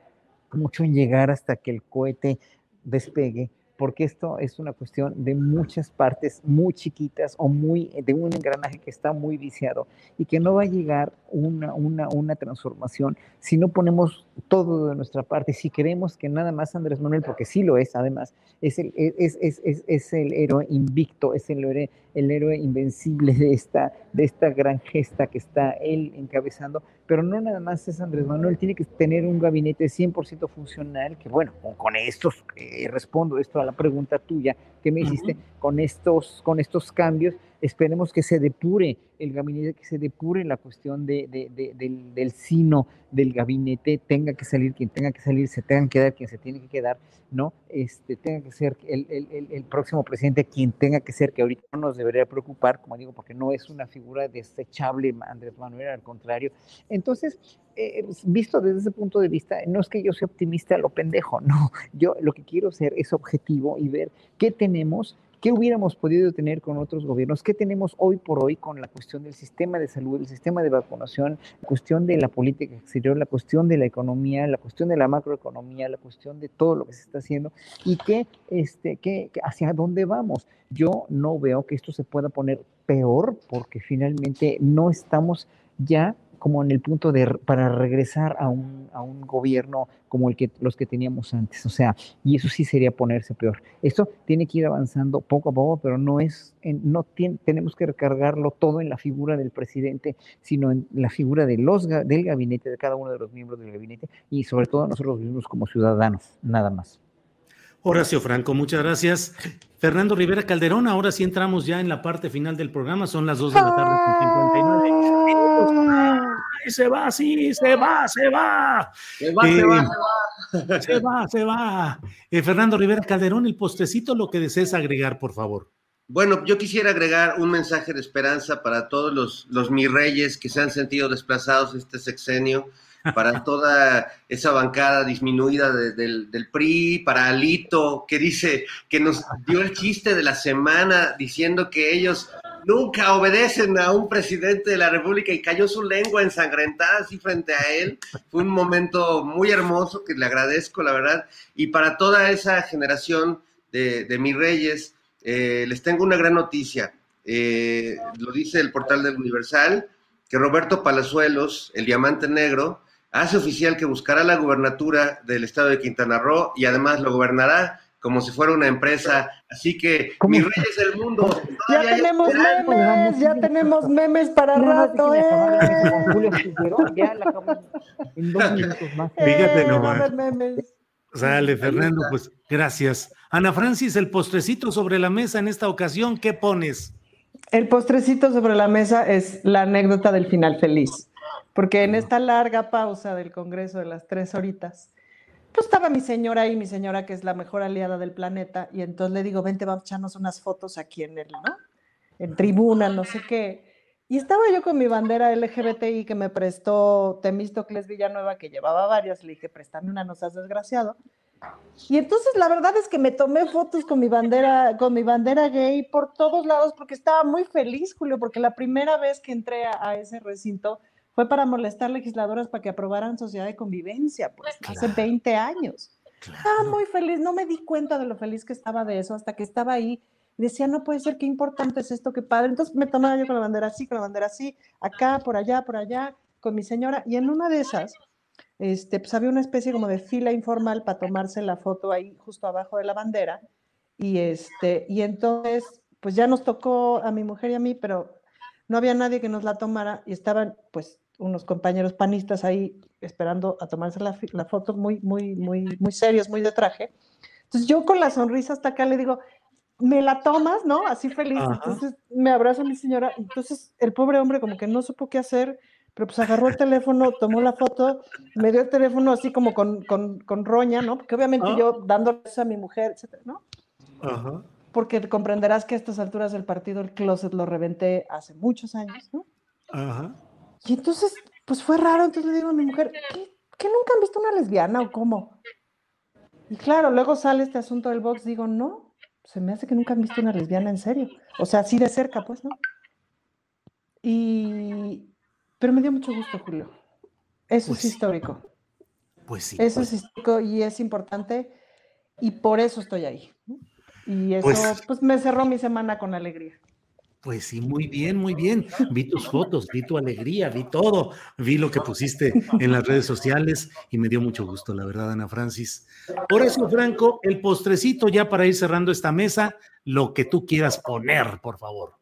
mucho en llegar hasta que el cohete despegue, porque esto es una cuestión de muchas partes muy chiquitas o muy de un engranaje que está muy viciado y que no va a llegar una, una, una transformación si no ponemos todo de nuestra parte, si queremos que nada más Andrés Manuel, porque sí lo es además, es el, es, es, es, es el héroe invicto, es el héroe, el héroe invencible de esta, de esta gran gesta que está él encabezando, pero no nada más es Andrés Manuel, tiene que tener un gabinete 100% funcional, que bueno, con estos, eh, respondo esto a la pregunta tuya que me hiciste, uh -huh. con, estos, con estos cambios, esperemos que se depure el gabinete, que se depure la cuestión de, de, de, del, del sino del gabinete, tenga que salir quien tenga que salir, se tenga que quedar quien se tiene que quedar, ¿no? Este, tenga que ser el, el, el, próximo presidente quien tenga que ser, que ahorita no nos debería preocupar, como digo, porque no es una figura desechable Andrés Manuel, al contrario. Entonces, eh, visto desde ese punto de vista, no es que yo sea optimista a lo pendejo, no, yo lo que quiero ser es objetivo y ver qué tenemos ¿Qué hubiéramos podido tener con otros gobiernos? ¿Qué tenemos hoy por hoy con la cuestión del sistema de salud, el sistema de vacunación, la cuestión de la política exterior, la cuestión de la economía, la cuestión de la macroeconomía, la cuestión de todo lo que se está haciendo y qué, este, hacia dónde vamos? Yo no veo que esto se pueda poner peor porque finalmente no estamos ya como en el punto de para regresar a un, a un gobierno como el que los que teníamos antes. O sea, y eso sí sería ponerse peor. Esto tiene que ir avanzando poco a poco, pero no es, en, no tiene, tenemos que recargarlo todo en la figura del presidente, sino en la figura de los, del gabinete, de cada uno de los miembros del gabinete y sobre todo nosotros mismos como ciudadanos, nada más. Horacio Franco, muchas gracias. Fernando Rivera Calderón, ahora sí entramos ya en la parte final del programa, son las 2 de la tarde con 59 minutos. ¡Ay, se va, sí, se va, se va! Se va, eh, se va, se va. Se va, se va. Eh, Fernando Rivera Calderón, el postecito, lo que desees agregar, por favor. Bueno, yo quisiera agregar un mensaje de esperanza para todos los, los mis reyes que se han sentido desplazados este sexenio. para toda esa bancada disminuida del, del PRI, para Alito, que dice que nos dio el chiste de la semana diciendo que ellos nunca obedecen a un presidente de la República y cayó su lengua ensangrentada así frente a él. Fue un momento muy hermoso que le agradezco, la verdad. Y para toda esa generación de, de mis reyes, eh, les tengo una gran noticia. Eh, lo dice el portal del Universal, que Roberto Palazuelos, el diamante negro, hace oficial que buscará la gubernatura del estado de Quintana Roo y además lo gobernará como si fuera una empresa. Así que, mis reyes del mundo. Ya tenemos memes, ya tenemos memes para rato, ¿eh? Ya la en dos minutos más. Fíjate Eh, nomás. Sale, Fernando, pues gracias. Ana Francis, el postrecito sobre la mesa en esta ocasión, ¿qué pones? El postrecito sobre la mesa es la anécdota del final feliz, porque en esta larga pausa del Congreso de las tres horitas, pues estaba mi señora ahí, mi señora que es la mejor aliada del planeta, y entonces le digo, vente, vamos a echarnos unas fotos aquí en el, ¿no? En tribuna, no sé qué. Y estaba yo con mi bandera LGBTI que me prestó Temístocles Villanueva, que llevaba varias, le dije, préstame una, no seas desgraciado. Y entonces la verdad es que me tomé fotos con mi bandera, con mi bandera gay por todos lados porque estaba muy feliz, Julio, porque la primera vez que entré a, a ese recinto fue para molestar legisladoras para que aprobaran sociedad de convivencia, pues hace 20 años. Estaba muy feliz, no me di cuenta de lo feliz que estaba de eso hasta que estaba ahí. Decía, no puede ser, qué importante es esto, qué padre. Entonces me tomaba yo con la bandera así, con la bandera así, acá, por allá, por allá, con mi señora. Y en una de esas, este, pues había una especie como de fila informal para tomarse la foto ahí justo abajo de la bandera. Y, este, y entonces, pues ya nos tocó a mi mujer y a mí, pero no había nadie que nos la tomara y estaban pues unos compañeros panistas ahí esperando a tomarse la, la foto muy, muy, muy, muy serios, muy de traje. Entonces yo con la sonrisa hasta acá le digo, me la tomas, ¿no? Así feliz. Ajá. Entonces me abraza mi señora. Entonces el pobre hombre como que no supo qué hacer, pero pues agarró el teléfono, tomó la foto, me dio el teléfono así como con, con, con roña, ¿no? Porque obviamente Ah. yo dándole eso a mi mujer, etcétera, ¿no? Ajá. Porque comprenderás que a estas alturas del partido el closet lo reventé hace muchos años, ¿no? Ajá. Y entonces, pues fue raro, entonces le digo a mi mujer, ¿qué, qué nunca han visto una lesbiana o cómo? Y claro, luego sale este asunto del box, digo, no, se me hace que nunca han visto una lesbiana en serio. O sea, así de cerca, pues, ¿no? Y... Pero me dio mucho gusto, Julio. Eso Pues es sí. histórico. Pues sí. Eso pues- es histórico y es importante y por eso estoy ahí. Y eso, Pues- pues me cerró mi semana con alegría. Pues sí, muy bien, muy bien. Vi tus fotos, vi tu alegría, vi todo, vi lo que pusiste en las redes sociales y me dio mucho gusto, la verdad, Ana Francis. Horacio Franco, el postrecito ya para ir cerrando esta mesa, lo que tú quieras poner, por favor.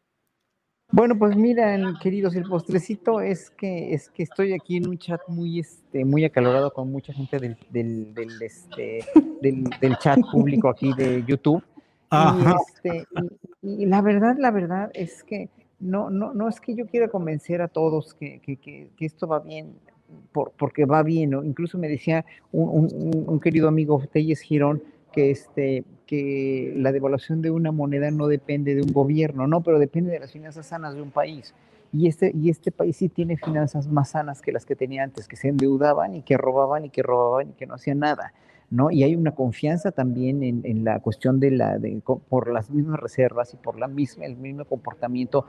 Bueno, pues miren, queridos, el postrecito es que es que estoy aquí en un chat muy este muy acalorado con mucha gente del, del, del, este del, del chat público aquí de YouTube. Y, este, y, y la verdad, la verdad es que no, no, no es que yo quiera convencer a todos que, que, que, que esto va bien, por, porque va bien, ¿no? Incluso me decía un, un- un querido amigo, Telles Girón, que, este, que la devaluación de una moneda no depende de un gobierno, no, pero depende de las finanzas sanas de un país. Y este, y este país sí tiene finanzas más sanas que las que tenía antes, que se endeudaban y que robaban y que robaban y que no hacían nada. ¿No? Y hay una confianza también en, en la cuestión de la, de, por las mismas reservas y por la misma, el mismo comportamiento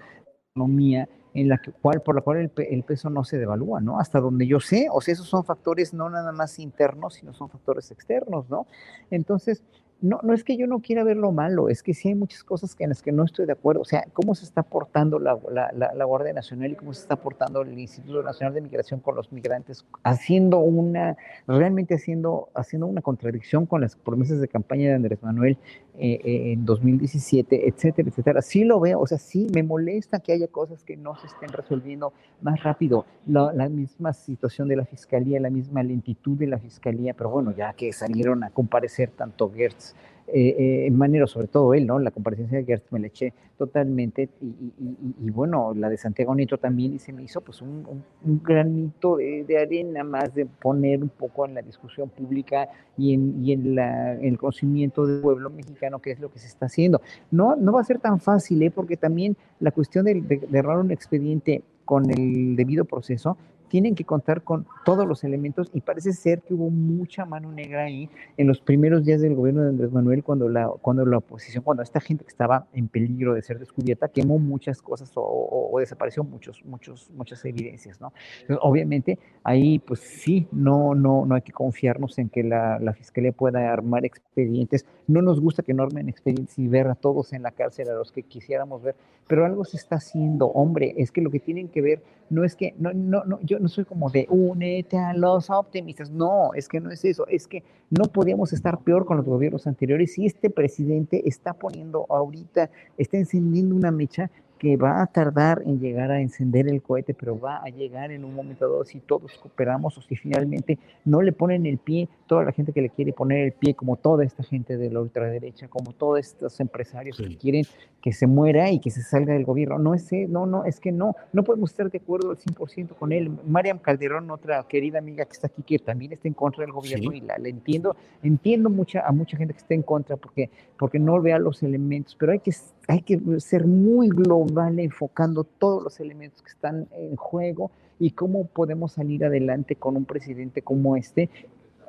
economía en la que, cual, por la cual el, el peso no se devalúa, ¿no? Hasta donde yo sé, o sea, esos son factores no nada más internos, sino son factores externos, ¿no? Entonces, no, no es que yo no quiera ver lo malo, es que sí hay muchas cosas que, en las que no estoy de acuerdo. O sea, cómo se está portando la, Guardia Nacional y cómo se está portando el Instituto Nacional de Migración con los migrantes, haciendo una, realmente haciendo, haciendo una contradicción con las promesas de campaña de Andrés Manuel eh, eh, en 2017, etcétera, etcétera. Sí lo veo, o sea, sí me molesta que haya cosas que no se estén resolviendo más rápido. La, la misma situación de la fiscalía, la misma lentitud de la fiscalía, pero bueno, ya que salieron a comparecer tanto Gertz, eh, eh, en manera, sobre todo él, ¿no? La comparecencia de Gertz me la eché totalmente y, y- y- y, bueno, la de Santiago Nieto también y se me hizo pues un, un- un granito de, arena más de poner un poco en la discusión pública y en, y en la, el conocimiento del pueblo mexicano qué es lo que se está haciendo. No, no va a ser tan fácil, ¿eh? porque también la cuestión de, de, de un expediente con el debido proceso tienen que contar con todos los elementos y parece ser que hubo mucha mano negra ahí en los primeros días del gobierno de Andrés Manuel cuando la, cuando la oposición, cuando esta gente que estaba en peligro de ser descubierta quemó muchas cosas o, desapareció muchos, muchos, muchas evidencias, ¿no? obviamente ahí pues sí, no, no, no hay que confiarnos en que la, la fiscalía pueda armar expedientes. No nos gusta que no armen expedientes y ver a todos en la cárcel a los que quisiéramos ver, pero algo se está haciendo, hombre, es que lo que tienen que ver no es que, no, no, no, yo no soy como de únete a los optimistas, no, es que no es eso, es que no podíamos estar peor con los gobiernos anteriores y este presidente está poniendo ahorita, está encendiendo una mecha que va a tardar en llegar a encender el cohete, pero va a llegar en un momento dado si todos cooperamos o si finalmente no le ponen el pie toda la gente que le quiere poner el pie, como toda esta gente de la ultraderecha, como todos estos empresarios que quieren que se muera y que se salga del gobierno. No es, no, no, es que no, no podemos estar de acuerdo al 100% con él. Mariam Calderón, otra querida amiga que está aquí, que también está en contra del gobierno y la, entiendo, entiendo mucha, a mucha gente que está en contra porque, porque no vea los elementos, pero hay que hay que ser muy global enfocando todos los elementos que están en juego y cómo podemos salir adelante con un presidente como este,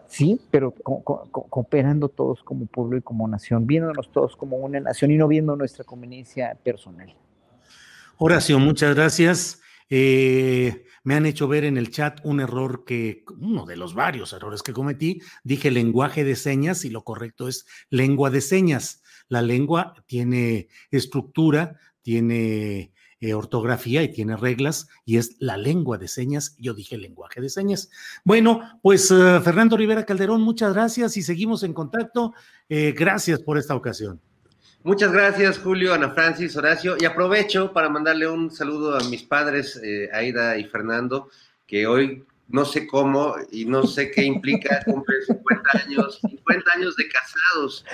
sí, pero cooperando todos como pueblo y como nación, viéndonos todos como una nación y no viendo nuestra conveniencia personal. Horacio, muchas gracias. Eh, me han hecho ver en el chat un error que, uno de los varios errores que cometí, dije lenguaje de señas y lo correcto es lengua de señas. La lengua tiene estructura, tiene eh, ortografía y tiene reglas y es la lengua de señas. Yo dije lenguaje de señas. Bueno, pues eh, Fernando Rivera Calderón, muchas gracias y seguimos en contacto. Eh, gracias por esta ocasión. Muchas gracias, Julio, Ana Francis, Horacio. Y aprovecho para mandarle un saludo a mis padres, Aida y Fernando, que hoy no sé cómo y no sé qué implica cumplir 50 años, 50 años de casados.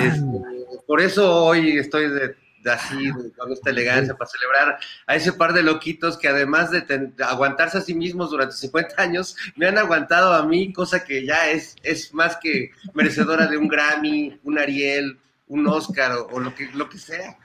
Este, por eso hoy estoy de, así, con esta elegancia, para celebrar a ese par de loquitos que además de, aguantarse a sí mismos durante 50 años, me han aguantado a mí, cosa que ya es, es más que merecedora de un Grammy, un Ariel, un Oscar o, lo, que, lo que sea.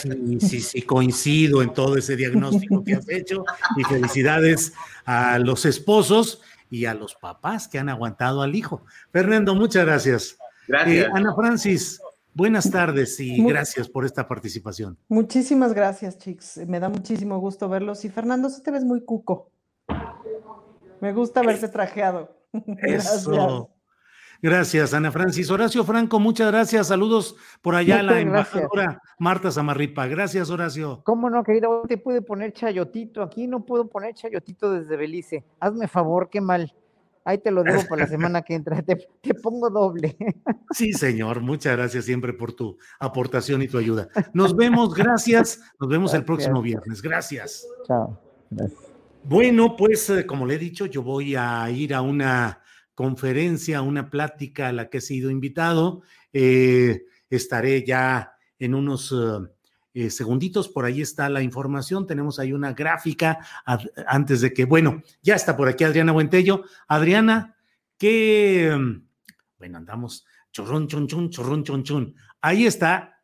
Sí, sí, sí, coincido en todo ese diagnóstico que has hecho y felicidades a los esposos y a los papás que han aguantado al hijo. Fernando, muchas gracias. Gracias. Eh, Ana Francis, buenas tardes y gracias por esta participación. Muchísimas gracias, chicos. Me da muchísimo gusto verlos. Y Fernando, sí te ves muy cuco. Me gusta verte trajeado. Eso. Gracias, Ana Francis. Horacio Franco, muchas gracias. Saludos por allá a la embajadora Marta Zamarripa. Gracias, Horacio. ¿Cómo no, querido? Te pude poner chayotito. Aquí no puedo poner chayotito desde Belice. Hazme favor, qué mal. Ahí te lo debo para la semana que entra. Te, pongo doble. Sí, señor. Muchas gracias siempre por tu aportación y tu ayuda. Nos vemos. Gracias. Nos vemos el próximo viernes. Gracias. Chao. Bueno, pues eh, como le he dicho, yo voy a ir a una conferencia, una plática a la que he sido invitado. Eh, estaré ya en unos eh, segunditos, por ahí está la información, tenemos ahí una gráfica antes de que, bueno, ya está por aquí Adriana Buentello. Adriana, que, bueno, andamos chorrón, chon, chon, chorrón, chon. Ahí está,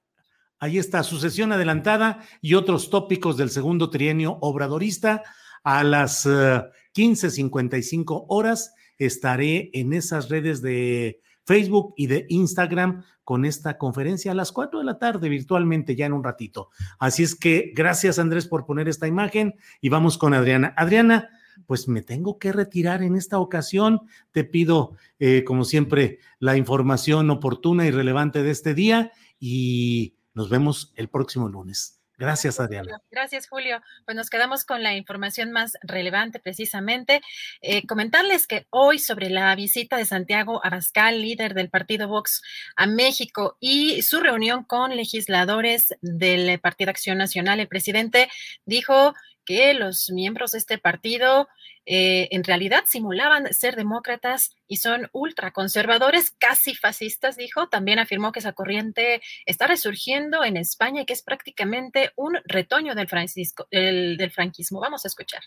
ahí está su sesión adelantada y otros tópicos del segundo trienio obradorista a las 15.55 eh, horas estaré en esas redes de Facebook y de Instagram con esta conferencia a las 4 de la tarde virtualmente ya en un ratito. Así es que gracias Andrés por poner esta imagen y vamos con Adriana. Adriana, pues me tengo que retirar en esta ocasión. Te pido, eh, como siempre, la información oportuna y relevante de este día y nos vemos el próximo lunes. Gracias, Adriana. Gracias, Julio. Pues nos quedamos con la información más relevante precisamente. Eh, comentarles que hoy sobre la visita de Santiago Abascal, líder del partido Vox a México, y su reunión con legisladores del Partido Acción Nacional, el presidente dijo que los miembros de este partido eh, en realidad simulaban ser demócratas y son ultraconservadores, casi fascistas, dijo. También afirmó que esa corriente está resurgiendo en España y que es prácticamente un retoño del, francisco, del franquismo. Vamos a escuchar.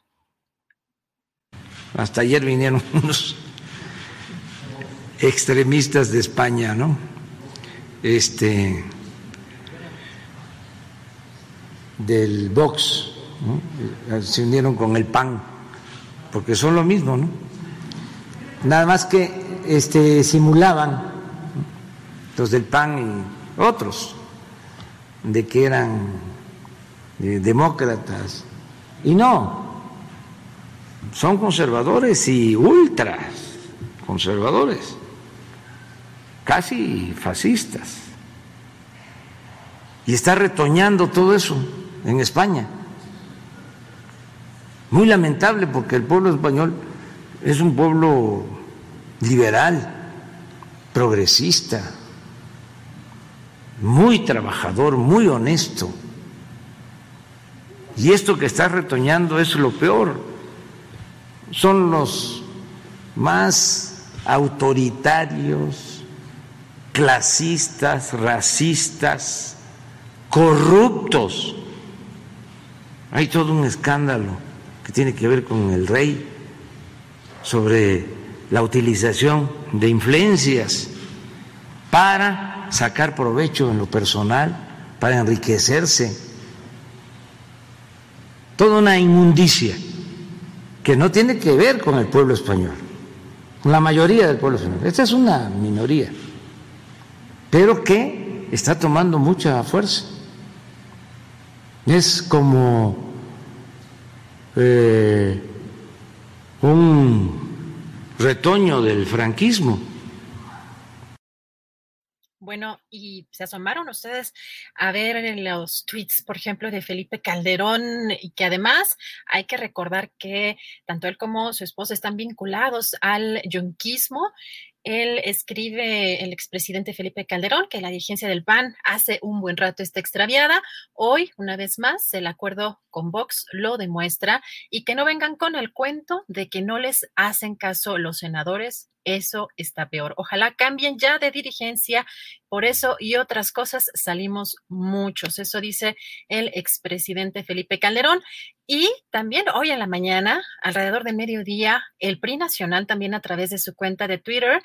Hasta ayer vinieron unos extremistas de España, ¿no? Este del Vox, se unieron con el PAN porque son lo mismo, ¿no? Nada más que este, simulaban los del PAN y otros de que eran eh, demócratas. Y no, son conservadores y ultras conservadores, casi fascistas. Y está retoñando todo eso en España. Muy lamentable porque el pueblo español es un pueblo liberal, progresista, muy trabajador, muy honesto. Y esto que está retoñando es lo peor. Son los más autoritarios, clasistas, racistas, corruptos. Hay todo un escándalo que tiene que ver con el rey sobre la utilización de influencias para sacar provecho en lo personal, para enriquecerse. Toda una inmundicia que no tiene que ver con el pueblo español, con la mayoría del pueblo español. Esta es una minoría, pero que está tomando mucha fuerza. Es como eh, un retoño del franquismo. Bueno, y se asomaron ustedes a ver los tweets, por ejemplo, de Felipe Calderón, y que además hay que recordar que tanto él como su esposa están vinculados al yunquismo él escribe, el expresidente Felipe Calderón, que la dirigencia del PAN hace un buen rato está extraviada. Hoy, una vez más, el acuerdo con Vox lo demuestra y que no vengan con el cuento de que no les hacen caso los senadores. Eso está peor. Ojalá cambien ya de dirigencia. Por eso y otras cosas salimos muchos. Eso dice el expresidente Felipe Calderón. Y también hoy en la mañana, alrededor del mediodía, el PRI Nacional también a través de su cuenta de Twitter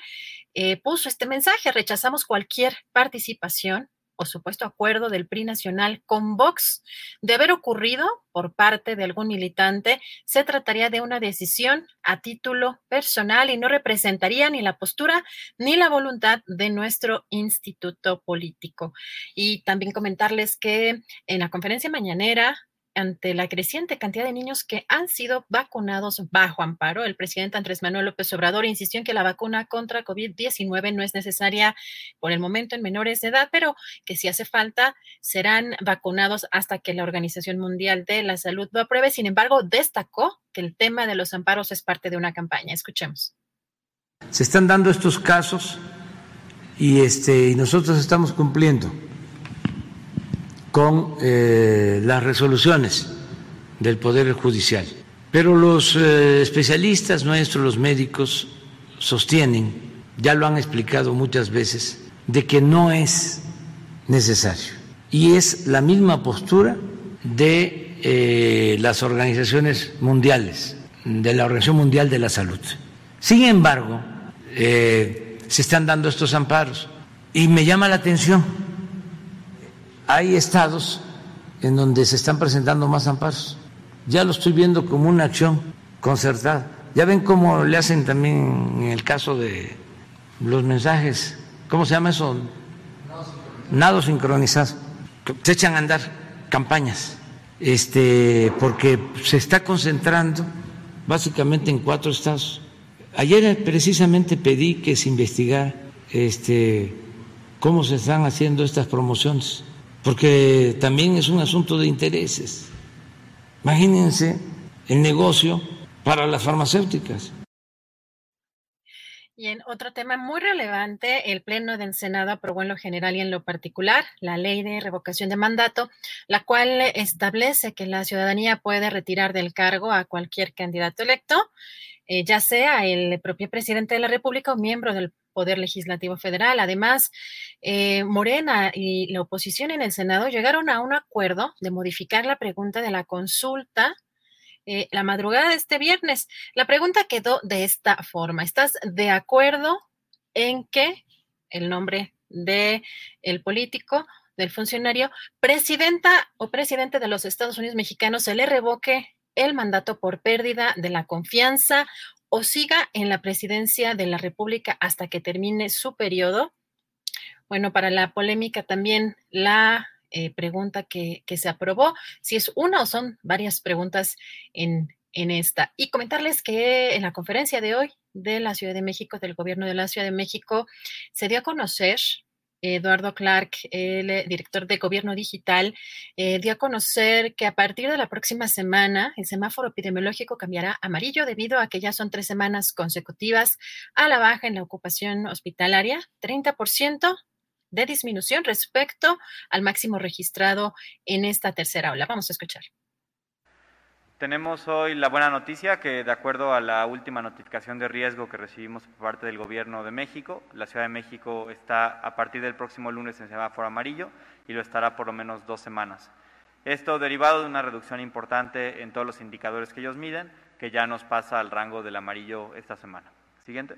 eh, puso este mensaje, rechazamos cualquier participación o supuesto acuerdo del PRI nacional con Vox. De haber ocurrido por parte de algún militante, se trataría de una decisión a título personal y no representaría ni la postura ni la voluntad de nuestro instituto político. Y también comentarles que en la conferencia mañanera ante la creciente cantidad de niños que han sido vacunados bajo amparo. El presidente Andrés Manuel López Obrador insistió en que la vacuna contra COVID-19 no es necesaria por el momento en menores de edad, pero que si hace falta serán vacunados hasta que la Organización Mundial de la Salud lo apruebe. Sin embargo, destacó que el tema de los amparos es parte de una campaña. Escuchemos. Se están dando estos casos y, este, nosotros estamos cumpliendo con eh, las resoluciones del Poder Judicial. Pero los eh, especialistas nuestros, los médicos, sostienen, ya lo han explicado muchas veces, de que no es necesario. Y es la misma postura de eh, las organizaciones mundiales, de la Organización Mundial de la Salud. Sin embargo, se están dando estos amparos y me llama la atención hay estados en donde se están presentando más amparos. Ya lo estoy viendo como una acción concertada. Ya ven cómo le hacen también en el caso de los mensajes, ¿cómo se llama eso? Nado sincronizado. Se echan a andar campañas, este, porque se está concentrando básicamente en cuatro estados. Ayer precisamente pedí que se investigara este, cómo se están haciendo estas promociones porque también es un asunto de intereses. Imagínense el negocio para las farmacéuticas. Y en otro tema muy relevante, el Pleno del Senado aprobó en lo general y en lo particular la ley de revocación de mandato, la cual establece que la ciudadanía puede retirar del cargo a cualquier candidato electo, eh, ya sea el propio presidente de la República o miembro del Poder Legislativo Federal. Además, eh, Morena y la oposición en el Senado llegaron a un acuerdo de modificar la pregunta de la consulta eh, la madrugada de este viernes. La pregunta quedó de esta forma. ¿Estás de acuerdo en que el nombre de el político, del funcionario, presidenta o presidente de los Estados Unidos mexicanos se le revoque el mandato por pérdida de la confianza o siga en la presidencia de la República hasta que termine su periodo. Bueno, para la polémica también la eh, pregunta que, se aprobó, si es una o son varias preguntas en, en esta. Y comentarles que en la conferencia de hoy de la Ciudad de México, del gobierno de la Ciudad de México, se dio a conocer Eduardo Clark, el eh, director de Gobierno Digital, eh, dio a conocer que a partir de la próxima semana el semáforo epidemiológico cambiará a amarillo debido a que ya son tres semanas consecutivas a la baja en la ocupación hospitalaria, 30% de disminución respecto al máximo registrado en esta tercera ola. Vamos a escuchar. Tenemos hoy la buena noticia que de acuerdo a la última notificación de riesgo que recibimos por parte del Gobierno de México, la Ciudad de México está a partir del próximo lunes en semáforo amarillo y lo estará por lo menos dos semanas. Esto derivado de una reducción importante en todos los indicadores que ellos miden, que ya nos pasa al rango del amarillo esta semana. Siguiente.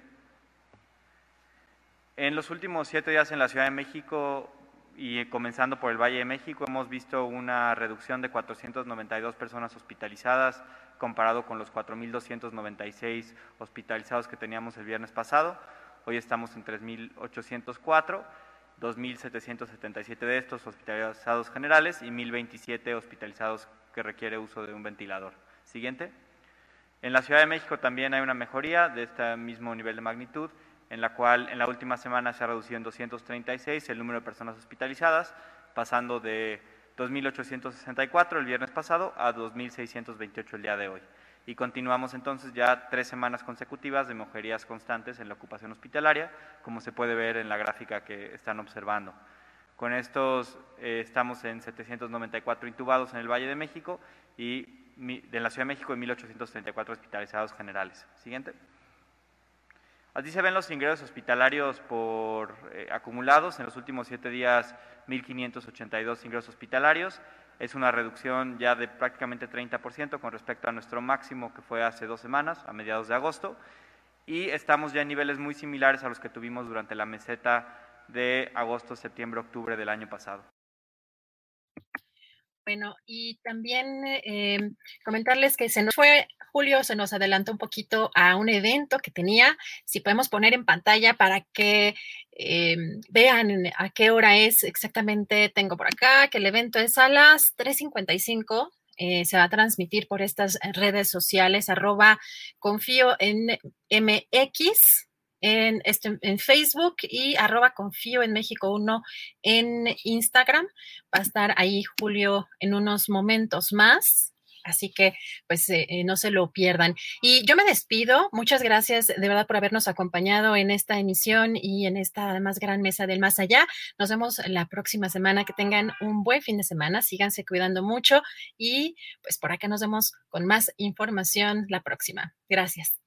En los últimos siete días en la Ciudad de México y comenzando por el Valle de México, hemos visto una reducción de 492 personas hospitalizadas comparado con los 4.296 hospitalizados que teníamos el viernes pasado. Hoy estamos en 3.804, 2.777 de estos hospitalizados generales y 1.027 hospitalizados que requiere uso de un ventilador. Siguiente. En la Ciudad de México también hay una mejoría de este mismo nivel de magnitud en la cual en la última semana se ha reducido en 236 el número de personas hospitalizadas, pasando de 2.864 el viernes pasado a 2.628 el día de hoy. Y continuamos entonces ya tres semanas consecutivas de mejorías constantes en la ocupación hospitalaria, como se puede ver en la gráfica que están observando. Con estos eh, estamos en 794 intubados en el Valle de México y de la Ciudad de México en 1.834 hospitalizados generales. Siguiente. Así se ven los ingresos hospitalarios por eh, acumulados. En los últimos siete días, 1.582 ingresos hospitalarios. Es una reducción ya de prácticamente 30% con respecto a nuestro máximo que fue hace dos semanas, a mediados de agosto. Y estamos ya en niveles muy similares a los que tuvimos durante la meseta de agosto, septiembre, octubre del año pasado. Bueno, y también eh, comentarles que se nos fue, Julio se nos adelantó un poquito a un evento que tenía, si podemos poner en pantalla para que eh, vean a qué hora es exactamente, tengo por acá, que el evento es a las 3.55. Eh, se va a transmitir por estas redes sociales, arroba confío en MX, en, este, en Facebook y arroba confío en México 1 en Instagram. Va a estar ahí Julio en unos momentos más. Así que, pues, eh, eh, no se lo pierdan. Y yo me despido. Muchas gracias de verdad por habernos acompañado en esta emisión y en esta además gran mesa del más allá. Nos vemos la próxima semana. Que tengan un buen fin de semana. Síganse cuidando mucho y pues por acá nos vemos con más información la próxima. Gracias.